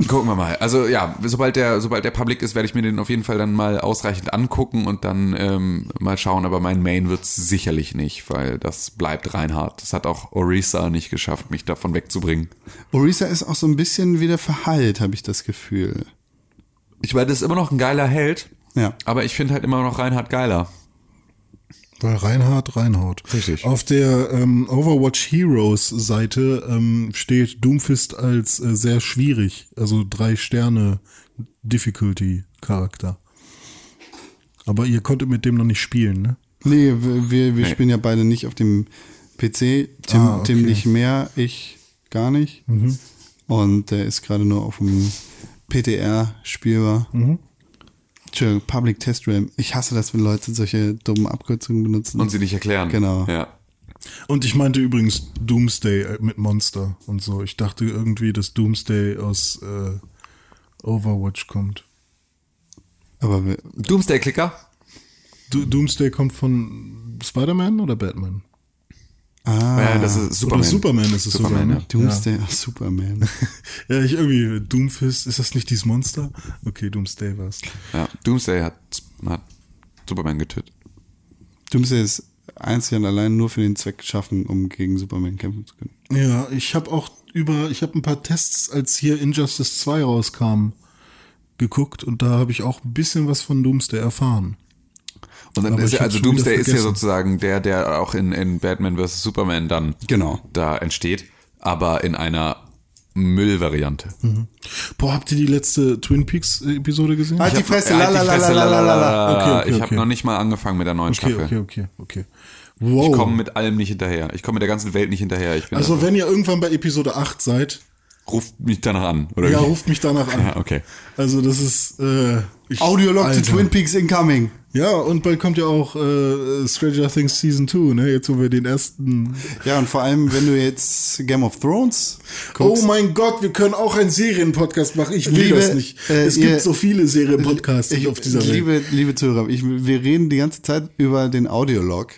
Gucken wir mal. Also ja, sobald der, sobald der Public ist, werde ich mir den auf jeden Fall dann mal ausreichend angucken und dann ähm, mal schauen. Aber mein Main wird's sicherlich nicht, weil das bleibt Reinhard. Das hat auch Orisa nicht geschafft, mich davon wegzubringen. Orisa ist auch so ein bisschen wieder verhallt, habe ich das Gefühl. Ich meine, das ist immer noch ein geiler Held, Ja. aber ich finde halt immer noch Reinhard geiler. Weil Reinhard reinhaut. Richtig. Auf der ähm, Overwatch Heroes Seite ähm, steht Doomfist als äh, sehr schwierig, also drei Sterne Difficulty Charakter. Aber ihr konntet mit dem noch nicht spielen, ne? Nee, wir, wir, wir Nee. spielen ja beide nicht auf dem PC. Tim, Ah, okay. Tim nicht mehr, ich gar nicht. Und der ist gerade nur auf dem PTR spielbar. Entschuldigung, Public Test Realm. Ich hasse das, wenn Leute solche dummen Abkürzungen benutzen. Und sie nicht erklären. Genau. Ja. Und ich meinte übrigens Doomsday äh, mit Monster und so. Ich dachte irgendwie, dass Doomsday aus äh, Overwatch kommt. Aber wir, Doomsday-Clicker? Do Doomsday kommt von Spider-Man oder Batman? Ah, Ja, das ist Superman. Oder Superman ist es Superman, sogar. ja. ne? Doomsday, ach, Superman. Ja, ich irgendwie, Doomfist, ist das nicht dieses Monster? Okay, Doomsday war's. Ja. Doomsday hat, hat Superman getötet. Doomsday ist einzig und allein nur für den Zweck geschaffen, um gegen Superman kämpfen zu können. Ja, ich habe auch über, ich habe ein paar Tests, als hier Injustice 2 rauskam, geguckt und da habe ich auch ein bisschen was von Doomsday erfahren. Und dann Aber ist ja, also Doomsday ist ja sozusagen der, der auch in, in Batman vs. Superman dann Genau. da entsteht, aber in einer Müllvariante. Boah, habt ihr die letzte Twin Peaks Episode gesehen? Halt die Fresse, Halt die lalalala. Fresse, lalalala. Okay, okay, ich okay. habe noch nicht mal angefangen mit der neuen Okay, Staffel. okay, okay, okay. Wow. Ich komme mit allem nicht hinterher. Ich komme mit der ganzen Welt nicht hinterher. Ich bin also einfach- wenn ihr irgendwann bei Episode 8 seid, ruft mich danach an. Oder ja, wie? ruft mich danach an. Ja, okay. Also das ist äh, Audiolog zu. Twin Peaks incoming. Ja, und bald kommt ja auch äh, Stranger Things Season 2, ne? Jetzt wo wir den ersten Ja, und vor allem, wenn du jetzt Game of Thrones guckst. Oh mein Gott, wir können auch einen Serienpodcast machen. Ich will Liebe, das nicht. äh, es ihr- gibt so viele Serienpodcasts ich, auf dieser Welt. liebe, liebe Zuhörer, ich, wir reden die ganze Zeit über den Audiolog.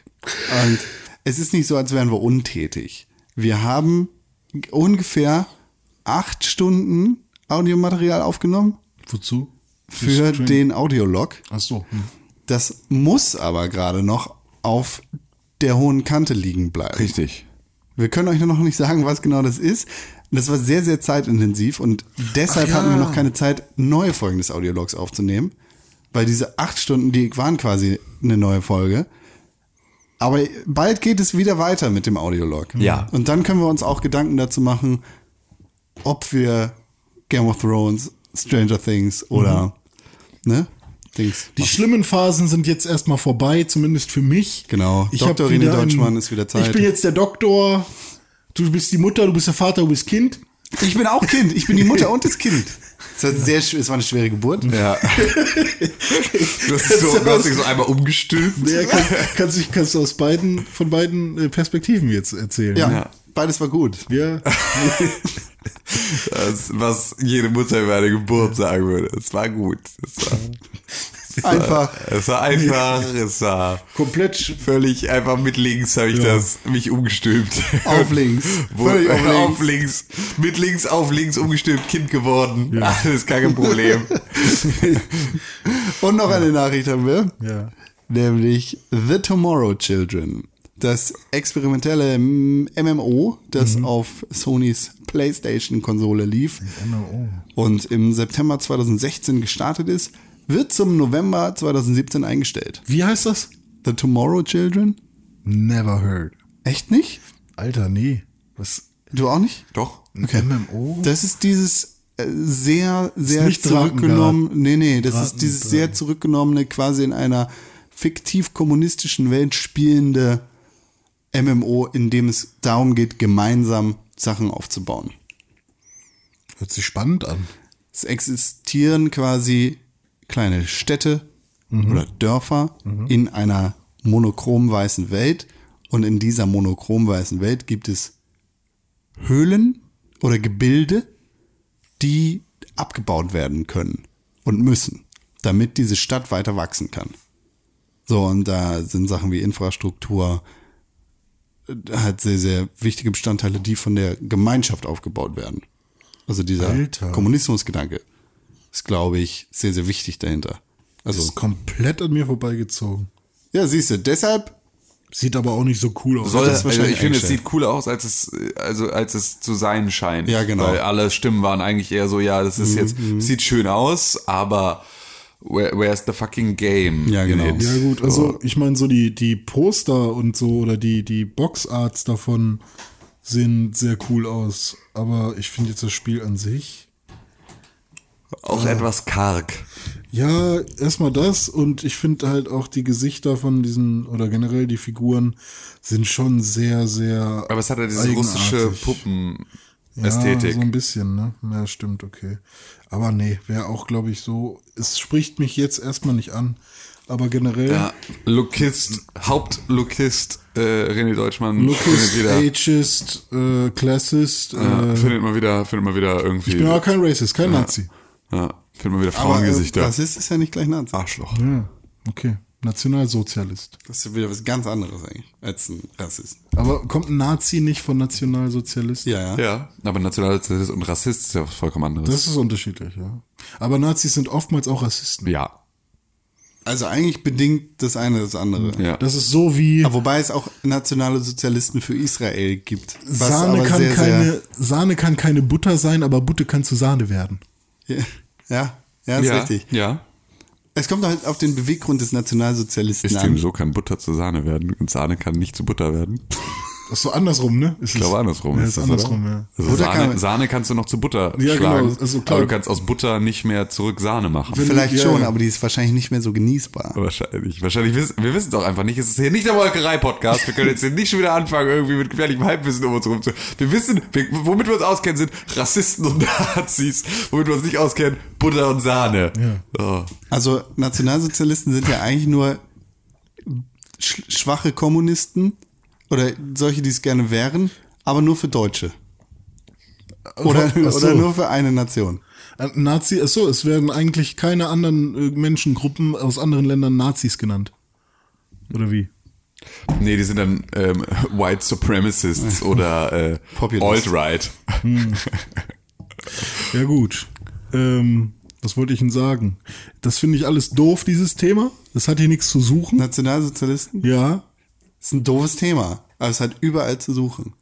Und es ist nicht so, als wären wir untätig. Wir haben ungefähr acht Stunden Audiomaterial aufgenommen Wozu? für den Audiolog. Ach so. Hm. Das muss aber gerade noch auf der hohen Kante liegen bleiben. Richtig. Wir können euch nur noch nicht sagen, was genau das ist. Das war sehr, sehr zeitintensiv und deshalb ja. hatten wir noch keine Zeit, neue Folgen des Audiologs aufzunehmen. Weil diese acht Stunden, die waren quasi eine neue Folge. Aber bald geht es wieder weiter mit dem Audiolog. Ja. Und dann können wir uns auch Gedanken dazu machen, ob wir Game of Thrones, Stranger Things oder ne, Dings. Die machen. schlimmen Phasen sind jetzt erstmal vorbei, zumindest für mich. Genau. Ich Dr. René Deutschmann ist wieder Zeit. Ich bin jetzt der Doktor. Du bist die Mutter, du bist der Vater, du bist Kind. Ich bin auch Kind. Ich bin die Mutter und das Kind. Es war, sehr, schw- es war eine schwere Geburt. Ja. du hast, dich so, du hast dich so einmal umgestülpt. Ja, kann, kannst, du- kannst du aus beiden, von beiden äh, Perspektiven jetzt erzählen. Ja, Ja. beides war gut. Ja. Das, was jede Mutter über eine Geburt sagen würde. Es war gut. Es war, Einfach. es war einfach. Es war Komplett. völlig einfach mit links habe ich das mich umgestülpt. Auf links. Wo, Völlig auf links. auf links. Mit links auf links umgestülpt, Kind geworden. Alles kein Problem. Und noch eine Nachricht haben wir. Ja. Nämlich The Tomorrow Children. Das experimentelle MMO, das auf Sonys PlayStation-Konsole lief und im September 2016 gestartet ist, wird zum November 2017 eingestellt. Wie heißt das? The Tomorrow Children? Never heard. Echt nicht? Alter, nee. Was? Du auch nicht? Doch. Ein MMO? Das ist dieses äh, sehr, sehr nicht zurückgenommen. Nee, nee, das ist Draten- dieses sehr zurückgenommene, quasi in einer fiktiv kommunistischen Welt spielende MMO, in dem es darum geht, gemeinsam Sachen aufzubauen. Hört sich spannend an. Es existieren quasi kleine Städte oder Dörfer in einer monochrom weißen Welt. Und in dieser monochrom weißen Welt gibt es Höhlen oder Gebilde, die abgebaut werden können und müssen, damit diese Stadt weiter wachsen kann. So, und da sind Sachen wie Infrastruktur, halt sehr, sehr wichtige Bestandteile, die von der Gemeinschaft aufgebaut werden. Also dieser Alter. Kommunismusgedanke ist, glaube ich, sehr, sehr wichtig dahinter. Das Also, ist komplett an mir vorbeigezogen. ja, siehst du, deshalb, Sieht aber auch nicht so cool aus. Soll, das also wahrscheinlich ich finde, es sieht cooler aus, als es, also als es zu sein scheint. Ja, genau. Mhm, Weil alle Stimmen waren eigentlich eher so, ja, das ist jetzt, sieht schön aus, aber where, where's the fucking game? Ja, genau. it? Ja gut, also ich meine so die die Poster und so oder die die Boxarts davon sehen sehr cool aus, aber ich finde jetzt das Spiel an sich Auch etwas karg. ja erstmal das und ich finde halt auch die Gesichter von diesen oder generell die Figuren sind schon sehr sehr Aber es hat ja diese russische eigenartig. Puppen-Ästhetik. Ja, so ein bisschen, ne? Ja, stimmt, okay. Aber nee, wäre auch, glaube ich, so. Es spricht mich jetzt erstmal nicht an. Aber generell, Ja, Lookist, Hauptlookist, äh, René Deutschmann wieder, Ageist, äh, Classist, ja, äh, findet mal wieder, findet mal wieder irgendwie, ich bin aber kein Racist, kein Nazi. Ja, findet mal wieder aber äh, Frauengesichter. Rassist ist ja nicht gleich Nazi. Arschloch. Ja, okay. Nationalsozialist. Das ist ja wieder was ganz anderes eigentlich, als ein Rassist. Aber kommt ein Nazi nicht von Nationalsozialist? Ja, ja. Ja, aber Nationalsozialist und Rassist ist ja was vollkommen anderes. Das ist unterschiedlich, ja. Aber Nazis sind oftmals auch Rassisten. ja. Also eigentlich bedingt das eine das andere. Ja. Das ist so wie Aber wobei es auch nationale Sozialisten für Israel gibt. Sahne kann sehr, keine Sahne kann keine Butter sein, aber Butter kann zu Sahne werden. Sehr, ja, ja, ist ja, richtig. Ja. Es kommt halt auf den Beweggrund des Nationalsozialisten Ist an. dem so, kann Butter zu Sahne werden und Sahne kann nicht zu Butter werden. Das ist so andersrum, ne? Ist Ich glaube andersrum Ja, ist ist das, andersrum, oder? ja. Also Sahne, kann- Sahne kannst du noch zu Butter Ja, schlagen, genau, also klar. aber du kannst aus Butter nicht mehr zurück Sahne machen. Wenn- Vielleicht Ja, schon, ja. aber die ist wahrscheinlich nicht mehr so genießbar. Wahrscheinlich. Wahrscheinlich wissen, wir wissen es auch einfach nicht. Es ist hier nicht der Molkerei-Podcast. Wir können jetzt hier nicht schon wieder anfangen, irgendwie mit gefährlichem Halbwissen um uns rum zu. Wir wissen, wir, womit wir uns auskennen, sind Rassisten und Nazis. Womit wir uns nicht auskennen, Butter und Sahne. Oh. Also Nationalsozialisten sind ja eigentlich nur sch schwache Kommunisten oder solche, die es gerne wären, aber nur für Deutsche. Oder, so. oder nur für eine Nation. Äh, Nazi, achso, es werden eigentlich keine anderen äh, Menschengruppen aus anderen Ländern Nazis genannt. Oder wie? Nee, die sind dann ähm, White Supremacists oder äh. Alt-Right. Ja gut. Ähm, was wollte ich denn sagen? Das finde ich alles doof, dieses Thema. Das hat hier nichts zu suchen. Nationalsozialisten Ja, ist ein doofes Thema, aber es hat überall zu suchen.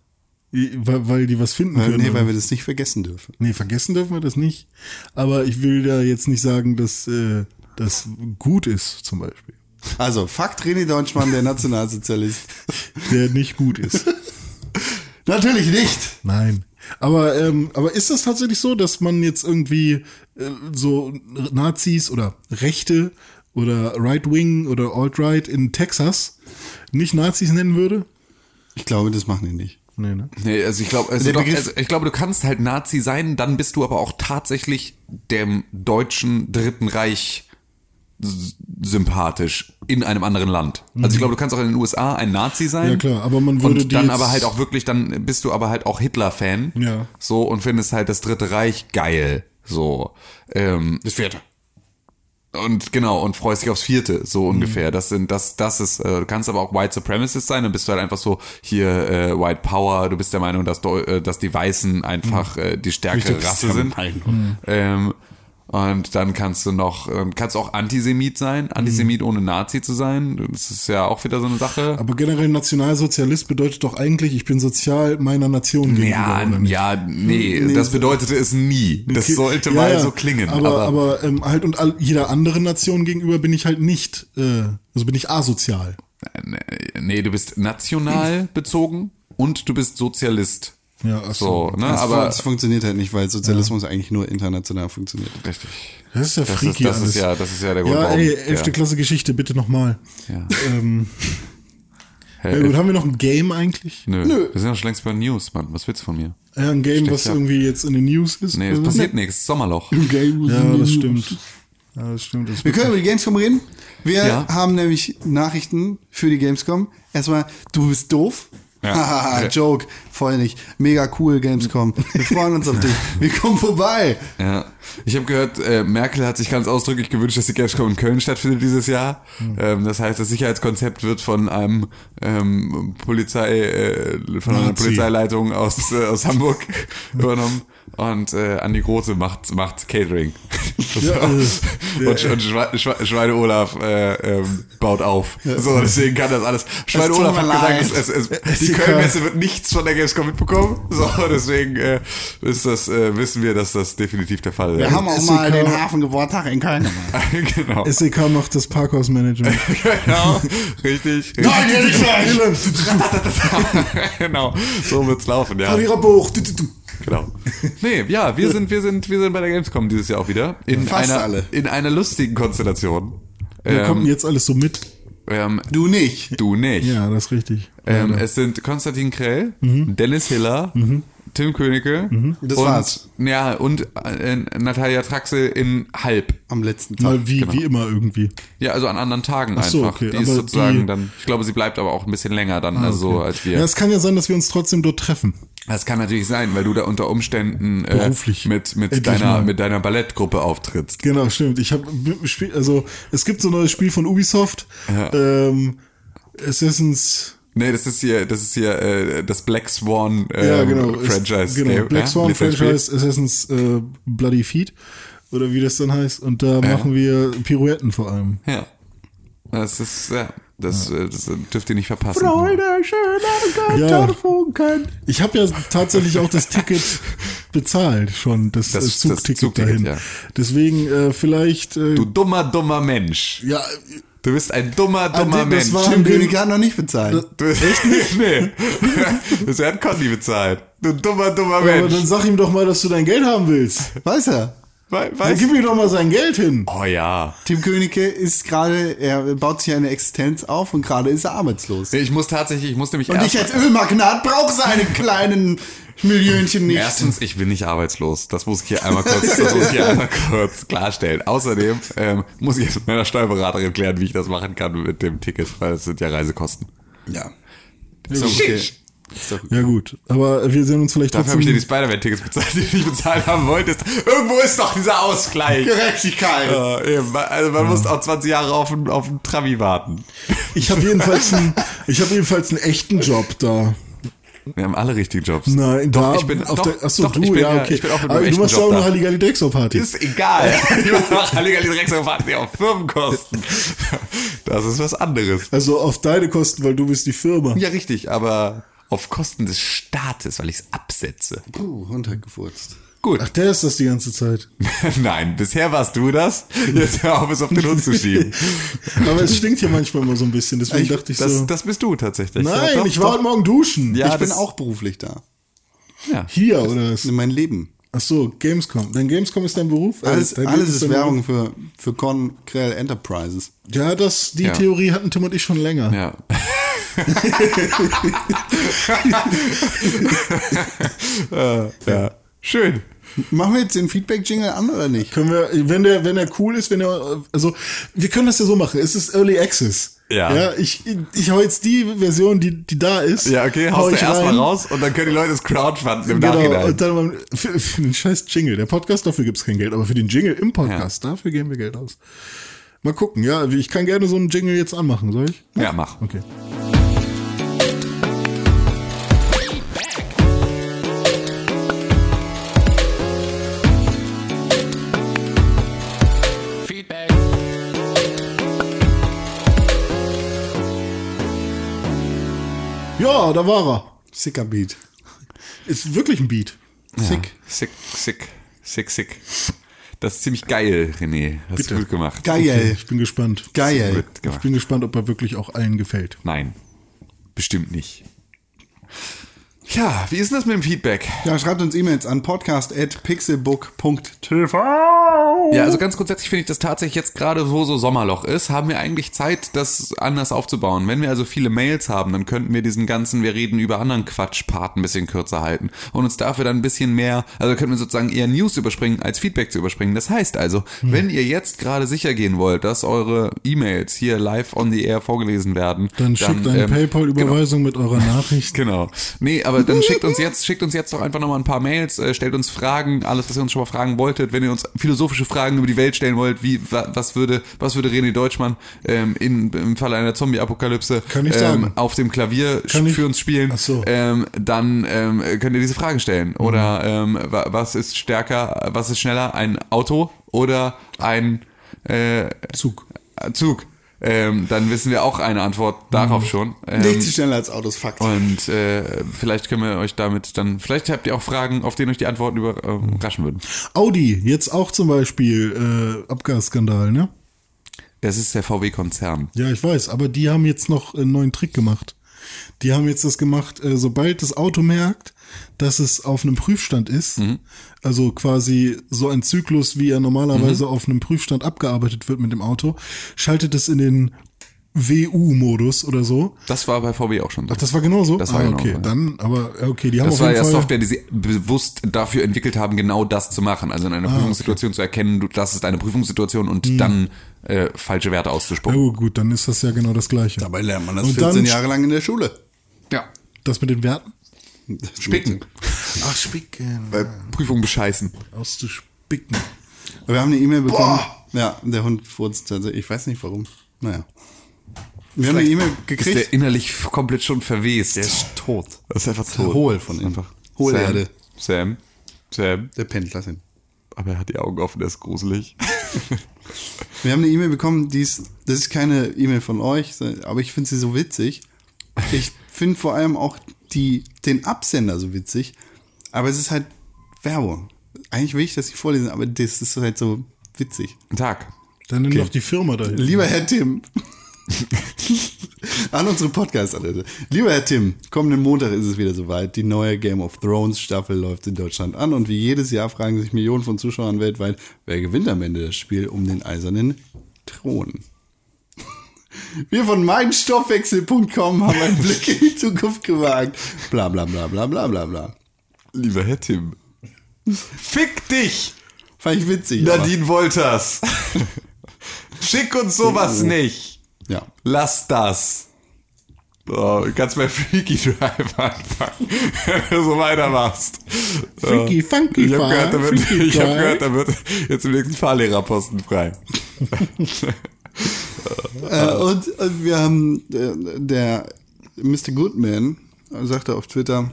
weil, weil die was finden Weil, können. nee, weil wir das nicht vergessen dürfen. nee, vergessen dürfen wir das nicht. Aber ich will da jetzt nicht sagen, dass äh, das gut ist, zum Beispiel. Also, Fakt René Deutschmann, der Nationalsozialist. Der nicht gut ist. Natürlich nicht. Nein. Aber, ähm, aber ist das tatsächlich so, dass man jetzt irgendwie äh, so Nazis oder Rechte oder Right-Wing oder Alt-Right in Texas nicht Nazis nennen würde? Ich glaube, das machen die nicht. Nee, ne? Nee, also ich glaube, also also ich glaube, du kannst halt Nazi sein, dann bist du aber auch tatsächlich dem deutschen Dritten Reich sympathisch in einem anderen Land. Also ich glaube, du kannst auch in den USA ein Nazi sein. Ja, klar, aber man würde und die dann aber halt auch wirklich, dann bist du aber halt auch Hitler-Fan. Ja. So und findest halt das Dritte Reich geil. So. Ähm, Das vierte. Und genau, und freust dich aufs vierte, so Mhm. ungefähr. Das sind, das, das ist, äh, du kannst aber auch White Supremacist sein, dann bist du halt einfach so, hier, äh, White Power, du bist der Meinung, dass, Deu- äh, dass die Weißen einfach Mhm. äh, die stärkere Rasse sind. Meinung. Ähm, und dann kannst du noch, ähm, kannst auch Antisemit sein, Antisemit ohne Nazi zu sein. Das ist ja auch wieder so eine Sache. Aber generell Nationalsozialist bedeutet doch eigentlich, ich bin sozial meiner Nation gegenüber. Ja, oder nicht? ja, nee, das bedeutete es nie. Das Okay. sollte Ja, mal ja. so klingen. Aber, aber, ähm, halt und all, jeder anderen Nation gegenüber bin ich halt nicht, äh, also bin ich asozial. nee, du bist national bezogen und du bist Sozialist. Ja, ach So, so. ne, Das, aber das funktioniert halt nicht, weil Sozialismus eigentlich nur international funktioniert. richtig. Das ist ja Das ist, freaky das alles. ist ja, das ist ja der Grund, ja, warum. ey, 11. ja. Klasse Geschichte, bitte nochmal. Ja. Ähm, Hey, ja gut, haben wir noch ein Game eigentlich? Nö. Wir sind doch schon längst bei News, Mann. Was willst du von mir? Ja, ein Game, was ab. irgendwie jetzt in den News ist? Nee, es passiert nichts. Sommerloch. Ja, das stimmt. Ja, das stimmt. Das Wir können über die Gamescom reden. Wir Ja. haben nämlich Nachrichten für die Gamescom. Erstmal, du bist doof. Ja. Joke, voll nicht. Mega cool, Gamescom. Wir freuen uns auf dich. Wir kommen vorbei. Ja. Ich habe gehört, äh, Merkel hat sich ganz ausdrücklich gewünscht, dass die Gamescom in Köln stattfindet dieses Jahr. Hm. Ähm, das heißt, das Sicherheitskonzept wird von einem ähm, Polizei, äh, von einer. Polizeileitung aus, äh, aus Hamburg übernommen. Und äh, Andi Grote macht, macht Catering. Ja, also, und und Schwe Schwe Schweine Olaf äh, ähm, baut auf. So, deswegen kann das alles. Schweine Olaf hat leid. gesagt, es, es, es, die. Kölnmesse wird nichts von der Gamescom mitbekommen. So, deswegen äh, ist das, äh, wissen wir, dass das definitiv der Fall Wir ist. haben auch SEK. mal den Hafengeburtstag in Köln gemacht. genau. SEK macht das Parkhausmanagement. genau. Richtig. richtig. Nein, hier nicht genau. So wird's laufen, ja. Verlierer Buch. Genau. Nee, ja, wir sind, wir sind, wir sind bei der Gamescom dieses Jahr auch wieder. In Fast einer, alle. in einer lustigen Konstellation. Denn Ähm, jetzt alles so mit? ähm, Du nicht. du nicht. Ja, das ist richtig. Ähm, es sind Konstantin Krell, Dennis Hiller, Tim Königke Das und, war's. Ja, und äh, Natalia Traxel in Halb. Am letzten Tag. Mal wie, genau. wie immer irgendwie. Ja, also an anderen Tagen Ach so, einfach. okay, die ist aber sozusagen die- dann, ich glaube, sie bleibt aber auch ein bisschen länger dann, also so als wir. Ja, es kann ja sein, dass wir uns trotzdem dort treffen. Das kann natürlich sein, weil du da unter Umständen äh, Beruflich. mit mit deiner mal. mit deiner Ballettgruppe auftrittst. Genau, stimmt. Ich habe also es gibt so ein neues Spiel von Ubisoft. Ähm, Assassin's Nee, das ist hier das ist hier äh, das Black Swan äh, ja, genau, es- Franchise genau, Game, Black ja? Swan Lizenzspiel. Franchise Assassin's äh, Bloody Feet oder wie das dann heißt und da machen wir Pirouetten vor allem. Ja. Das ist, ja, das, äh, das dürft ihr nicht verpassen. Ja. Ich habe ja tatsächlich auch das Ticket bezahlt schon, das, Das- das, das Zugticket Zugticket, dahin. ja. Deswegen äh, vielleicht äh, Du dummer, dummer Mensch. ja, Du bist ein dummer, dummer das Mensch. war- Tim König hat noch nicht bezahlt. Du, echt nicht? nee. Das hat Conny bezahlt. Du dummer, dummer aber dann Mensch. sag ihm doch mal, dass du dein Geld haben willst. Weiß er. We Dann gib ihm doch mal sein Geld hin. Oh ja. Tim Königke ist gerade, er baut sich eine Existenz auf und gerade ist er arbeitslos. Ich muss tatsächlich, ich muss nämlich Und ich als Ölmagnat brauche seine kleinen Millionchen nicht. Erstens, ich bin nicht arbeitslos. Das muss ich hier einmal kurz, das muss ich hier einmal kurz klarstellen. Außerdem ähm, muss ich jetzt mit meiner Steuerberaterin klären, wie ich das machen kann mit dem Ticket, weil es sind ja Reisekosten. Ja. So, okay. Ja gut, aber wir sehen uns vielleicht Dafür habe ich dir die. Spider-Man-Tickets bezahlt, die du nicht bezahlt haben wolltest. Irgendwo ist doch dieser Ausgleich. Gerechtigkeit. Ja, eben. Also man muss auch 20 Jahre auf einen, auf einen Trabi warten. Ich habe jedenfalls einen, ich habe jedenfalls einen echten Job da. Wir haben alle richtigen Jobs. Nein, doch, da ich bin, auf doch, der, achso, doch, du, ich bin, ja, okay. Ich bin auch mit aber du machst ja Job auch noch Halligalli Dexter Party. Ist egal. Ich mache Halligalli Drecksau Party auf Firmenkosten. Das ist was anderes. Also auf deine Kosten, weil du bist die Firma. Ja, richtig, aber auf Kosten des Staates, weil ich es absetze. Puh, runtergefurzt. Gut. Ach, der ist das die ganze Zeit. Nein, bisher warst du das. Jetzt hör auf, es auf den Hund zu schieben. Aber es stinkt hier manchmal immer so ein bisschen, deswegen Ich- dachte ich Das, so. das bist du tatsächlich. Nein, Ja, doch, ich war doch. heute Morgen duschen. Ja, ich bin auch beruflich da. Ja. Hier, oder was? In mein Leben. Ach so, Gamescom. Dein Gamescom ist dein Beruf? Äh, Alles, dein alles ist Werbung für, für Conkrell Enterprises. Beruf? Ja, das, die Ja. Theorie hatten Tim und ich schon länger. Ja. Ja. Schön. Machen wir jetzt den Feedback-Jingle an oder nicht? Können wir, wenn der, wenn der cool ist, wenn er, also, wir können das ja so machen. Es ist Early Access. Ja. Ja, ich, ich hau jetzt die Version, die, die da ist. Ja, okay, hau haust du ich erstmal raus und dann können die Leute das Crowdfunden im Genau, Nachhinein. und dann für, für den scheiß Jingle. Der Podcast, dafür gibt's kein Geld, aber für den Jingle im Podcast, dafür geben wir Geld aus. Mal gucken, ja, ich kann gerne so einen Jingle jetzt anmachen, soll ich? Ja, mach. Okay. Ja, da war er. Sicker Beat. Ist wirklich ein Beat. Sick. Sick, sick, sick, sick. Das ist ziemlich geil, René. Hast Bitte. du gut gemacht. Geil. Ich bin gespannt. Geil. Ich bin gespannt, ob er wirklich auch allen gefällt. Nein, bestimmt nicht. Ja, wie ist denn das mit dem Feedback? Ja, schreibt uns E-Mails an podcast.pixelbook.tv. Ja, also ganz grundsätzlich finde ich das tatsächlich jetzt gerade, wo so Sommerloch ist, haben wir eigentlich Zeit, das anders aufzubauen. Wenn wir also viele Mails haben, dann könnten wir diesen ganzen, wir reden über anderen Quatsch-Part ein bisschen kürzer halten und uns dafür dann ein bisschen mehr, also könnten wir sozusagen eher News überspringen, als Feedback zu überspringen. Das heißt also, wenn ihr jetzt gerade sicher gehen wollt, dass eure E-Mails hier live on the air vorgelesen werden, Dann, schickt eine ähm, PayPal-Überweisung mit eurer Nachricht. Genau. Nee, aber dann schickt uns jetzt, schickt uns jetzt doch einfach nochmal ein paar Mails, äh, stellt uns Fragen, alles, was ihr uns schon mal fragen wolltet. Wenn ihr uns philosophische Fragen über die Welt stellen wollt, wie, wa, was würde, was würde René Deutschmann ähm, in, im Falle einer Zombie-Apokalypse ähm, auf dem Klavier für uns spielen, so. ähm, dann ähm, könnt ihr diese Frage stellen. Oder ähm, wa- was ist stärker, was ist schneller, ein Auto oder ein äh, Zug. Zug? Ähm, dann wissen wir auch eine Antwort darauf schon. Ähm, Nichts schneller als Autos, Fakt. und äh, vielleicht können wir euch damit dann, vielleicht habt ihr auch Fragen, auf denen euch die Antworten überraschen würden. Audi, jetzt auch zum Beispiel äh, Abgasskandal, ne? Das ist der VW-Konzern. Ja, ich weiß, aber die haben jetzt noch einen neuen Trick gemacht. Die haben jetzt das gemacht, äh, sobald das Auto merkt, dass es auf einem Prüfstand ist, also quasi so ein Zyklus, wie er normalerweise auf einem Prüfstand abgearbeitet wird mit dem Auto, schaltet es in den WU-Modus oder so. Das war bei VW auch schon so. Ach, das war genauso? Das war ah, genau okay, so, ja. dann, aber ja, okay, die haben Das auf war jeden ja Fall Software, die sie bewusst dafür entwickelt haben, genau das zu machen. Also in Ah, einer Prüfungssituation zu erkennen, du, das ist eine Prüfungssituation und Hm. dann äh, falsche Werte auszuspucken. gut, gut, dann ist das ja genau das Gleiche. Dabei lernt man das Und 14 dann- Jahre lang in der Schule. Ja. Das mit den Werten? Spicken. Ach, spicken. Bei Prüfung bescheißen. Auszuspicken. Wir haben eine E-Mail bekommen. Ja, der Hund furzt tatsächlich. Ich weiß nicht warum. Naja. Wir haben eine E-Mail Ist gekriegt. der innerlich komplett schon verwest. Der ist tot. Das ist einfach tot. Hohl von ihm. Einfach. Hohlerde. Sam. Sam. Sam. Der pennt, lass ihn. Aber er hat die Augen offen, der ist gruselig. Wir haben eine E-Mail bekommen, die ist, das ist keine E-Mail von euch, aber ich finde sie so witzig. Ich finde vor allem auch die, den Absender so witzig, aber es ist halt Werbung. Eigentlich will ich das nicht vorlesen, aber das ist halt so witzig. Tag. Dann nimm doch die Firma dahin. Lieber Herr Tim, an unsere Podcast-Adresse. Lieber Herr Tim, kommenden Montag ist es wieder soweit. Die neue Game of Thrones Staffel läuft in Deutschland an und wie jedes Jahr fragen sich Millionen von Zuschauern weltweit, wer gewinnt am Ende das Spiel um den eisernen Thron. Wir von meinstoffwechsel.com haben einen Blick in die Zukunft gewagt. Bla bla bla bla bla bla bla. Lieber Herr Tim. Fick dich! Fand ich witzig. aber- Nadine Wolters. Schick uns sowas nicht. Ja. Lass das. Oh, du kannst bei Freaky Drive anfangen, wenn du so weitermachst. Freaky, funky, ich hab gehört, da wird, freaky ich hab gehört, da wird jetzt im nächsten Fahrlehrerposten frei. Äh, und, und wir haben äh, der Mr. Goodman sagte auf Twitter,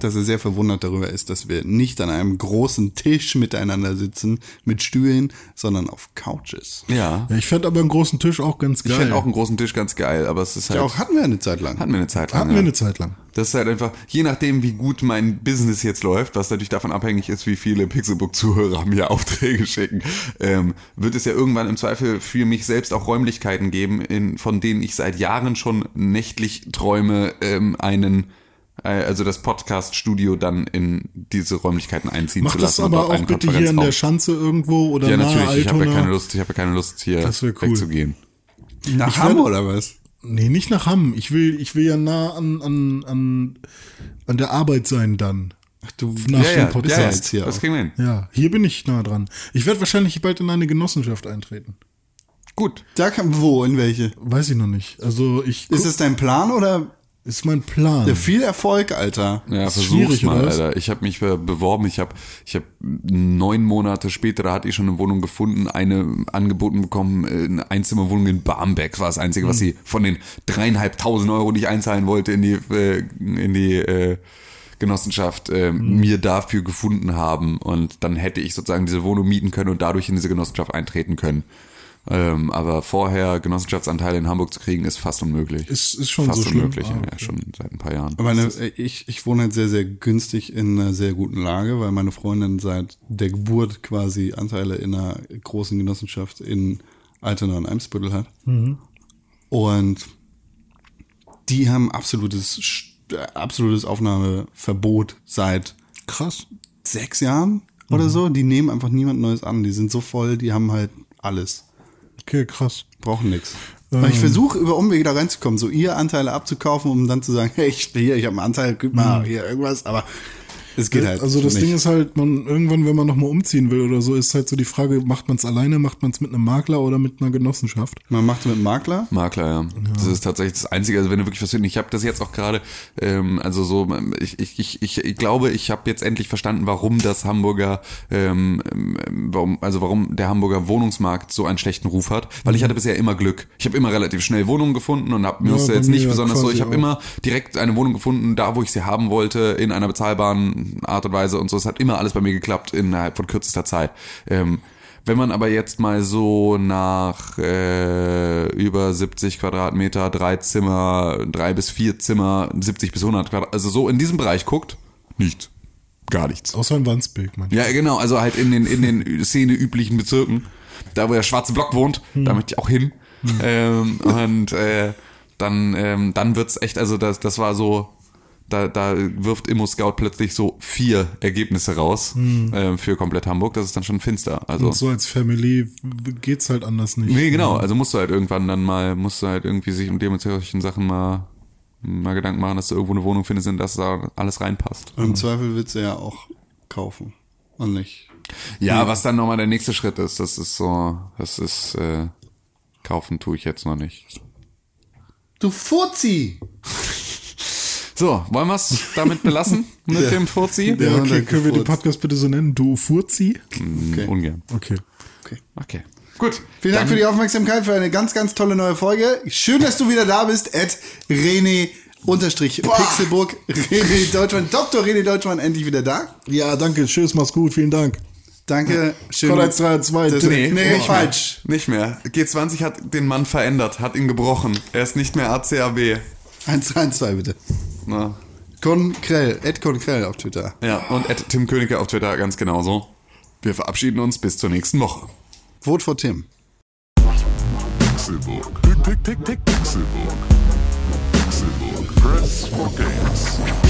dass er sehr verwundert darüber ist, dass wir nicht an einem großen Tisch miteinander sitzen mit Stühlen, sondern auf Couches. Ja. Ja, ich fände aber einen großen Tisch auch ganz Ich geil. fände auch einen großen Tisch ganz geil, aber es ist halt. Ja, auch hatten wir eine Zeit lang. hatten wir eine Zeit lang. Hatten ja. wir eine Zeit lang. Das ist halt einfach, je nachdem, wie gut mein Business jetzt läuft, was natürlich davon abhängig ist, wie viele Pixelbook-Zuhörer mir Aufträge schicken, ähm, wird es ja irgendwann im Zweifel für mich selbst auch Räumlichkeiten geben, in, von denen ich seit Jahren schon nächtlich träume, ähm, einen, also das Podcast-Studio dann in diese Räumlichkeiten einziehen Mach zu das lassen. und aber dort auch einen bitte hier in der Schanze irgendwo oder Ja, nahe natürlich, ich habe ja Altona. keine Lust, ich habe ja keine Lust, hier Das cool. wegzugehen. Nach Ich Hamm werde- oder was? Nee, nicht nach Hamm. Ich will, ich will ja nah an, an, an, an der Arbeit sein dann. Ach, du Nach Ja, dem ja, ja, Podcast. ja, jetzt hier das kriegen wir hin. Ja, hier bin ich nah dran. Ich werde wahrscheinlich bald in eine Genossenschaft eintreten. Gut. Da kann, wo, in welche? Weiß ich noch nicht. Also ich Ist es dein Plan oder ist mein Plan. ja, viel Erfolg, Alter? Ja, Ist versuch's mal? Alter. Ich habe mich be- beworben. Ich habe ich hab neun Monate später, da hatte ich schon eine Wohnung gefunden, eine angeboten bekommen, äh, eine Einzimmerwohnung in Barmbek war das Einzige, Hm. was sie von den dreieinhalbtausend Euro, die ich einzahlen wollte in die, äh, in die äh, Genossenschaft, äh, Hm. mir dafür gefunden haben. Und dann hätte ich sozusagen diese Wohnung mieten können und dadurch in diese Genossenschaft eintreten können. Ähm, aber vorher Genossenschaftsanteile in Hamburg zu kriegen, ist fast unmöglich. Ist- ist schon fast so schlimm. unmöglich, Ah, ja, okay. schon seit ein paar Jahren. Aber eine, ich, ich wohne halt sehr, sehr günstig in einer sehr guten Lage, weil meine Freundin seit der Geburt quasi Anteile in einer großen Genossenschaft in Altena und Eimsbüttel hat. Und die haben absolutes, äh, absolutes Aufnahmeverbot seit Krass. sechs Jahren oder so. Die nehmen einfach niemand Neues an. Die sind so voll, die haben halt alles. Okay, krass. Brauchen nichts. Aber ich versuche über Umwege da reinzukommen, so ihr Anteile abzukaufen, um dann zu sagen, hey, ich, hier, ich habe einen Anteil, gib mal hier irgendwas, aber es geht halt. also das nicht. Ding ist halt, man irgendwann, wenn man nochmal umziehen will oder so, ist halt so die Frage, macht man es alleine, macht man es mit einem Makler oder mit einer Genossenschaft? man macht mit einem Makler. Makler, ja. Das ist tatsächlich das Einzige, also wenn du wirklich was findest. Ich habe das jetzt auch gerade, ähm, also so, ich, ich, ich, ich, ich glaube, ich habe jetzt endlich verstanden, warum das Hamburger, ähm, ähm, warum, also warum der Hamburger Wohnungsmarkt so einen schlechten Ruf hat. Weil ich hatte bisher immer Glück. Ich habe immer relativ schnell Wohnungen gefunden und habe mir Ja, musste jetzt nicht ja besonders so. Ich habe immer direkt eine Wohnung gefunden, da wo ich sie haben wollte, in einer bezahlbaren Art und Weise und so. Es hat immer alles bei mir geklappt innerhalb von kürzester Zeit. Ähm, wenn man aber jetzt mal so nach äh, über 70 Quadratmeter, drei Zimmer, drei bis vier Zimmer, 70 bis 100 Quadratmeter, also so in diesem Bereich guckt, nichts. Gar nichts. Außer in Wandsbek, man. Ja, genau, also halt in den, in den Szene-üblichen Bezirken, da wo der schwarze Block wohnt, da möchte ich auch hin. Ähm, und äh, dann, ähm, dann wird's echt, also das, das war so, da, da wirft Immo Scout plötzlich so vier Ergebnisse raus ähm, für komplett Hamburg. Das ist dann schon finster. Also Und so als Family geht's halt anders nicht. Nee, genau. Also musst du halt irgendwann dann mal, musst du halt irgendwie sich um dementsprechenden Sachen mal, mal Gedanken machen, dass du irgendwo eine Wohnung findest, in das da alles reinpasst. Und im Zweifel willst du ja auch kaufen. Und nicht. Ja, was dann nochmal der nächste Schritt ist, das ist so, das ist, äh, kaufen tue ich jetzt noch nicht. Du Furzi! So, wollen wir es damit belassen mit Ja. dem Furzi? Ja. Okay, können wir den. Podcast bitte so nennen? Du Furzi? Okay. Ungern. Okay. Okay. Gut. Vielen Dank für die Aufmerksamkeit für eine ganz, ganz tolle neue Folge. Schön, dass du wieder da bist, Ed René unterstrich Pixelburg, René Deutschmann, Dr. René Deutschmann endlich wieder da. Ja, danke. Tschüss, mach's gut. Vielen Dank. Danke, schön. Gott 1, 3 und 2. Das- Nee, nee, nicht falsch. Mehr. Nicht mehr. G20 hat den Mann verändert, hat ihn gebrochen. Er ist nicht mehr ACAB. 1, 3, 2 bitte. Na, Konkrell, Ed Konkrell auf Twitter. ja, und at Tim Königke auf Twitter ganz genauso. Wir verabschieden uns bis zur nächsten Woche. Vote for Tim. Pick, Pixelbook. Pixelbook. Press for games.